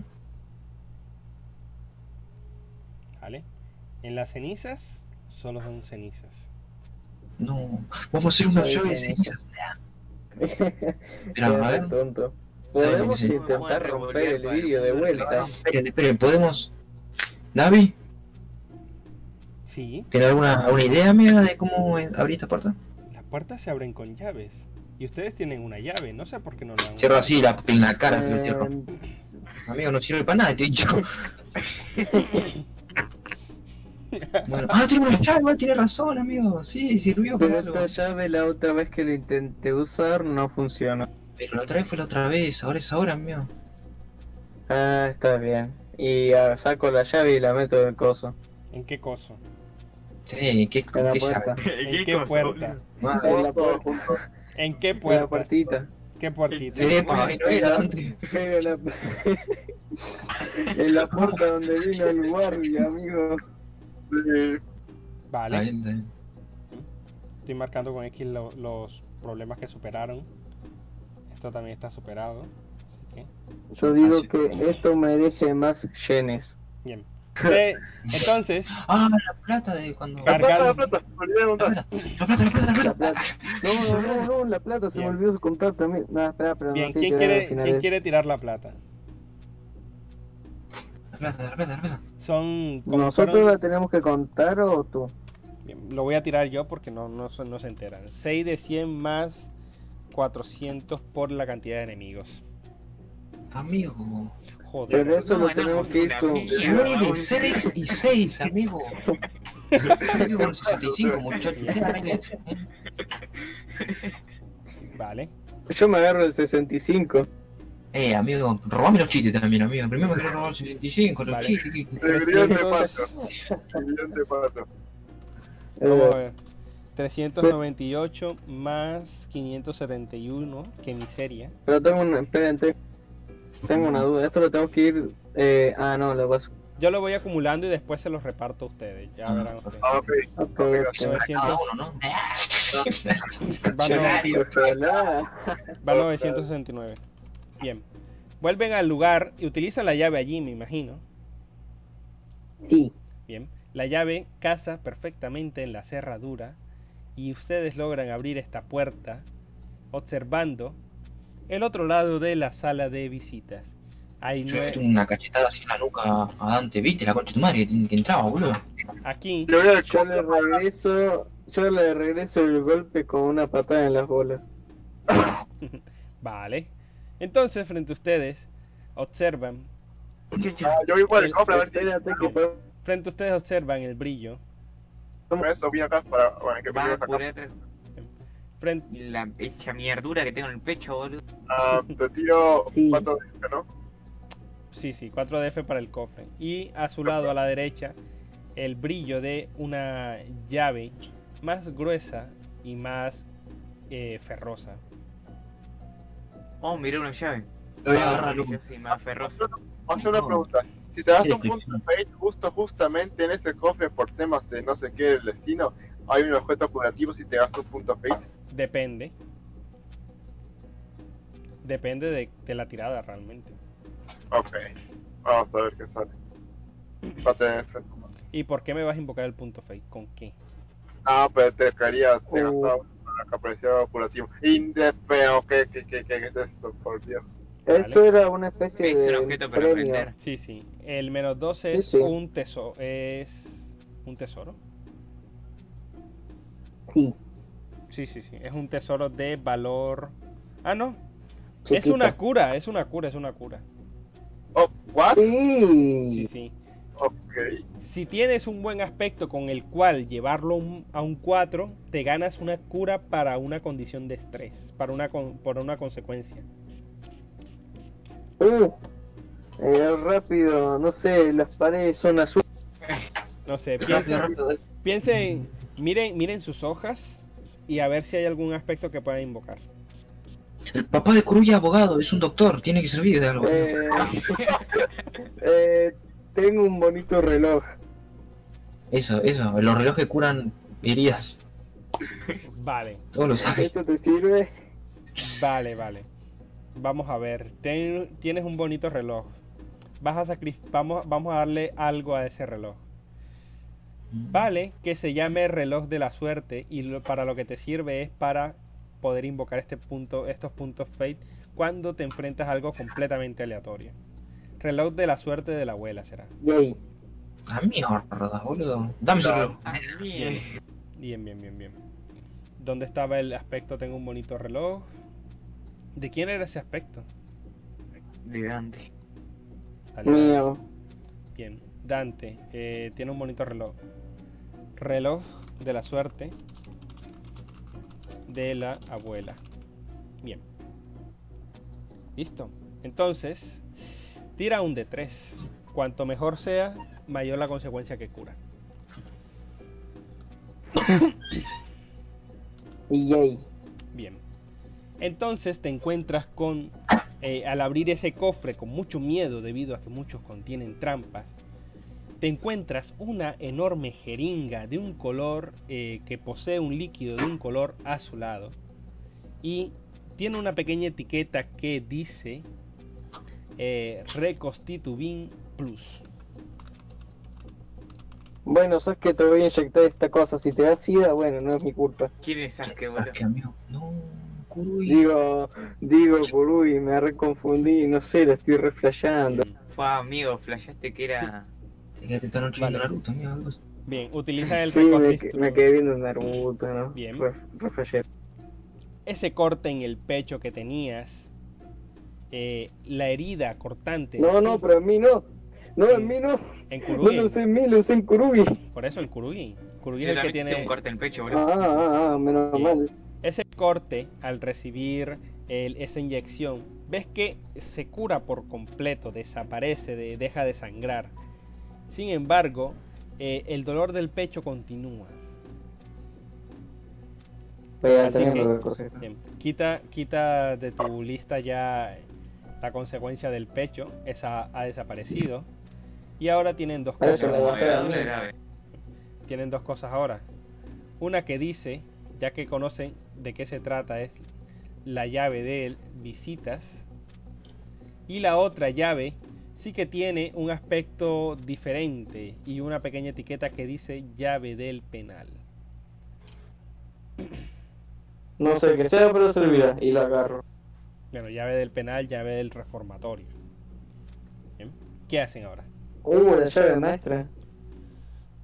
¿Vale? En las cenizas solo son cenizas. No, vamos a hacer una llave de ceniza. cenizas. <laughs> Pero, a ver. tonto. Podemos intentar romper el vídeo de vuelta. Esperen, esperen, ¿podemos...? Davi, Sí, ¿tiene alguna, alguna idea, amiga, de cómo eh, abrir esta puerta? las puertas se abren con llaves. Y ustedes tienen una llave. No sé por qué no la han Cierro así la, en la cara, se lo cierro. Eh, Amigo, no sirve para nada, te he dicho. Bueno, ah, tiene una llave, igual tiene razón, amigo. Sí, sirvió pero esta llave la otra vez que lo intenté usar no funcionó. Pero la otra vez fue la otra vez, ahora es ahora, amigo. Ah, está bien. Y ah, saco la llave y la meto en el coso. ¿En qué coso? Sí, ¿qué, En la qué puerta. ¿En qué puerta? <laughs> En la puerta. ¿En qué En la puerta? puertita. ¿Qué puertita? Sí, no era antes. En la, <laughs> en la puerta donde vino el guardia, amigo. Vale. Estoy marcando con X lo- los problemas que superaron. Esto también está superado. Así que, Yo digo Así. que esto merece más yenes. bien. <laughs> Entonces, Ah, la plata de cuando... La plata, la plata. Me olvidé de La contar. plata, la plata, la plata, la La plata. plata. No, no, no, <laughs> no, la plata se Bien. me olvidó contar también. No, espera, pero bien, ¿quién quiere, ¿quién quiere tirar la plata? La plata, la plata, la plata. Son ¿Nosotros fueron- la tenemos que contar o tú? Bien, lo voy a tirar yo porque no, no, se- no se enteran. 6 de 100 más 400 por la cantidad de enemigos. Amigo. Joder. Pero eso no lo tenemos que ir con... mierda. Nueve, seis y seis, amigo. Amigo, con 65, muchachos. Vale. Yo me agarro el 65. Eh, amigo, robame los chistes también, amigo. Primero me quiero robar el 65, los Vale. chistes. que- El brillante pato. El brillante pato. Vamos a Eh, ver. 398 más 571. Qué miseria. pero tengo una... Espérate. Tengo una duda. Esto lo tengo que ir... Eh, ah, no, lo paso. Yo lo voy acumulando y después se los reparto a ustedes. Ya verán ustedes. Ah, ok. Ok, Eso ok. para cada uno, ¿no? Va, no- Ojalá. va 969. Bien. Vuelven al lugar y utilizan la llave allí, me imagino. Sí. Bien. La llave casa perfectamente en la cerradura y ustedes logran abrir esta puerta observando el otro lado de la sala de visitas. Hay Yo tuve una cachetada así en la nuca a Dante, ¿viste? La concha de tu madre que, que entraba, boludo. aquí Yo le regreso... Yo le regreso el golpe con una patada en las bolas. <laughs> Vale. Entonces, frente a ustedes, observan Ah, yo por el El- cofre a ver si Espérate que puedo... Frente a ustedes observan el brillo. Eso vine acá para... Bueno, que va me a acá. apurar Frente, la hecha mierdura que tengo en el pecho, boludo. Ah, <laughs> te tiro Sí. cuatro de este, ¿no? sí, sí, 4 DF para el cofre. Y a su lado, a la derecha, el brillo de una llave más gruesa y más eh, ferrosa. Oh, miré una llave. Lo voy a Ah, agarrar, sí, más ferroso. Vamos a una pregunta. Si te das Sí, un sí, punto sí. de fate justo justamente en ese cofre por temas de no sé qué del destino, hay un objeto curativo si te gastas un punto fate. Depende. Depende de, de la tirada realmente. Ok. Vamos a ver qué sale. Va a tener efecto. ¿Y por qué me vas a invocar el punto fate? ¿Con qué? Ah, pero te caería, te Oh. gastaba para que apareciera curativo. Y de pero ¿qué, qué, qué, qué es esto? Por Dios. Eso era una especie Es un de objeto para premio. aprender. Sí, sí. El menos 12 es sí. un tesoro. Es un tesoro. Sí, Sí, sí, sí. Es un tesoro de valor. Ah, no. Es una cura, es una cura, es una cura. Oh, what? Sí, Sí. sí. Ok. Si tienes un buen aspecto con el cual llevarlo un- a un 4, te ganas una cura para una condición de estrés, para una con- por una consecuencia. Uh, eh, rápido, no sé, las paredes son azules. No sé, piensen, piensen, miren, miren sus hojas y a ver si hay algún aspecto que puedan invocar. El papá de Kuruya, abogado, es un doctor, tiene que servir de algo. Eh, <laughs> eh, tengo un bonito reloj. Eso, eso, los relojes curan heridas. Vale, Todos lo saben. ¿Eso te sirve? vale, vale. Vamos a ver, ten- tienes un bonito reloj. Vas a sacri- vamos, vamos a darle algo a ese reloj. Vale que se llame reloj de la suerte y lo- para lo que te sirve es para poder invocar este punto, estos puntos fate cuando te enfrentas a algo completamente aleatorio. Reloj de la suerte de la abuela será. Yay. A mierda, boludo. Dame ese reloj. Ah, bien. Bien, bien, bien, bien. ¿Dónde estaba el aspecto? Tengo un bonito reloj. ¿De quién era ese aspecto? De Dante. Vale, Mío. Bien. Dante, eh, tiene un bonito reloj. Reloj de la suerte de la abuela. Bien. Listo. Entonces, tira un de 3. Cuanto mejor sea, mayor la consecuencia que cura. <coughs> Yay. Bien. Entonces te encuentras con, eh, al abrir ese cofre con mucho miedo debido a que muchos contienen trampas, te encuentras una enorme jeringa de un color eh, que posee un líquido de un color azulado y tiene una pequeña etiqueta que dice eh, Reconstituvin Plus. Bueno, sabes que te voy a inyectar esta cosa. Si te da sida, bueno, no es mi culpa. ¿Quién es Sasuke, Ah, boludo? que amigo. No, Kuruy. Digo, digo, Kuruy, me reconfundí, no sé, la estoy reflejando. Fue amigo, flashaste que era. <laughs> Te quedaste esta noche viendo Naruto, amigo. algo así. Bien, utiliza el <laughs> Sí, me, me quedé viendo Naruto, ¿no? Bien. Re- reflejé. ese corte en el pecho que tenías, eh, la herida cortante. No, no, pero en mí no. No, en mí no. En No Kurugi. lo usé en mí, lo usé en Kurugi. Por eso el Kurugi. Kurugi Yo es el que tiene un corte en el pecho, Ah, boludo. ah, ah, menos Sí. mal. ese corte al recibir el- esa inyección. Ves que se cura por completo, desaparece, de- deja de sangrar. Sin embargo, eh, el dolor del pecho continúa. Así que, bien, quita, quita de tu lista ya la consecuencia del pecho, esa ha desaparecido. Y ahora tienen dos cosas. tienen dos cosas ahora. Una que dice, ya que conocen de qué se trata, es la llave de visitas. Y la otra llave sí que tiene un aspecto diferente y una pequeña etiqueta que dice llave del penal. <clears throat> No sé qué sea, pero servirá. Y la agarro. Bueno, llave del penal, llave del reformatorio. Bien. ¿Qué hacen ahora? Uh, la llave maestra.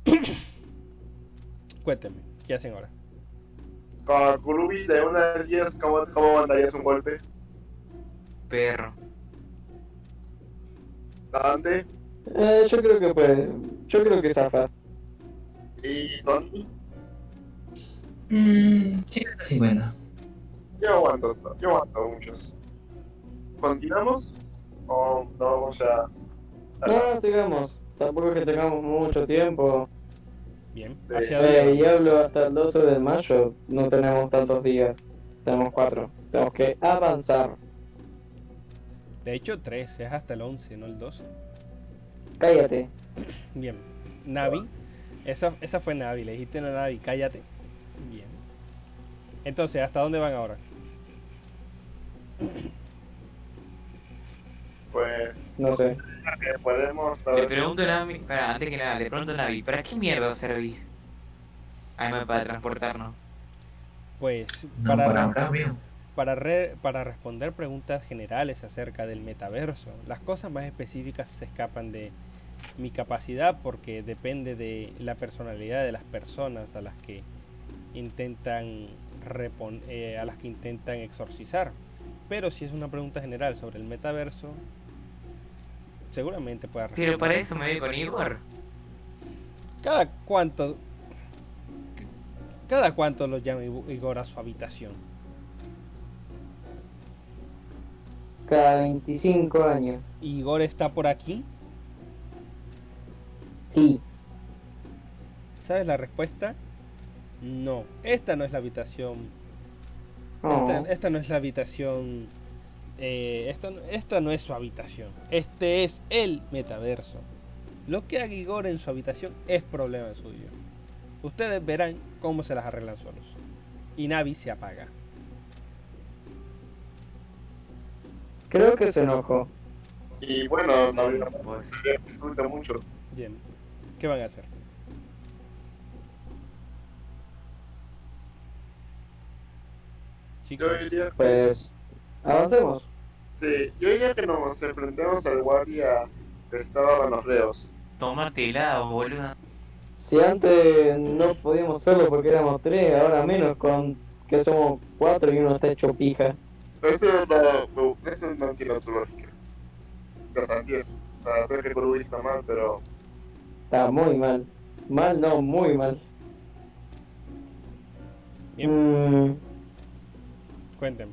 <clears throat> Cuéntenme, ¿qué hacen ahora? Con Kurubi de una a 10, ¿cómo, ¿cómo mandarías un golpe? Perro. Dante Eh, yo creo que puede. Yo creo que zafa. y Tony. Mmm, 50. Yo aguanto, yo aguanto muchos. ¿Continuamos? ¿O no vamos ya? No, sigamos. Tampoco es que tengamos mucho tiempo. Bien. Sí. ¿Hacia dónde Eh, y hablo hasta el 12 de mayo. No tenemos tantos días. Tenemos cuatro. Tenemos que avanzar. De hecho, 3, es hasta el 11, no el 12. Cállate. Bien. Navi. Esa, esa fue Navi. Le dijiste a Navi, cállate. Bien. Entonces, ¿hasta dónde van ahora? Pues No sé. que podemos Le pregunto a Navi, para, antes que nada, le pregunto a Navi, ¿para qué mierda servís? Además para transportarnos. Pues No, para, para. Para, re- para responder preguntas generales acerca del metaverso. Las cosas más específicas se escapan de mi capacidad porque depende de la personalidad de las personas a las que intentan repon- eh, a las que intentan exorcizar. Pero si es una pregunta general sobre el metaverso, seguramente pueda Pero responder. para eso me voy con Igor. Cada cuánto cada cuánto lo llama Igor a su habitación. Cada 25 años. Igor está por aquí. Sí. ¿Sabes la respuesta? No. Esta no es la habitación. Esta, esta no es la habitación. Eh, esta, no- esta no es su habitación. Este es el metaverso. Lo que haga Igor en su habitación es problema suyo. Ustedes verán cómo se las arreglan solos. Y Navi se apaga. Creo que se enojó. Y bueno, no había Pues, disfruto mucho. Bien. ¿Qué van a hacer? Chicos, Yo diría que, Pues. Avancemos. sí, yo diría que nos enfrentemos al guardia que estaba con los reos. tómatela, boludo. Si antes no podíamos hacerlo porque éramos tres, ahora menos con que somos cuatro y uno está hecho pija. Eso no, eso no tiene su lógica. Lo entiendo. O sea, sé que Kurui está mal, pero Está muy mal. Mal no, muy mal. Mm, cuéntenme.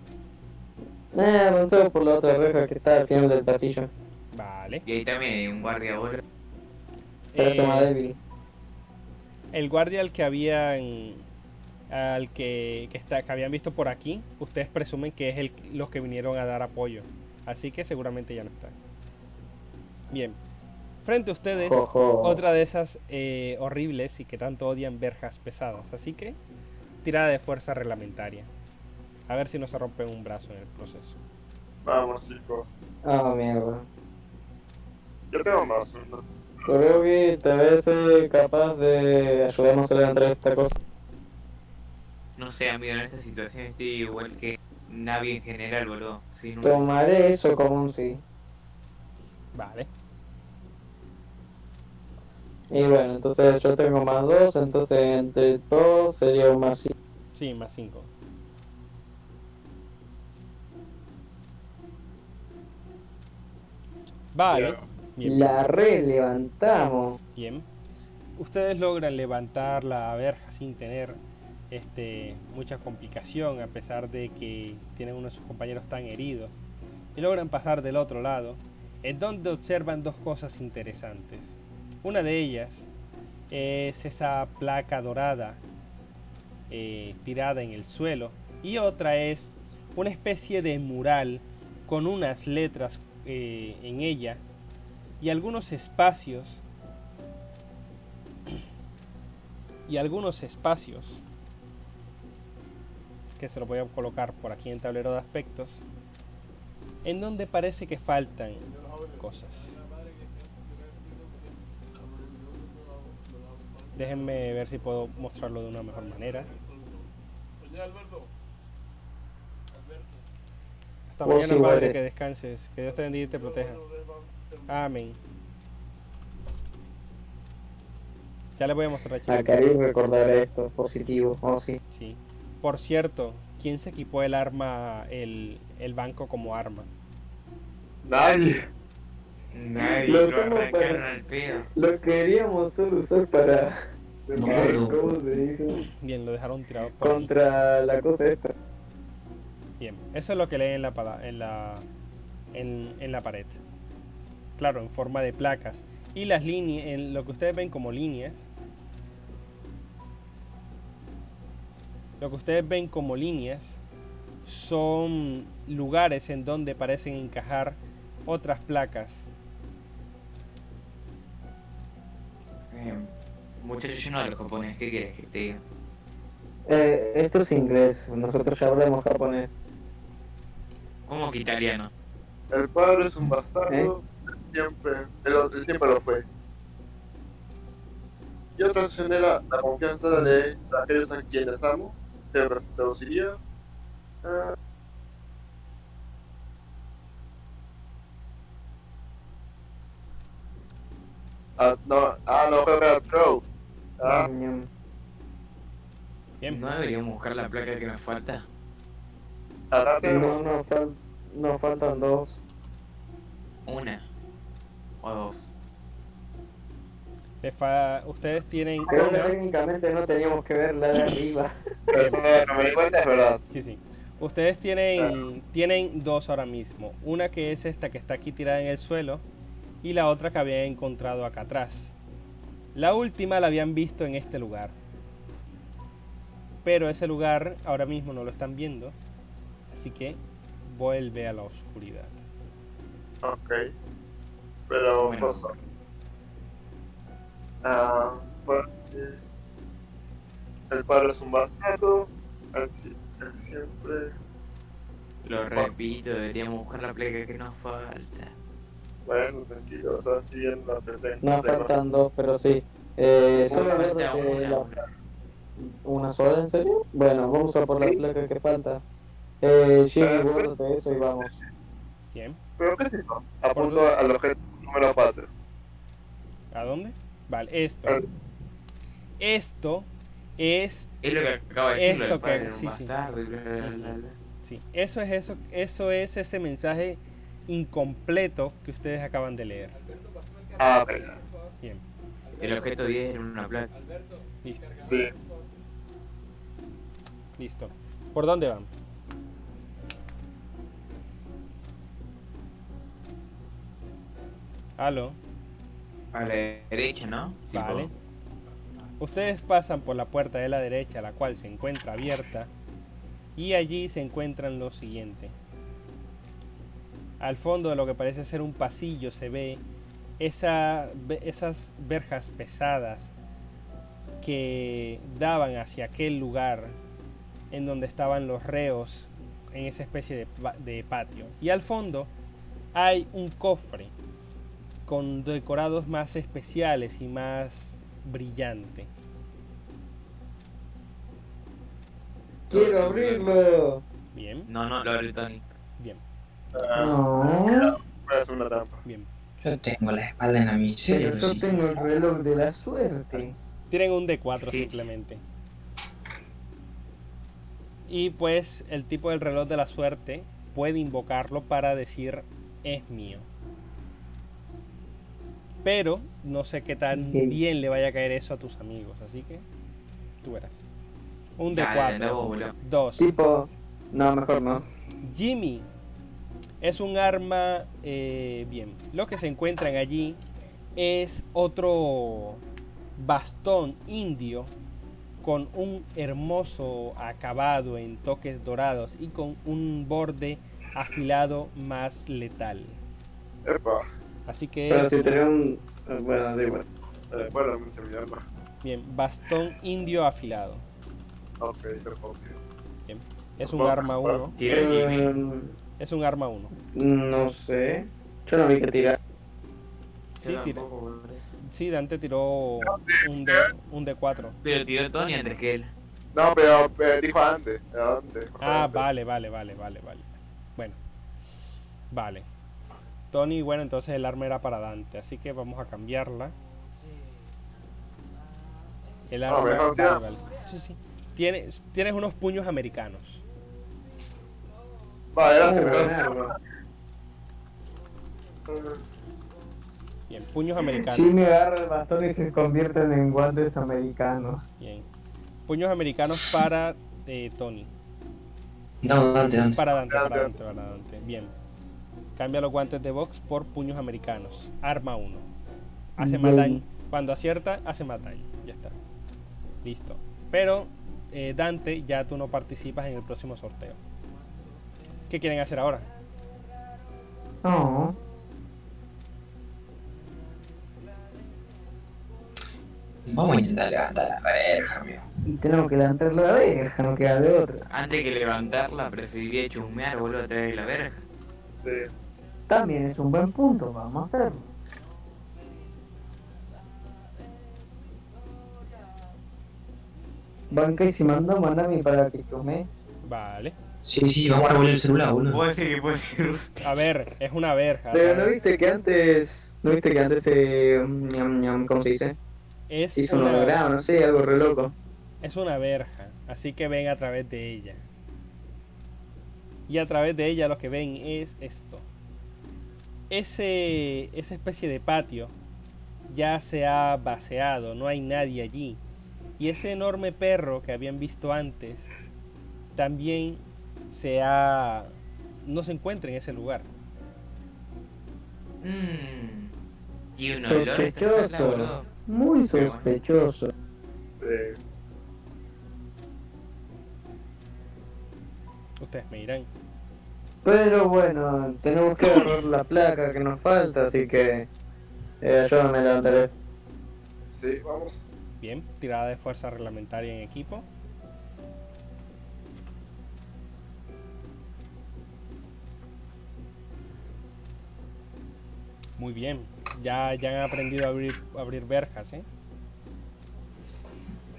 eh, avancemos por la otra reja que está al final del pasillo. Vale. Y ahí también hay un guardia, boludo. Pero se más Eh, débil. el guardia al que habían al que, que, está, que habían visto por aquí, ustedes presumen que es el, los que vinieron a dar apoyo. Así que seguramente ya no están. Bien. Frente a ustedes, otra de esas eh, horribles y que tanto odian verjas pesadas. Así que, tirada de fuerza reglamentaria. A ver si no se rompe un brazo en el proceso. vamos chicos. Ah, mierda. Yo tengo más. Creo que tal vez eh, capaz de ayudarnos a levantar esta cosa. No sé, amigo, en esta situación estoy igual que Navi en general, boludo. Sin un- Tomaré eso como un sí. Vale. Y bueno, entonces yo tengo más dos, entonces entre todos sería un más sí. Sí, más 5. Vale. Bien. La relevantamos. Bien. Ustedes logran levantar la verja sin tener este mucha complicación a pesar de que tienen uno de sus compañeros tan heridos y logran pasar del otro lado en donde observan dos cosas interesantes. Una de ellas es esa placa dorada eh, tirada en el suelo y otra es una especie de mural con unas letras eh, en ella y algunos espacios y algunos espacios que se lo voy a colocar por aquí en tablero de aspectos en donde parece que faltan cosas déjenme ver si puedo mostrarlo de una mejor manera hasta mañana padre eres. que descanses que Dios te bendiga y te proteja amén ya le voy a mostrar a A Chile. Karim recordaré esto, positivo. Oh, sí. Sí. Por cierto, ¿quién se equipó el arma, el, el banco como arma? Nadie. Nadie Lo lo para- al pedo. Lo queríamos solo usar para... No, ¿Cómo se dice? Bien, lo dejaron tirado por ahí. Contra la cosa esta. Bien, eso es lo que leen en la, en la, en, en la pared. Claro, en forma de placas. Y las líneas, en lo que ustedes ven como líneas, lo que ustedes ven como líneas son lugares en donde parecen encajar otras placas. Eh, muchacho, yo no hablo japonés, ¿qué quieres que te diga? Eh, esto es inglés, nosotros ya hablamos japonés. ¿Cómo que italiano? El padre es un bastardo, siempre, él, él siempre lo fue. Y otra opción era la confianza de aquellos a quienes amo, se traduciría a... Ah, no, ah, no, fue para Trow. Ah, Bien, ¿No deberíamos buscar la placa que nos falta? acá No, tenemos no, fal- nos faltan dos. Una. O dos. Fa- ustedes tienen Creo que técnicamente no teníamos que ver la de arriba. Eso no me di cuenta, es verdad. Sí, sí. Ustedes tienen, tienen dos ahora mismo. Una que es esta que está aquí tirada en el suelo y la otra que habían encontrado acá atrás. La última la habían visto en este lugar. Pero ese lugar ahora mismo no lo están viendo. Así que vuelve a la oscuridad. Ok. Pero, Bueno. Ah, porque el padre es un bastardo, si- él siempre, Lo repito, deberíamos buscar la placa que nos falta. bueno, tranquilo, o sea, siguiendo la tendencia. Nos faltan dos, pero sí. Eh, ver una, una, la- una. ¿Una sola, en serio? Bueno, vamos a por la placa que falta. Eh, Jimmy, guárdate eso y vamos. Bien. ¿Pero qué es eso? Apunto al objeto número 4. ¿A dónde? Vale, esto. Ah. Esto es Es lo que acaba de Esto padre que- era un sí, sí. bastardo y bla, bla, bla, bla. Sí, eso es eso, eso es ese mensaje incompleto que ustedes acaban de leer. Ah, ok. Bien, El objeto 10 era una placa. listo, Sí. listo. ¿Por dónde van? Aló, A la derecha, ¿no? Vale. Ustedes pasan por la puerta de la derecha, la cual se encuentra abierta, y allí se encuentran lo siguiente. Al fondo de lo que parece ser un pasillo se ve esa, ve- esas verjas pesadas que daban hacia aquel lugar en donde estaban los reos en esa especie de patio. Y al fondo hay un cofre con decorados más especiales y más brillante. ¡Quiero abrirlo! Bien, No, no, lo abre Tony. bien, Ah, No, voy a hacer una trampa. bien. Yo tengo la espalda en la miseria. pero yo sí. tengo el reloj de la suerte. Tienen un D4 Sí. simplemente. Y pues el tipo del reloj de la suerte puede invocarlo para decir es mío. Pero no sé qué tan bien le vaya a caer eso a tus amigos, así que tú verás. Un Dale, dale, vos, D4. boludo. Dos. Tipo, no, mejor no. Jimmy es un arma eh, bien. Lo que se encuentran allí es otro bastón indio con un hermoso acabado en toques dorados y con un borde afilado más letal. Epa. Así que Pero si tenés un... Bueno, da igual. Eh, bueno, mucho mi arma. bien, bastón indio afilado. Ok, perfecto. Bien. Es un arma 1. Tira el Jimmy. Eh, Es un arma 1. no sé. Yo no vi que tirar. Sí, tira. Sí, Dante tiró un, D, un D4. Pero tiró Tony antes que él. No, pero eh, dijo antes. antes Ah, antes. vale, vale, vale, vale, vale. Bueno, vale. Tony, bueno, entonces el arma era para Dante, así que vamos a cambiarla. El arma, vale, sea. vale. Sí, sí. Tienes, tienes unos puños americanos. Uh, arma. Bien, puños americanos. Me agarra el bastón y se convierten en guantes americanos. Bien. Puños americanos para eh, Tony. No, Dante, Dante. Para Dante, para Dante, para Dante. Bien. Cambia los guantes de box por puños americanos. Arma 1. Hace más Bien. daño. Cuando acierta, hace más daño. Ya está. Listo. Pero, eh, Dante, ya tú no participas en el próximo sorteo. ¿Qué quieren hacer ahora? No. Vamos a intentar levantar la verja, amigo. Y tenemos que levantar la verja, no queda de otra. Antes que levantarla, preferiría chusmear, boludo, a través de la verja. Sí. También es un buen punto, vamos a hacerlo. Banca y si mando, mandame para que tome. Vale. Sí, sí, vamos a revolver el celular, boludo. Puede ser que puede ser. A ver, es una verja. Pero no viste que antes, no viste que antes ñam, ¿cómo se dice? Es Hizo un holograma, no sé, algo re loco. es una verja, así que ven a través de ella. Y a través de ella lo que ven es esto. Ese, esa especie de patio ya se ha vaciado, no hay nadie allí. Y ese enorme perro que habían visto antes también se ha no se encuentra en ese lugar. Mmm. Y un olor a esta sala, Sospechoso, muy sospechoso. Sí. Ustedes me dirán. Pero bueno, tenemos que agarrar la placa que nos falta, así que eh, ayúdame a levantar esto. Sí, vamos. Bien, tirada de fuerza reglamentaria en equipo. Muy bien, ya, ya han aprendido a abrir, a abrir verjas, ¿eh?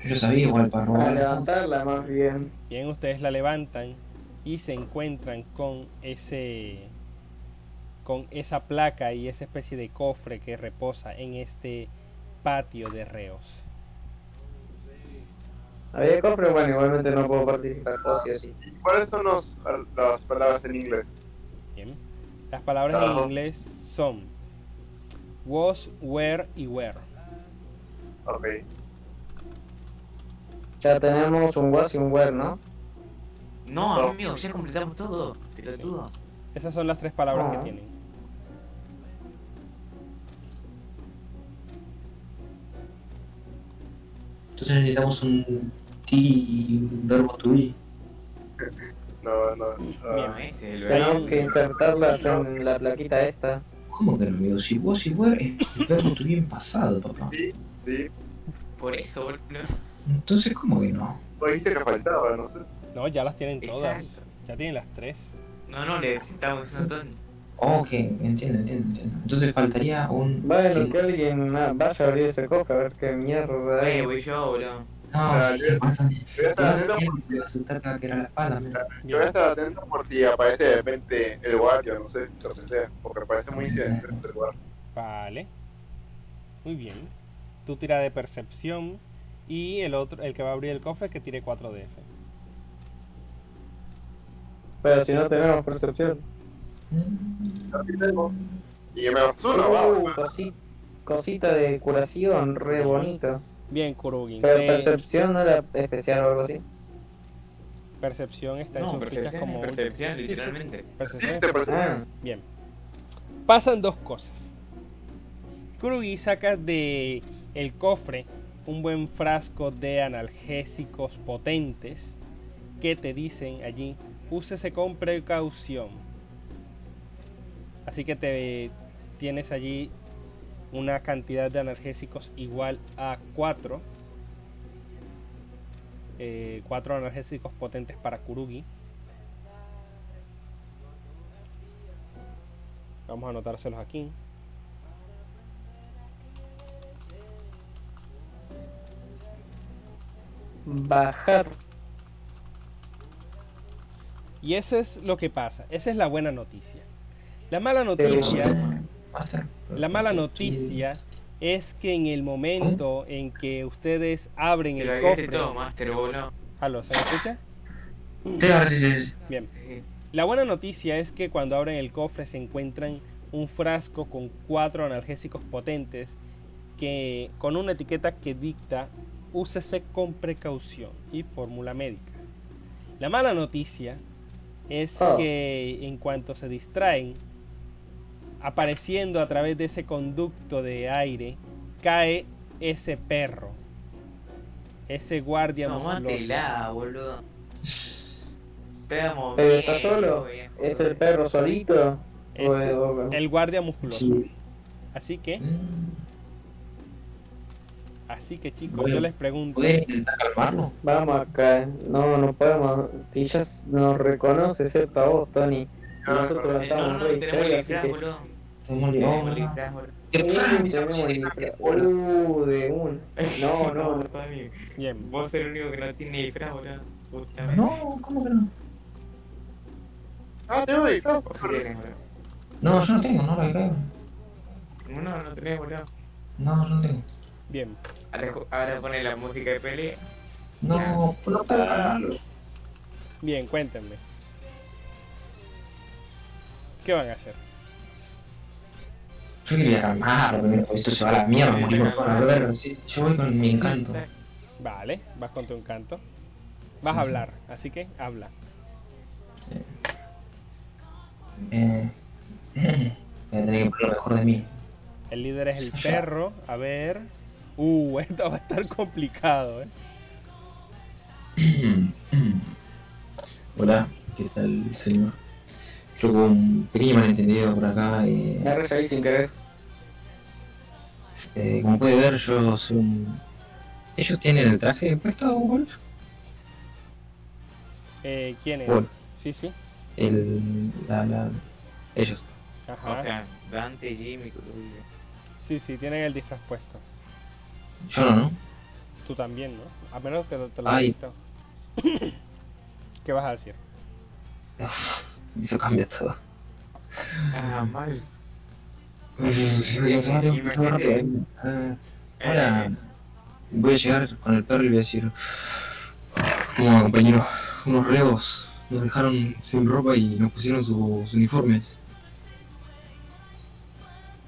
Yo sabía igual para A levantarla más bien. Bien, ustedes la levantan y se encuentran con ese con esa placa y esa especie de cofre que reposa en este patio de reos. Había cofre, bueno, igualmente no puedo participar, sí o sí. ¿Y cuáles son los, las palabras en inglés? Bien. Las palabras en inglés son was, were y where. Ok. Ya tenemos un was y un where, ¿no? No, No. amigo, ya completamos todo. Pelotudo. Esas son las tres palabras Ah. que tienen. Entonces necesitamos un ti y un verbo to be. No, no. Ah, el Tenemos que insertarlas en la plaquita esta. ¿Cómo que no, amigo? Si vos y were es el verbo to be en pasado, papá. sí, sí. Por eso, boludo. Entonces, ¿cómo que no? Vos dijiste que faltaba, no sé. No, ya las tienen todas. Exacto. Ya tienen las tres. No, no, necesitamos un montón. Ok, entiendo, entiendo, entiendo. Entonces faltaría un... Bueno, que alguien ah, vaya a abrir ese cofre a ver qué mierda Oye, voy yo, boludo. No, yo- voy a estar atento por si aparece de repente el guardia, no sé, lo que sea, porque parece muy incidente el lugar. Vale. Muy bien. Tú tira de percepción y el otro, el que va a abrir el cofre que tire 4 DF. Pero si no tenemos percepción. Así tengo. Y me uno, Uh, vamos. cosi- cosita de curación, re bonito. Bien, Kurugin. Pero percepción no era especial o algo así. percepción está en No, percepción, como percepción, Sí, sí, literalmente. percepción. Sí, te parece. Ah, Bien. Pasan dos cosas. Kurugi saca de el cofre un buen frasco de analgésicos potentes que te dicen allí, úsese con precaución. Así que te tienes allí una cantidad de analgésicos igual a 4. 4 analgésicos potentes para Kurugi. Vamos a anotárselos aquí. bajar. Y eso es lo que pasa. Esa es la buena noticia. La mala noticia, la mala noticia es que en el momento en que ustedes abren el agregué todo, cofre, Master. ¿Aló, ¿se me escucha? Bien. La buena noticia es que cuando abren el cofre se encuentran un frasco con cuatro analgésicos potentes que con una etiqueta que dicta úsese con precaución y fórmula médica. La mala noticia es Ah. que en cuanto se distraen, apareciendo a través de ese conducto de aire, cae ese perro, ese guardia musculoso. Tómatela, boludo. ¿Pero bien, está solo? bien, ¿Es el perro solito? Es O es- o- el guardia musculoso. Sí. Así que, Mm. Así que chicos, Bueno, yo les pregunto, ¿Puedes intentar calmarlo? Vamos acá, no, no podemos. Si ya nos reconoce, excepto a vos, Tony. Nosotros No, estamos no, re tenemos el que. boludo. Tenemos disfraz, boludo. Uh, de un. <laughs> No, no, no. Tony. bien, Vos sos el único que no tiene disfraz, boludo. Justamente. No, ¿cómo que no? Ah, te voy, no. No, yo no tengo, no la creo. No, no, no tenés, boludo. No, yo no tengo. bien. Ahora, pone la música de pelea. No, no. Bien, cuéntenme. ¿Qué van a hacer? Yo quería pero esto se va a la mierda, morimos con la verga. Sí, yo voy con mi encanto. Vale, vas con tu encanto. Vas a hablar, así que habla. Eh, voy a tener que poner lo mejor de mí. El líder es el <laughs> perro. A ver. Uh, <laughs> esto va a estar complicado, eh. <clears throat> Hola, ¿qué tal, señor? Creo que hubo un pequeño malentendido por acá. Eh, Me resalí sin querer. eh, como puede ver, yo soy un... ¿Ellos tienen el traje puesto, Wolf? Eh, ¿Quién es? Wolf. Sí, sí. El... La, la... Ellos. Ajá. O sea, Dante, Jimmy, Cruz. Sí, sí, tienen el disfraz puesto. Yo no, ¿no? Tú también, ¿no? A menos que te lo Ay. hayas <coughs> visto. ¿Qué vas a decir? Uf, Eso cambia todo. Ah, mal. Ahora voy a llegar con el perro y voy a decir, como compañero, unos reos nos dejaron sin ropa y nos pusieron su- sus uniformes.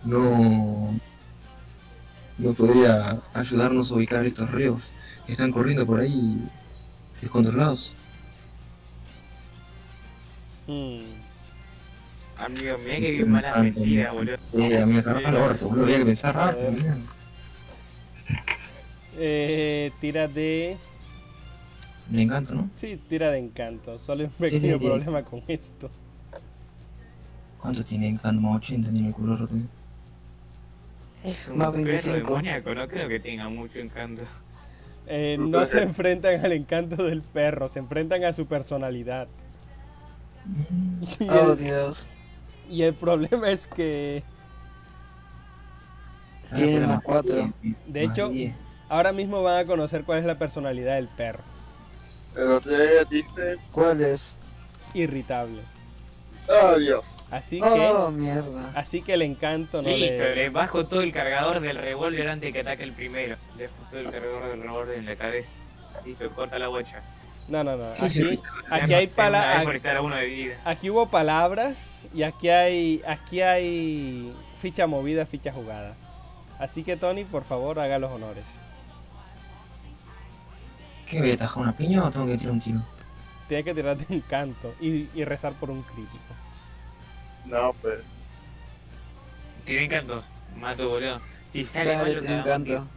No, no podría ayudarnos a ubicar estos reos que están corriendo por ahí descontrolados. Mm, Amigo, mira que bien mala mentira, boludo. Sí, amigo, se el orto, boludo, había que pensar rápido. Mirá. Eh, tira de... Me encanta, ¿no? Sí, tira de encanto. Solo hay un sí, pequeño sí. problema con esto. ¿Cuánto tiene encanto? Más 80 tiene el culo roto. Es un Más perro 25. demoníaco, no creo que tenga mucho encanto. Eh, no se enfrentan al encanto del perro, se enfrentan a su personalidad. <laughs> Y Oh, el, Dios. y el problema es que Tiene más cuatro. De hecho, ahora mismo van a conocer cuál es la personalidad del perro. Otro día dice, ¿Cuál es? Irritable. ah, Dios. Así Oh, que, mierda. así que el encanto no Listo, le... le bajo todo el cargador del revólver antes de que ataque el primero. Le bajo todo el cargador del revólver en la cabeza. Listo, corta la bocha. No, no, no. Sí, sí, Aquí, aquí hay palabras. Aquí hubo palabras y aquí hay aquí hay ficha movida, ficha jugada. Así que Tony, por favor, haga los honores. ¿Qué voy a atajar una piña o tengo que tirar un tiro? Tiene que tirarte un canto y, y rezar por un crítico. No, pues. Tiene encanto. Mato, boludo. Si sale te te encanto.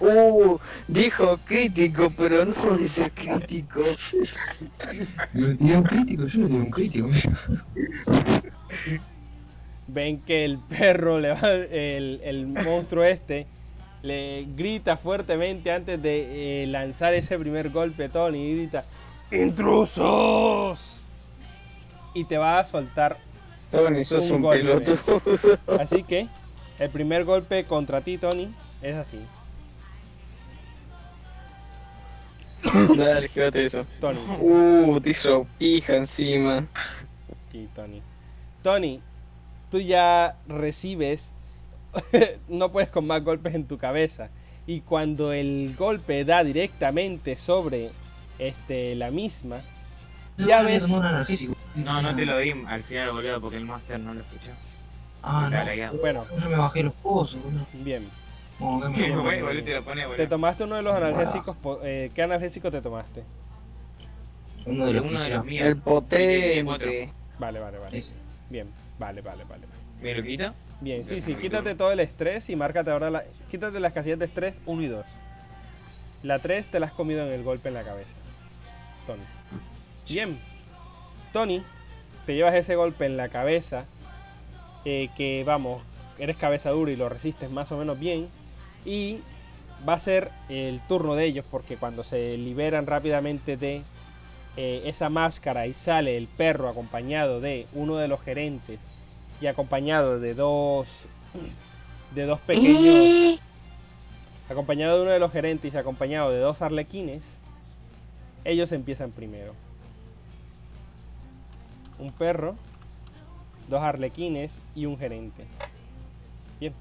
Uh, dijo crítico, pero no dice crítico. Me tiré un crítico, yo no tiré un crítico. Ven que el perro le va, el, el monstruo este le grita fuertemente antes de eh, lanzar ese primer golpe Tony y grita intrusos y te va a soltar Tony, sos Un un, golpe. <laughs> Así que el primer golpe contra ti, Tony, es así. <coughs> Dale, quédate eso. Tony. Uh, te hizo pija encima. Sí, Tony. Tony, tú ya recibes, <laughs> no puedes con más golpes en tu cabeza. Y cuando el golpe da directamente sobre este la misma, ya ves. No, no te lo di al final, boludo, porque el Master no lo escuchó. Ah, no. Bueno, No me bajé los pozos, boludo. bien. Te lo pone, Te boludo. tomaste uno de los analgésicos. po- Eh, ¿Qué analgésico te tomaste? Uno de los Uno de que los hicieron. míos. El potente. Vale, vale, vale. Ese. Bien, vale, vale, vale. ¿Me lo quito? Bien, sí, sí, quítate todo el estrés y márcate ahora la... Quítate las casillas de estrés 1 y 2. La 3 te la has comido en el golpe en la cabeza. Tony. Bien. Tony, te llevas ese golpe en la cabeza. eh, que vamos, eres cabeza dura y lo resistes más o menos bien. Y va a ser el turno de ellos porque cuando se liberan rápidamente de eh, esa máscara y sale el perro acompañado de uno de los gerentes y acompañado de dos de dos pequeños <gasps> acompañado de uno de los gerentes y acompañado de dos arlequines ellos empiezan primero un perro dos arlequines y un gerente bien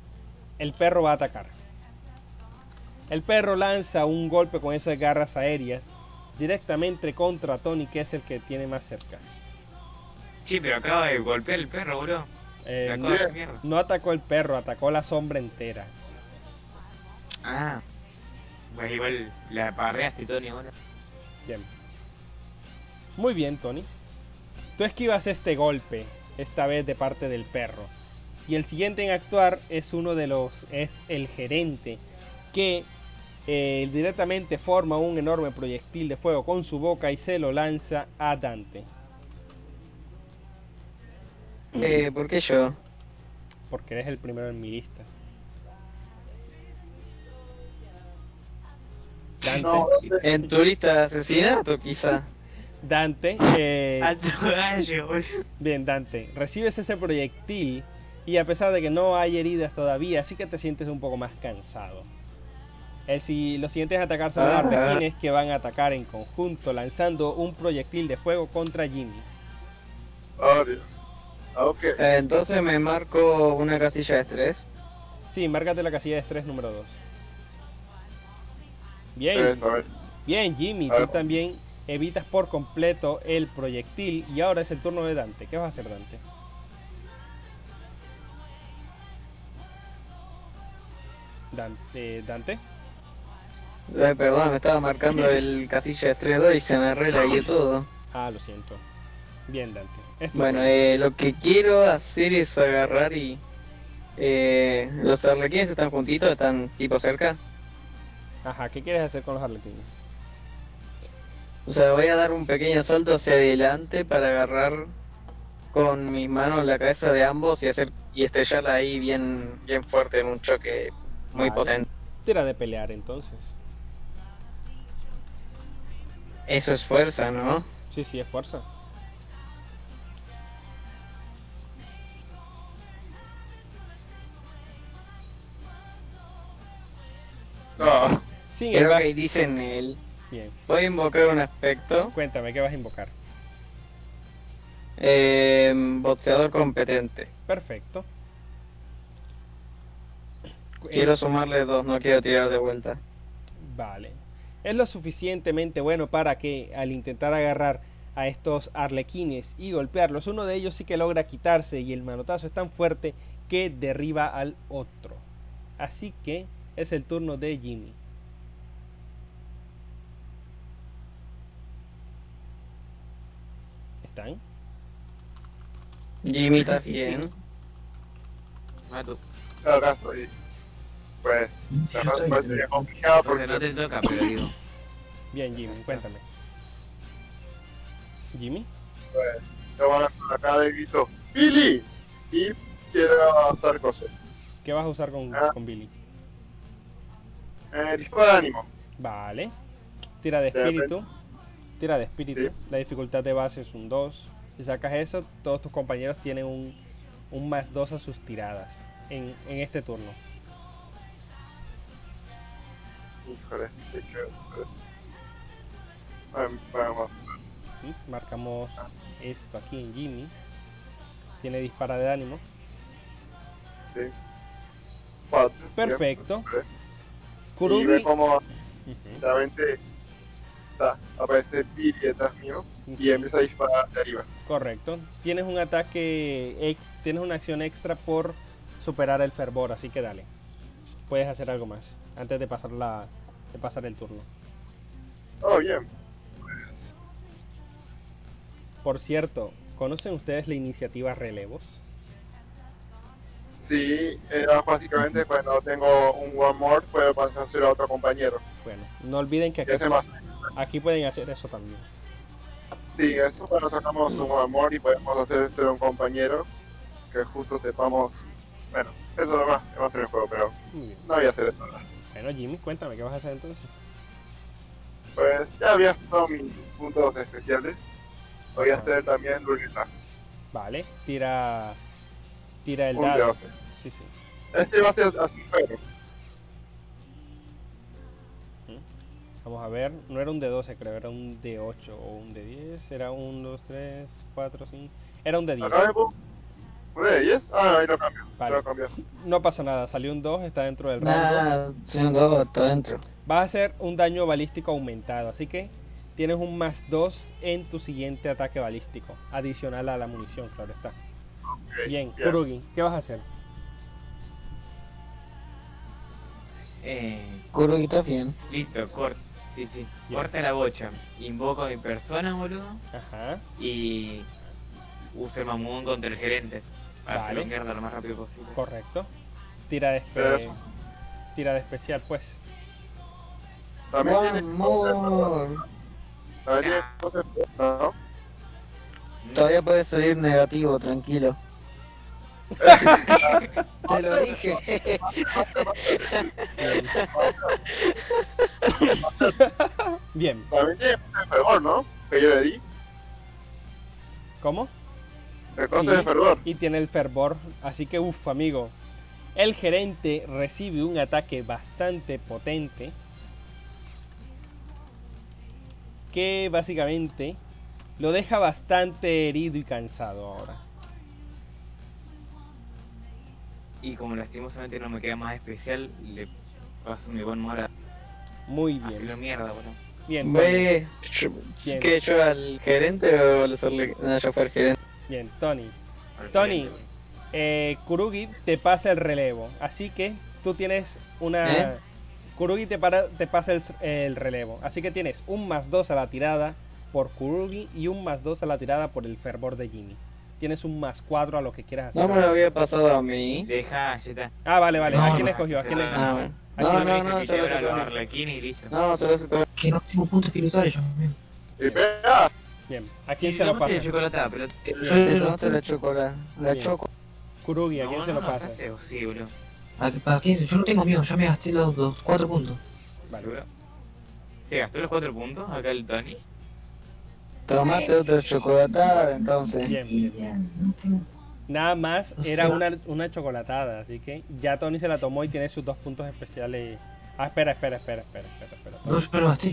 el perro va a atacar el perro lanza un golpe con esas garras aéreas directamente contra Tony que es el que tiene más cerca Sí, pero acaba de golpear el perro, boludo. Eh, no, atacó el perro, atacó la sombra entera. Ah. Pues igual la parreaste, Tony, boludo. Bien. Muy bien, Tony. Tú esquivas este golpe, esta vez de parte del perro. Y el siguiente en actuar es uno de los. es el gerente. Que eh, directamente forma un enorme proyectil de fuego con su boca y se lo lanza a Dante. Eh, ¿Por qué yo? Porque eres el primero en mi lista. Dante. No, ¿En tu lista de asesinato, quizá? Dante. eh. <laughs> Bien, Dante, recibes ese proyectil y a pesar de que no hay heridas todavía, sí que te sientes un poco más cansado. El, si, los siguientes a atacar son los Ah. arlequines que van a atacar en conjunto, lanzando un proyectil de fuego contra Jimmy. Oh, Dios. Ok. Eh, entonces me marco una casilla de estrés. Sí, márcate la casilla de estrés número 2. Bien, Eso, a ver. bien Jimmy, tú también evitas por completo el proyectil y ahora es el turno de Dante. ¿Qué vas a hacer Dante? Dante, Dante. Eh, perdón, me estaba marcando el casilla de estrés 2 y se me relagué todo. Ah, lo siento. Bien, Dante. <laughs> Bueno, eh, lo que quiero hacer es agarrar y... Eh, los arlequines están juntitos, están tipo cerca. Ajá, ¿qué quieres hacer con los arlequines? O sea, voy a dar un pequeño salto hacia adelante para agarrar con mis manos la cabeza de ambos y hacer y estrellarla ahí bien bien fuerte en un choque muy Vale. potente. Tira de pelear entonces. Eso es fuerza, ¿no? Sí, sí, es fuerza. No. Sin Creo embargo, que dicen el... bien. Voy a invocar un aspecto. Cuéntame, ¿qué vas a invocar? Eh, boxeador competente. Perfecto. Quiero sumarle dos, no quiero tirar de vuelta. Vale. Es lo suficientemente bueno para que al intentar agarrar a estos arlequines y golpearlos, uno de ellos sí que logra quitarse y el manotazo es tan fuerte que derriba al otro. Así que es el turno de Jimmy. ¿Están? Jimmy está bien. Tú. Acá estoy. Pues, la pues, sería complicado Porque no te toca, pero digo. Bien, Jimmy, cuéntame. Jimmy, pues, yo voy a acá de grito ¡Billy! Y quiero hacer cosas. ¿qué vas a usar con, Ah. con Billy? Eh, disparo de ánimo. Vale. Tira de De espíritu. Tira de espíritu. La dificultad de base es un 2. Si sacas eso, todos tus compañeros tienen un, un más 2 a sus tiradas en, en este turno. Marcamos esto aquí en Jimmy. Tiene dispara de ánimo. Sí. Perfecto. Bien, aparece Billy detrás mío y empieza a disparar de arriba. Correcto. Tienes un ataque, tienes una acción extra por superar el fervor, así que dale. Puedes hacer algo más antes de pasar la, de pasar el turno. Oh bien. Por cierto, ¿conocen ustedes la iniciativa relevos? Sí, era básicamente pues, cuando tengo un one more puedo pasárselo a otro compañero. Bueno, no olviden que aquí, aquí pueden hacer eso también. Sí, eso cuando sacamos un More y podemos hacérselo a un compañero que justo sepamos. Bueno, eso nomás, va a ser el juego, pero no voy a hacer eso ahora. Bueno, Jimmy, cuéntame, ¿qué vas a hacer entonces? Pues ya había dado mis puntos especiales. Voy a hacer también ruleta. Vale, tira, tira el Un dado. 12. Sí, sí. Este va a ser así, pero. Vamos a ver, no era un de 12 creo, era un de 8 o un de 10, era un 2, 3, 4, 5, era un de 10. Acá me pongo. ¿Un de 10? Ah, no, ahí lo cambio. Vale. Lo cambio. No pasa nada, salió un 2, está dentro del rango. Nada, son dos, está dentro. Vas a hacer un daño balístico aumentado, así que tienes un más 2 en tu siguiente ataque balístico, adicional a la munición, claro está. Ok, Bien, Kurugi, ¿qué vas a hacer? Eh, Kurugi está bien. listo, corta. Sí, sí. Bien. Corta la bocha. Invoco a mi persona, boludo. Ajá, Y uso el mamón contra el gerente. Para Vale. hacerlo lo más rápido posible. correcto. Tira de, espe- tira de especial, pues. También. Todavía puede salir negativo, tranquilo. <laughs> Te lo dije. Bien, También tiene de fervor, ¿no? Que yo le di. ¿cómo? El coste Sí, de fervor. Y tiene el fervor, así que uff, amigo. El gerente recibe un ataque bastante potente que básicamente lo deja bastante herido y cansado ahora. Y como lastimosamente no me queda más especial, le paso mi buen mora. Muy Hacerlo bien. mierda, boludo. Bien, yo- Bien. ¿qué yo al gerente o? No, yo fui al gerente. Bien, Tony. Al Tony, gerente, eh, Kurugi te pasa el relevo, así que tú tienes una... ¿Eh? Kurugi te, para, te pasa el, el relevo, así que tienes un más 2 a la tirada por Kurugi y un más 2 a la tirada por el fervor de Jimmy. Tienes un más 4 a lo que quieras hacer. No me lo había pasado a mí. Deja, ya está. Ah, vale, vale. No, ¿A quién no, escogió? ¿A quién no, le- Ah, bueno. ¿A No, quién no, le- no, que yo lo. No, se lo hace todo. Que no tengo puntos espirituales yo también. Y pega. Bien. ¿A quién Sí, se lo pasa? chocolatada, pero... Te tomaste la chocolate. La Bien. choco. Kurugi, ¿a quién se lo pasa? sí, boludo. ¿A qué- ¿Para quién? Yo no tengo mío, ya me gasté los, los cuatro puntos. Vale. ¿Seguro? ¿Se gastó los cuatro puntos acá el Tony? Tomaste otra chocolatada, entonces. Bien, bien. Nada más O era sea- una, una chocolatada, así que ya Tony se la tomó y tiene sus dos puntos especiales. Ah, espera, espera, espera, espera, espera. espera.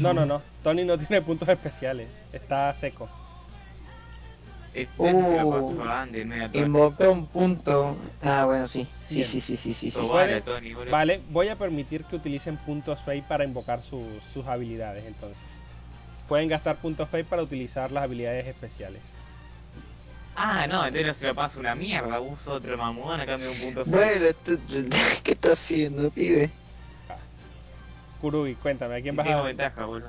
No. No, no, no. Tony no tiene puntos especiales. Está seco. Este Uh. Invocó un punto. Ah, bueno, sí. Sí, Bien. sí, sí, sí, sí. sí. Vale, Tony. Vale, voy a permitir que utilicen puntos Fate para invocar sus, sus habilidades, entonces. Pueden gastar puntos Fate para utilizar las habilidades especiales. Ah, no, entonces no se lo paso una mierda. Uso otro mamón a cambio de un punto Bueno, esto- <laughs> ¿qué está haciendo, pibe? Ah. Kurugi, cuéntame, ¿a quién vas Tengo a...? ventaja, boludo.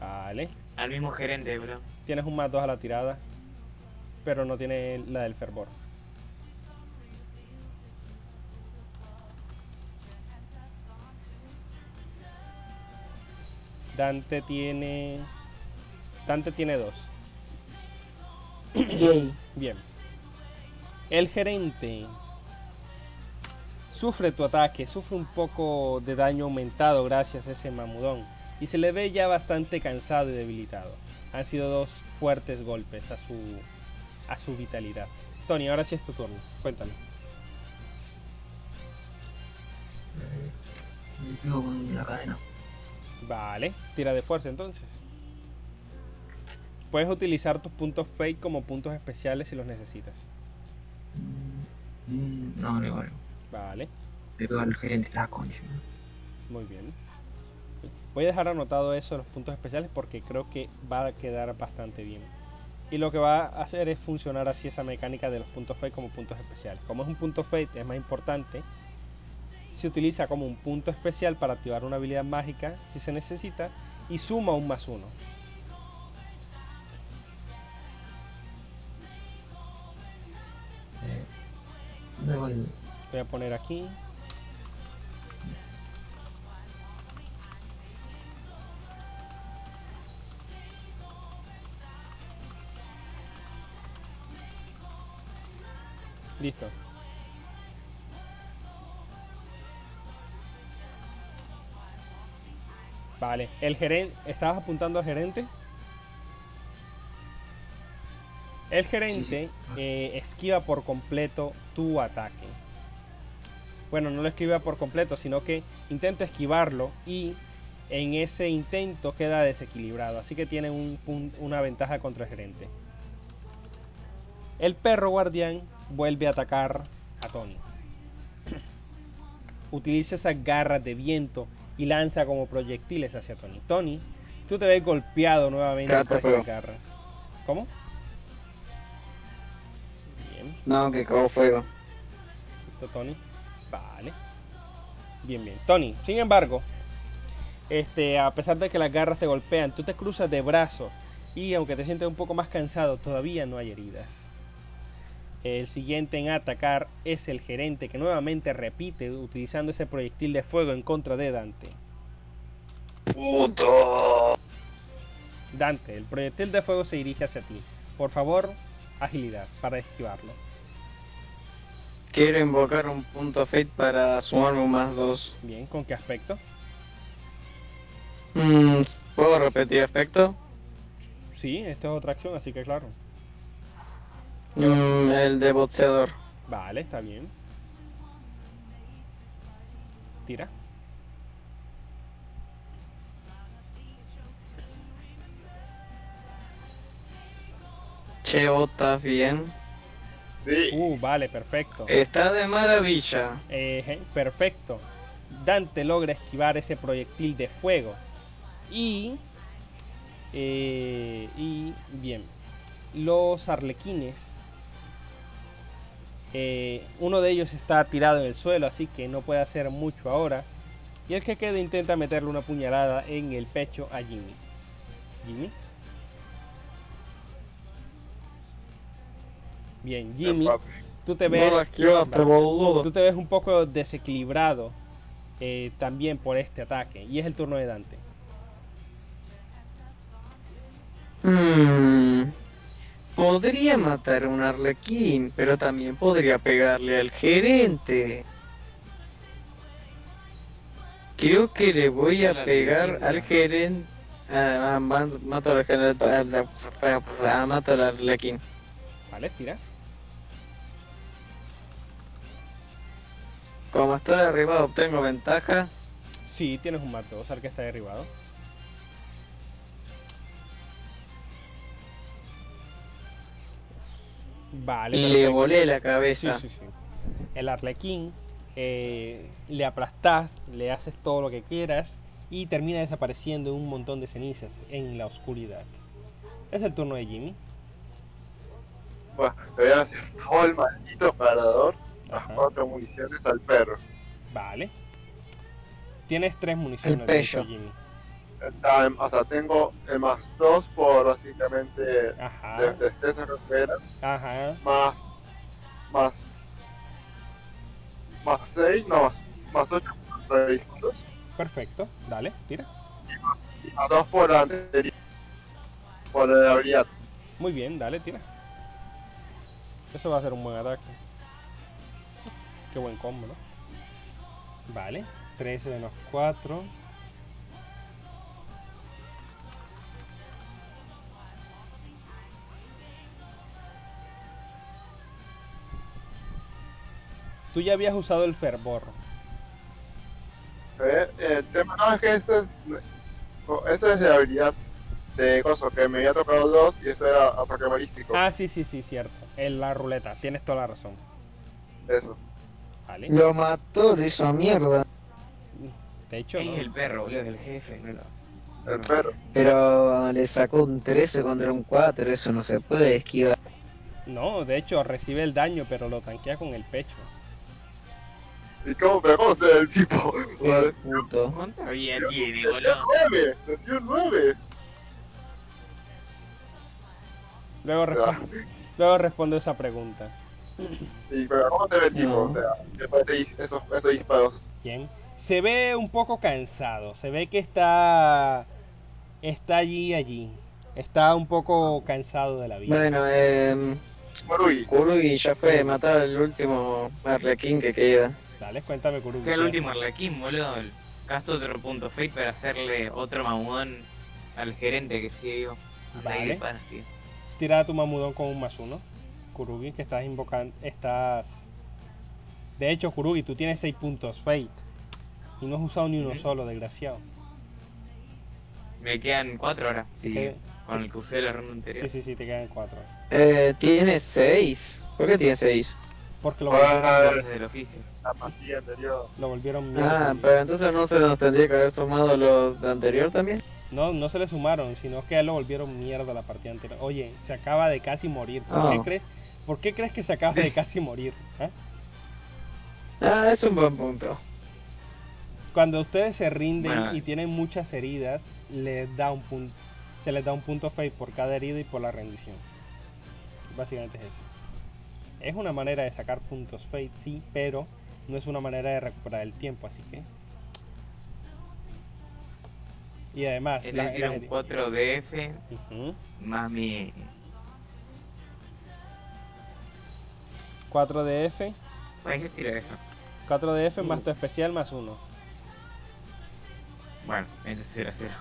Vale. Al mismo gerente, boludo. Tienes un más 2 a la tirada, pero no tiene la del fervor. Dante tiene... Dante tiene 2. Yay. Bien. El gerente sufre tu ataque, sufre un poco de daño aumentado gracias a ese mamudón y se le ve ya bastante cansado y debilitado. Han sido dos fuertes golpes a su a su vitalidad. Tony, ahora sí es tu turno. Cuéntame. Me pego con la cadena. Vale, tira de fuerza entonces. Puedes utilizar tus puntos fake como puntos especiales si los necesitas. Mm, No, no igual. Vale, Le pego al gerente la concha. muy bien. Voy a dejar anotado eso, los puntos especiales, porque creo que va a quedar bastante bien. Y lo que va a hacer es funcionar así esa mecánica de los puntos fate como puntos especiales. Como es un punto fate, es más importante, se utiliza como un punto especial para activar una habilidad mágica si se necesita y suma un más uno. Eh, Voy a poner aquí. Listo. Vale, el gerente, ¿estabas apuntando al gerente? El gerente eh, esquiva por completo tu ataque. Bueno, no lo esquiva por completo, sino que intenta esquivarlo y en ese intento queda desequilibrado. Así que tiene un una ventaja contra el gerente. El perro guardián vuelve a atacar a Tony. <clears throat> Utiliza esas garras de viento y lanza como proyectiles hacia Tony. Tony, tú te ves golpeado nuevamente por fuego. garras. ¿Cómo? Bien. No, que cagó fuego. Listo, Tony. Vale. Bien, bien. Tony, sin embargo, este, a pesar de que las garras te golpean, tú te cruzas de brazos y aunque te sientes un poco más cansado, todavía no hay heridas. El siguiente en atacar es el gerente que nuevamente repite utilizando ese proyectil de fuego en contra de Dante. ¡Puto! Dante, el proyectil de fuego se dirige hacia ti. Por favor, agilidad para esquivarlo. Quiero invocar un punto fate para sumarme un más dos. Bien, ¿con qué aspecto? Mm, ¿Puedo repetir efecto? Sí, esta es otra acción, así que claro. Mm, el de boxeador. Vale, está bien. Tira. Cheo, ¿estás bien? Sí. Uh, vale, perfecto. Está de maravilla. Eh, perfecto. Dante logra esquivar ese proyectil de fuego. Y. eh, y. Bien. Los arlequines. Eh, uno de ellos está tirado en el suelo, así que no puede hacer mucho ahora. Y el que queda intenta meterle una puñalada en el pecho a Jimmy. Jimmy. Bien, Jimmy. Papi. Tú te ves. Tú te ves un poco desequilibrado eh, también por este ataque. Y es el turno de Dante. Mm, podría matar a un arlequín, pero también podría pegarle al gerente. Creo que le voy a pegar al gerente. Ah, ah, ma- mato al gerente. ah, mato al arlequín. ¿Vale? Tira. Como estoy derribado, obtengo ventaja. Sí, tienes un más 2 al que está derribado. Vale. Y le perfecto. volé la cabeza. sí, sí. El arlequín eh, le aplastas, le haces todo lo que quieras y termina desapareciendo en un montón de cenizas en la oscuridad. Es el turno de Jimmy. Bueno, le voy a hacer todo el maldito parador. Las cuatro municiones al perro. Vale. Tienes tres municiones, El de hecho, pecho. Jimmy. Está en- o sea, tengo el más dos por básicamente Ajá. de destreza recupera, Ajá. más más más seis, no más más ocho por discos Perfecto. Dale, tira. y más dos por la anterior por la habilidad. Muy bien, dale, tira. Eso va a ser un buen ataque. Qué buen combo, ¿no? Vale. 13 menos 4. Tú ya habías usado el fervor. Eh, El tema no es que este es, este es de habilidad de cosas que me había tocado dos y eso era ataque balístico. Ah, sí, sí, sí, cierto. En la ruleta. Tienes toda la razón. Eso. Vale. Lo mató, le hizo mierda. De hecho, Es no. el perro, boludo, es el jefe, no El perro. Pero le sacó un 13 contra un 4, eso no se puede esquivar. No, de hecho recibe el daño, pero lo tanquea con el pecho. ¿Y cómo, pero cómo se ve el tipo? Qué puto. ¿Cuánta vida tiene, boludo? ¡Nueve! ¡Decía un nueve! Luego, O sea, responde, luego respondo esa pregunta. y, pero ¿cómo se ve el tipo? No. O sea, después de esos, esos disparos. Bien. Se ve un poco cansado, se ve que está está allí allí. Está un poco cansado de la vida. Bueno, eh, Marui. Kurugi ya fue matar al último Arlequín que queda. Dale, cuéntame, Kurugi. Que el último Arlequín, boludo. Gasto otro punto fate para hacerle otro mamudón al gerente que sigue ahí Vale. Tira a tu mamudón con un más uno. Kurugi, que estás invocando. Estás. De hecho, Kurugi, tú tienes 6 puntos Fate. Y no has usado ni uno solo, desgraciado. Me quedan cuatro horas. Sí, Ok. con el que usé la ronda anterior. Sí, sí, sí, te quedan 4. Eh, tiene 6. ¿Por qué tiene 6? Porque lo, Ah, Desde el oficio. La pastilla anterior. lo volvieron Ah, pero entonces no se nos tendría que haber sumado los de anterior también. No, no se le sumaron, sino que a él lo volvieron mierda la partida anterior. Oye, se acaba de casi morir. ¿Por, Oh. qué, crees, ¿por qué crees que se acaba de <laughs> casi morir? ¿Ah? Ah, es un buen punto. Cuando ustedes se rinden Bueno. y tienen muchas heridas, les da un punto, se les da un punto fate por cada herida y por la rendición. Básicamente es eso. Es una manera de sacar puntos fate, sí, pero no es una manera de recuperar el tiempo, así que. Y además, Él la- le tira las un heri- 4 de F Ujú. más mi. 4 de F, ¿Para qué tira eso? 4 de F Uh. más tu especial más 1. Bueno, entonces era 0.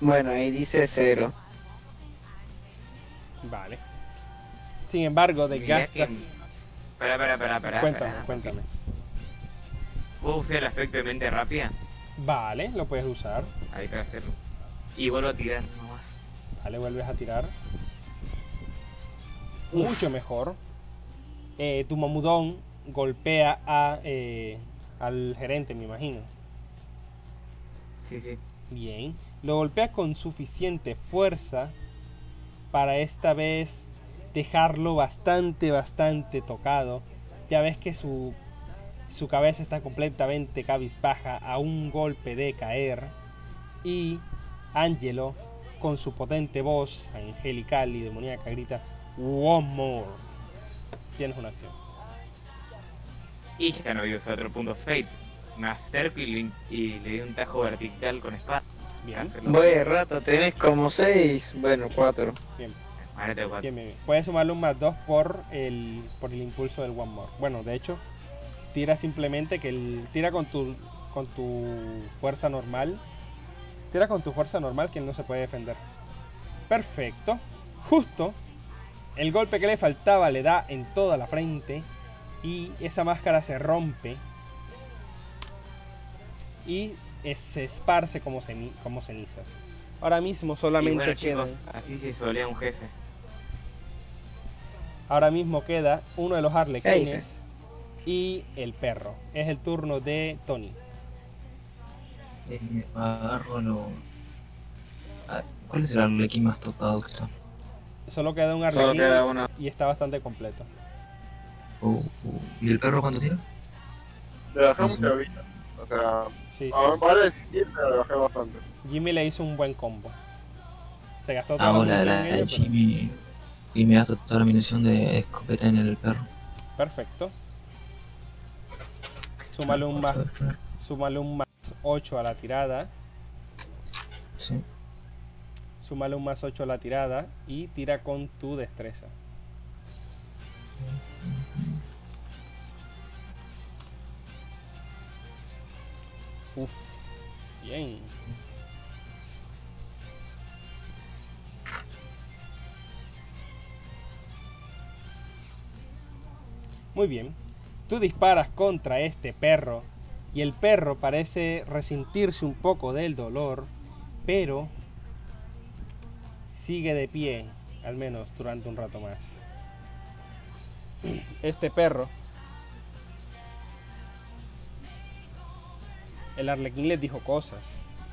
Bueno, ahí dice 0. Vale. Sin embargo, desgastas. Para, para, para, para. Cuéntame, para. cuéntame. ¿Puedo usar el aspecto de mente rápida? Vale, lo puedes usar. Ahí para hacerlo. Y vuelvo a tirar nomás. Vale, vuelves a tirar. Mucho mejor. Eh, tu mamudón golpea a, eh, al gerente, me imagino. Sí, sí. Bien. Lo golpea con suficiente fuerza para esta vez dejarlo bastante, bastante tocado. Ya ves que su, su cabeza está completamente cabizbaja a un golpe de caer. Y Angelo, con su potente voz angelical y demoníaca, grita: One more. Tienes una acción. Y ya no voy a usar otro punto fate. Me acerco y le, y le doy un tajo vertical con espada. Bien. Voy rata, tenés como 6. Bueno, 4. bien. Cuatro. Puedes sumarle un más 2 por el, por el impulso del One More. Bueno, de hecho, tira simplemente que el. Tira con tu, con tu fuerza normal. Tira con tu fuerza normal que él no se puede defender. Perfecto. Justo. El golpe que le faltaba le da en toda la frente. Y esa máscara se rompe. Y se esparce como, ceni- como cenizas. Ahora mismo Y solamente bueno, chicos, así se solea un jefe. Ahora mismo queda uno de los ¿Qué arlequines y el perro. Es el turno de Tony. Eh, agarro lo... Ah, ¿Cuál es el arlequín más tocado que está? Solo queda un Solo arlequín queda y está bastante completo. Uh, uh, ¿Y el perro cuánto tira? Le bajé mucha vida. O sea, Sí, a sí. vale 17, pero le bajé bastante. Jimmy le hizo un buen combo. Se gastó toda Ahora la la, pero- Jimmy... Y me gasta toda la munición de escopeta en el perro. Perfecto. Súmale un más, súmale un más 8 a la tirada. Sí. Súmale un más 8 a la tirada y tira con tu destreza. Uf, bien. Muy bien. Tú disparas contra este perro y el perro parece resentirse un poco del dolor, pero sigue de pie, al menos durante un rato más. <clears throat> Este perro El arlequín les dijo cosas.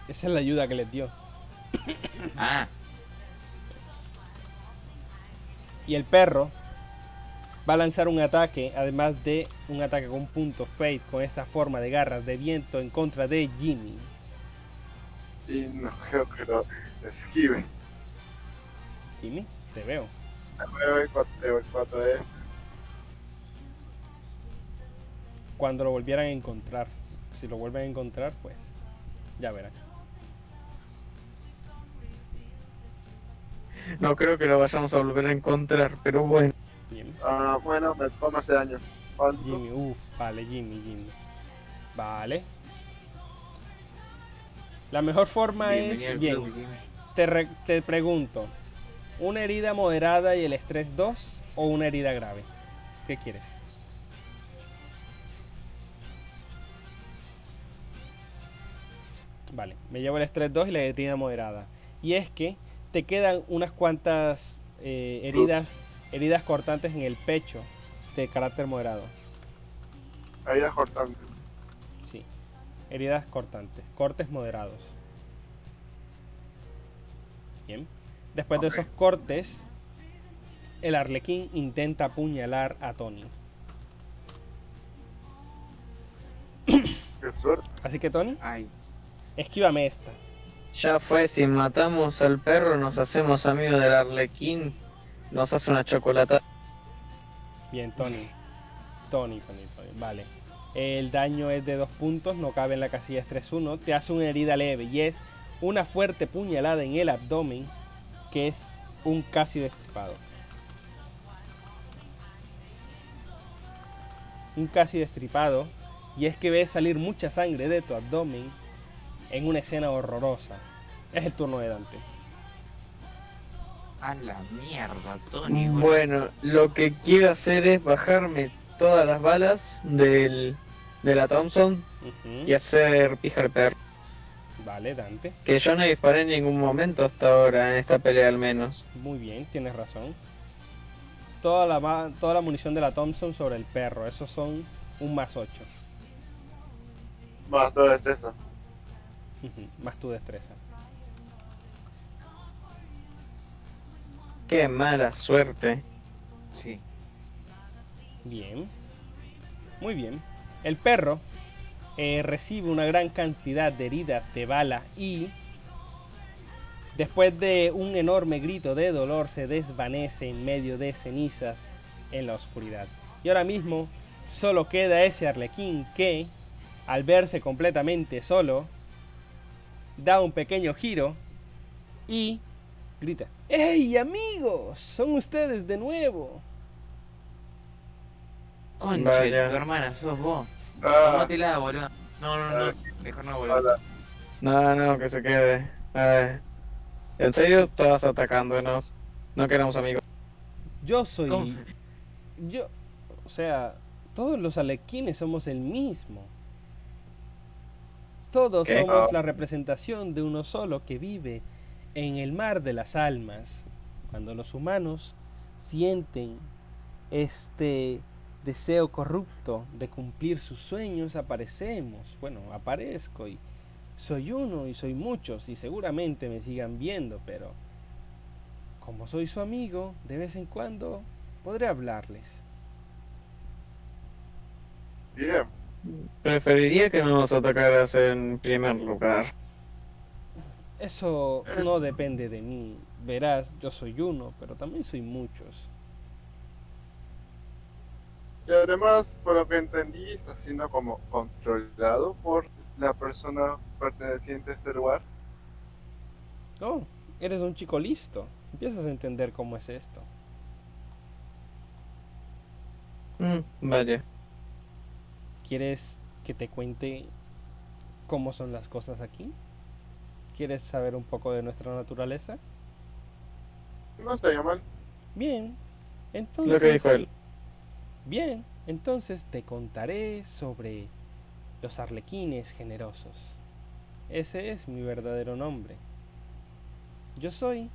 Esa es la ayuda que les dio. Ah, Y el perro va a lanzar un ataque, además de un ataque con punto fate, con esa forma de garras de viento en contra de Jimmy. Y no creo que lo esquive. Jimmy, te veo. Me voy 4 de Cuando lo volvieran a encontrar. Si lo vuelven a encontrar, pues ya verán. No creo que lo vayamos a volver a encontrar, pero bueno. Ah, bueno, me toma daño. ¿Cuánto? Jimmy, uff, vale, Jimmy, Jimmy. Vale. La mejor forma bienvenido es, club, Jimmy. te, re- te pregunto, ¿una herida moderada y el estrés 2 o una herida grave? ¿Qué quieres? Vale, me llevo el estrés 2 y la herida moderada. Y es que te quedan unas cuantas eh, heridas, heridas cortantes en el pecho de carácter moderado. Ahí es cortante. Sí, heridas cortantes, cortes moderados. Bien. Después de esos cortes, el arlequín intenta apuñalar a Tony. Qué suerte. Así que Tony, Ay, esquívame esta. Ya fue, si matamos al perro nos hacemos amigos del arlequín, nos hace una chocolata. Bien, Tony. Tony, Tony, Tony. Vale. El daño es de dos puntos, no cabe en la casilla estrés 1. Te hace una herida leve y es una fuerte puñalada en el abdomen que es un casi destripado. Un casi destripado y es que ves salir mucha sangre de tu abdomen en una escena horrorosa. Es el turno de Dante. A la mierda, Tony. güey. Bueno, lo que quiero hacer es bajarme todas las balas del, de la Thompson y hacer pija perro. Vale, Dante. Que yo no disparé en ningún momento hasta ahora, en esta pelea al menos. Muy bien, tienes razón. Toda la, toda la munición de la Thompson sobre el perro, esos son un más 8. Más todo es eso. más tu destreza. Qué mala suerte. Sí. Bien. Muy bien. El perro eh, recibe una gran cantidad de heridas de bala y después de un enorme grito de dolor se desvanece en medio de cenizas en la oscuridad. Y ahora mismo solo queda ese arlequín que, al verse completamente solo, da un pequeño giro y grita, ¡Hey amigos! ¡Son ustedes de nuevo! Conche, Vaya. tu hermana, sos vos. Ah, Tómatela, boludo. No, no, no. Mejor no, boludo. hola. No, no, que se quede. Eh, ¿En serio estabas atacándonos? No queremos amigos. Yo soy... ¿Cómo? Yo... O sea, todos los alequines somos el mismo. Todos ¿Qué? somos Ah. la representación de uno solo que vive en el mar de las almas. Cuando los humanos sienten este deseo corrupto de cumplir sus sueños, aparecemos. Bueno, aparezco y soy uno y soy muchos y seguramente me sigan viendo, pero como soy su amigo, de vez en cuando podré hablarles. Bien. Preferiría que no nos atacaras en primer lugar. Eso no depende de mí. Verás, yo soy uno, pero también soy muchos. Y además, por lo que entendí, está siendo como controlado por la persona perteneciente a este lugar. Oh, eres un chico listo. Empiezas a entender cómo es esto. Mm, vaya. ¿Quieres que te cuente cómo son las cosas aquí? ¿Quieres saber un poco de nuestra naturaleza? No estaría mal. Bien, entonces... Lo que dijo él. Bien, entonces te contaré sobre los arlequines generosos. Ese es mi verdadero nombre. Yo soy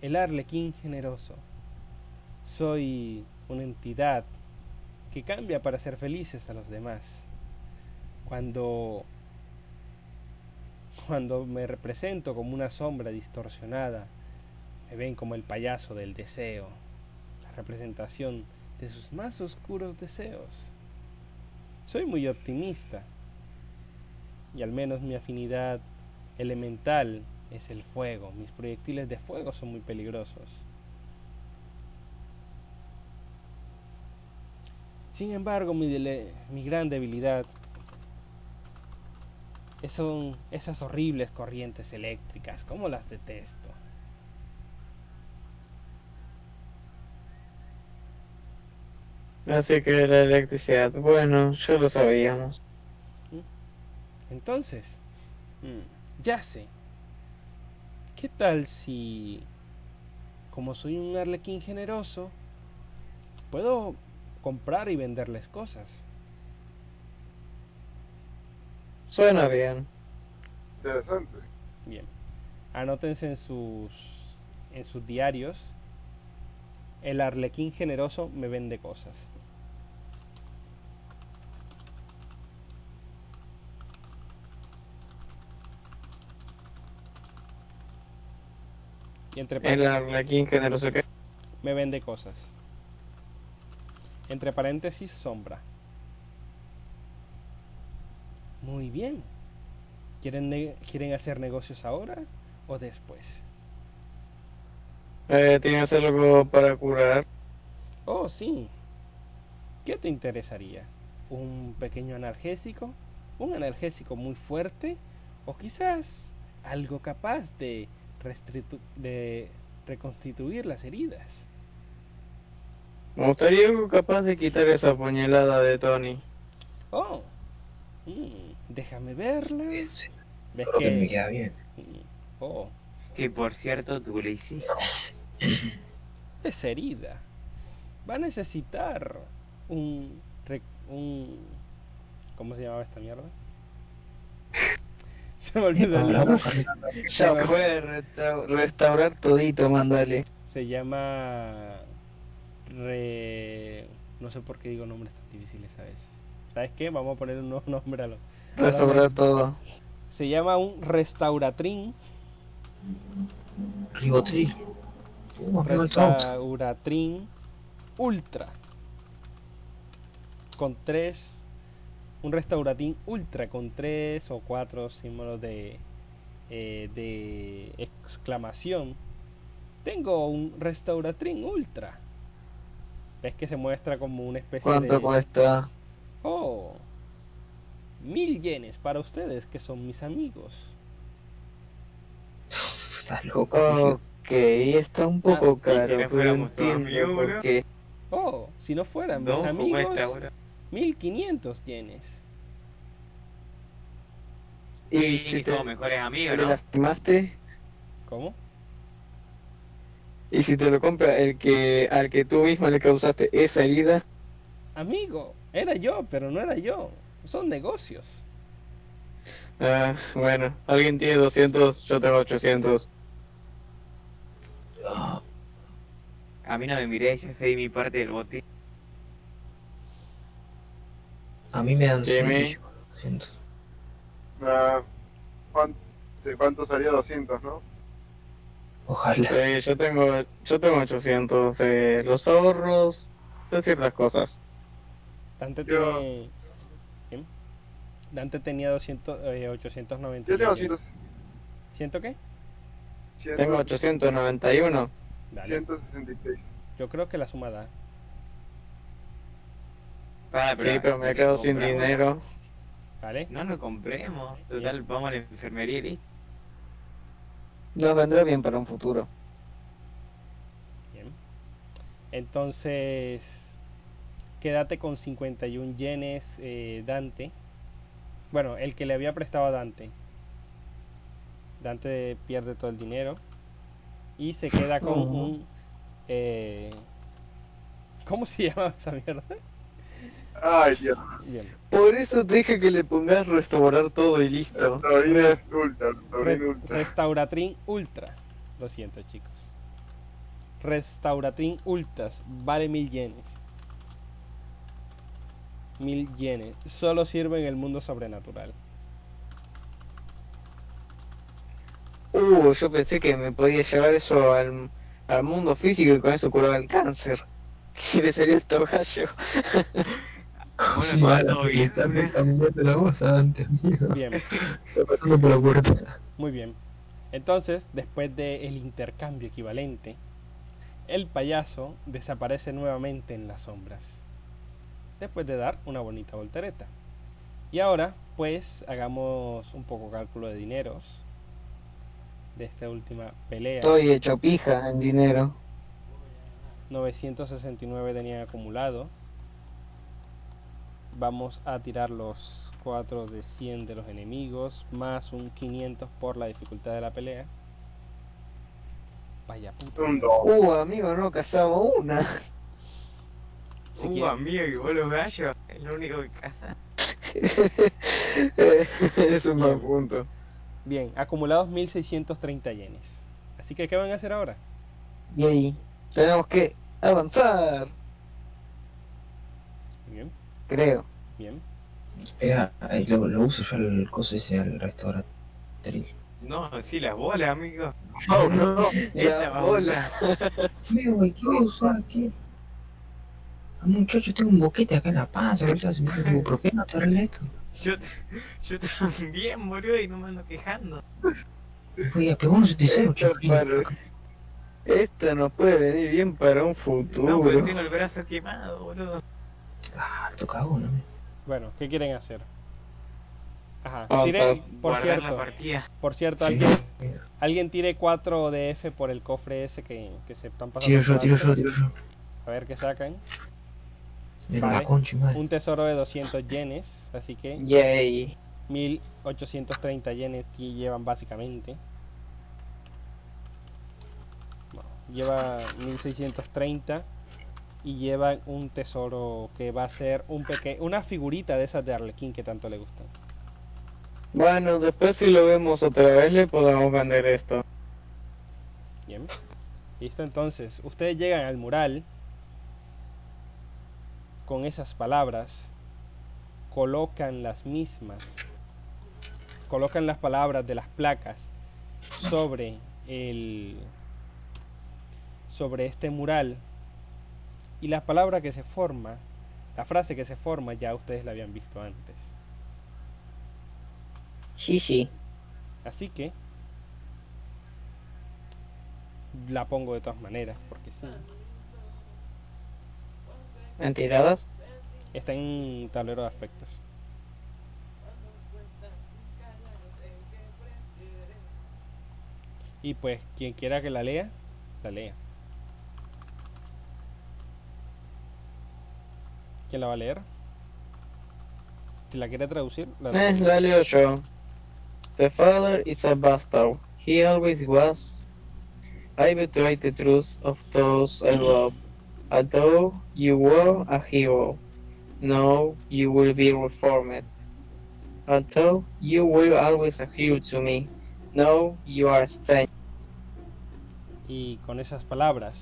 el arlequín generoso. Soy una entidad que cambia para ser felices a los demás. cuando cuando me represento como una sombra distorsionada, me ven como el payaso del deseo, la representación de sus más oscuros deseos. Soy muy optimista y al menos mi afinidad elemental es el fuego. Mis proyectiles de fuego son muy peligrosos. Sin embargo, mi, gran debilidad son esas horribles corrientes eléctricas, como las detesto. Así que la electricidad, bueno, ya lo sabíamos. ¿Mm? Entonces, mm, ya sé. ¿Qué tal si, como soy un arlequín generoso, puedo comprar y venderles cosas? Suena bien. Interesante. Bien. Anótense en sus en sus diarios. El arlequín generoso me vende cosas. Y entre el arlequín generoso qué? Me vende cosas. Entre paréntesis sombra. Muy bien. ¿Quieren, ¿Quieren hacer negocios ahora o después? Eh, ¿Tienes algo para curar? Oh, sí. ¿Qué te interesaría? ¿Un pequeño analgésico? ¿Un analgésico muy fuerte? ¿O quizás algo capaz de, de reconstituir las heridas? Me gustaría algo capaz de quitar esa puñalada de Tony. Oh, Mm, déjame verla. ¿Ves que me queda bien. Oh. Que por cierto tú le hiciste. <coughs> Es herida. Va a necesitar un, un... ¿Cómo se llamaba esta mierda? <laughs> se me olvidó el nombre. <laughs> Ya puede restaurar todito, mandale. Se llama... Re... No sé por qué digo nombres tan difíciles a veces. ¿Sabes qué? Vamos a poner un nuevo <laughs> nombre a lo. Restaurar todo. Se llama un restauratrin. Ribotril. Restauratrin Ultra. Con tres. Un restauratín ultra con tres o cuatro símbolos de. Eh, de exclamación. Tengo un restauratrin ultra. Ves que se muestra como una especie de. ¿Cuánto cuesta? Oh, mil yenes para ustedes que son mis amigos. <laughs> Está loco. Ok, está un poco ah, caro, pero entiendo por qué. Oh, si no fueran mis amigos, mil quinientos yenes. Y, si somos mejores amigos, ¿no? lastimaste? ¿Cómo? ¿Y si te lo compra el que al que tú mismo le causaste esa herida? Amigo, era yo, pero no era yo. Son negocios. Ah, bueno, alguien tiene 200, yo tengo 800. A mí no me miré, yo sé mi parte del botín. A mí me dan 100. Ah, ¿cuánto, ¿Cuánto salía 200, no? Ojalá. Sí, yo tengo, yo tengo 800 de los ahorros, de ciertas cosas. Dante tiene... Dante tenía 200, eh, 890. Yo tengo 100. ¿Ciento qué? Tengo 891. Dale. 166. Yo creo que la suma da. Ah, sí, pero me quedo sin dinero. ¿Vale? No lo compremos. Total, vamos a la enfermería y. Nos vendrá bien para un futuro. Bien. Entonces, quédate con 51 yenes eh, Dante. Bueno, el que le había prestado a Dante. Dante pierde todo el dinero. Y se queda con un... Eh, ¿Cómo se <laughs> llama esa mierda? Ay, Dios. Bien. Por eso deja que le pongas restaurar todo y listo. Restauratrin Ultra. Re Ultra. Restauratrin Ultra. Lo siento, chicos. Restauratrin Ultras. Vale mil yenes. Mil yenes. Solo sirve en el mundo sobrenatural. Uh, yo pensé que me podía llevar eso al, al mundo físico y con eso curaba el cáncer. <laughs> Y le sería el togallo. Bueno, <laughs> Sí, va ala, todo que bien. está cambiando la voz antes, amigo. Bien, <laughs> Está pasando por la puerta. muy bien. Entonces, después del intercambio equivalente, el payaso desaparece nuevamente en las sombras. Después de dar una bonita voltereta. Y ahora, pues, hagamos un poco cálculo de dineros de esta última pelea. Estoy hecho pija en dinero. 969 tenían acumulado. Vamos a tirar los 4 de 100 de los enemigos, más un 500 por la dificultad de la pelea. Vaya puta. Un dos. Uh, amigo, no cazamos una. Si Uh, quieren- amigo, y vos los gallos, es lo único que caza. <laughs> es un buen punto. Bien, acumulados 1630 yenes. Así que, ¿qué van a hacer ahora? Y ahí, tenemos que avanzar. Bien, Creo. bien. Espera, ahí lo, lo uso yo el coso ese al restaurante. No, sí, las bolas, amigo. Oh, no, <laughs> Esta la va a bola. Amigo, ¿qué voy a usar? ¿Qué? Ah, muchacho, tengo un boquete acá en la panza, boludo. Se me hace como propeno hacerle esto. Yo, yo también, boludo, y no me ando quejando. Oiga, pero vos no se te esto nos puede venir bien para un futuro. No, pero tengo el brazo quemado, boludo. Ah, toca uno, amigo. Bueno, ¿qué quieren hacer? Ajá, Vamos tire, por cierto, por cierto, alguien, alguien tire 4 de F por el cofre ese que, que se están pasando. Tiro yo, tiro yo, tiro yo. A ver qué sacan. Vale. Un tesoro de 200 yenes, así que Yay. 1830 yenes que llevan básicamente. Lleva 1630 y lleva un tesoro que va a ser un peque una figurita de esas de Arlequín que tanto le gustan. Bueno, después si lo vemos otra vez le podemos vender esto. Bien. Listo, entonces, ustedes llegan al mural con esas palabras, colocan las mismas, colocan las palabras de las placas sobre el sobre este mural y la palabra que se forma, la frase que se forma ya ustedes la habían visto antes. Sí, sí. Así que la pongo de todas maneras porque sí. ¿Mentiradas? Está en tablero de aspectos. Y pues, quien quiera que la lea, la lea. ¿Quién la va a leer? Si la quiere traducir, la Eh, la leo yo. The father is a bastard. He always was. I betrayed the truth of those I love. Although you were a hero, now you will be reformed. Although you were always a hero to me, now you are a stranger. Y con esas palabras,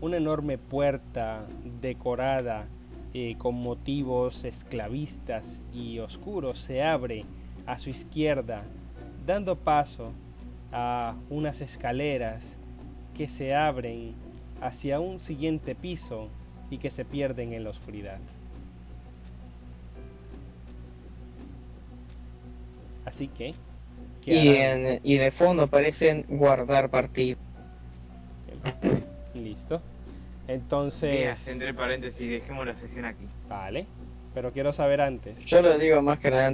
una enorme puerta decorada eh, con motivos esclavistas y oscuros se abre a su izquierda, dando paso a unas escaleras que se abren hacia un siguiente piso y que se pierden en la oscuridad. Así que... ¿qué Y, en, y de fondo aparecen guardar partido. <coughs> Listo. Entonces... Mira, entre paréntesis, dejemos la sesión aquí. Vale. Pero quiero saber antes. Yo lo digo más que nada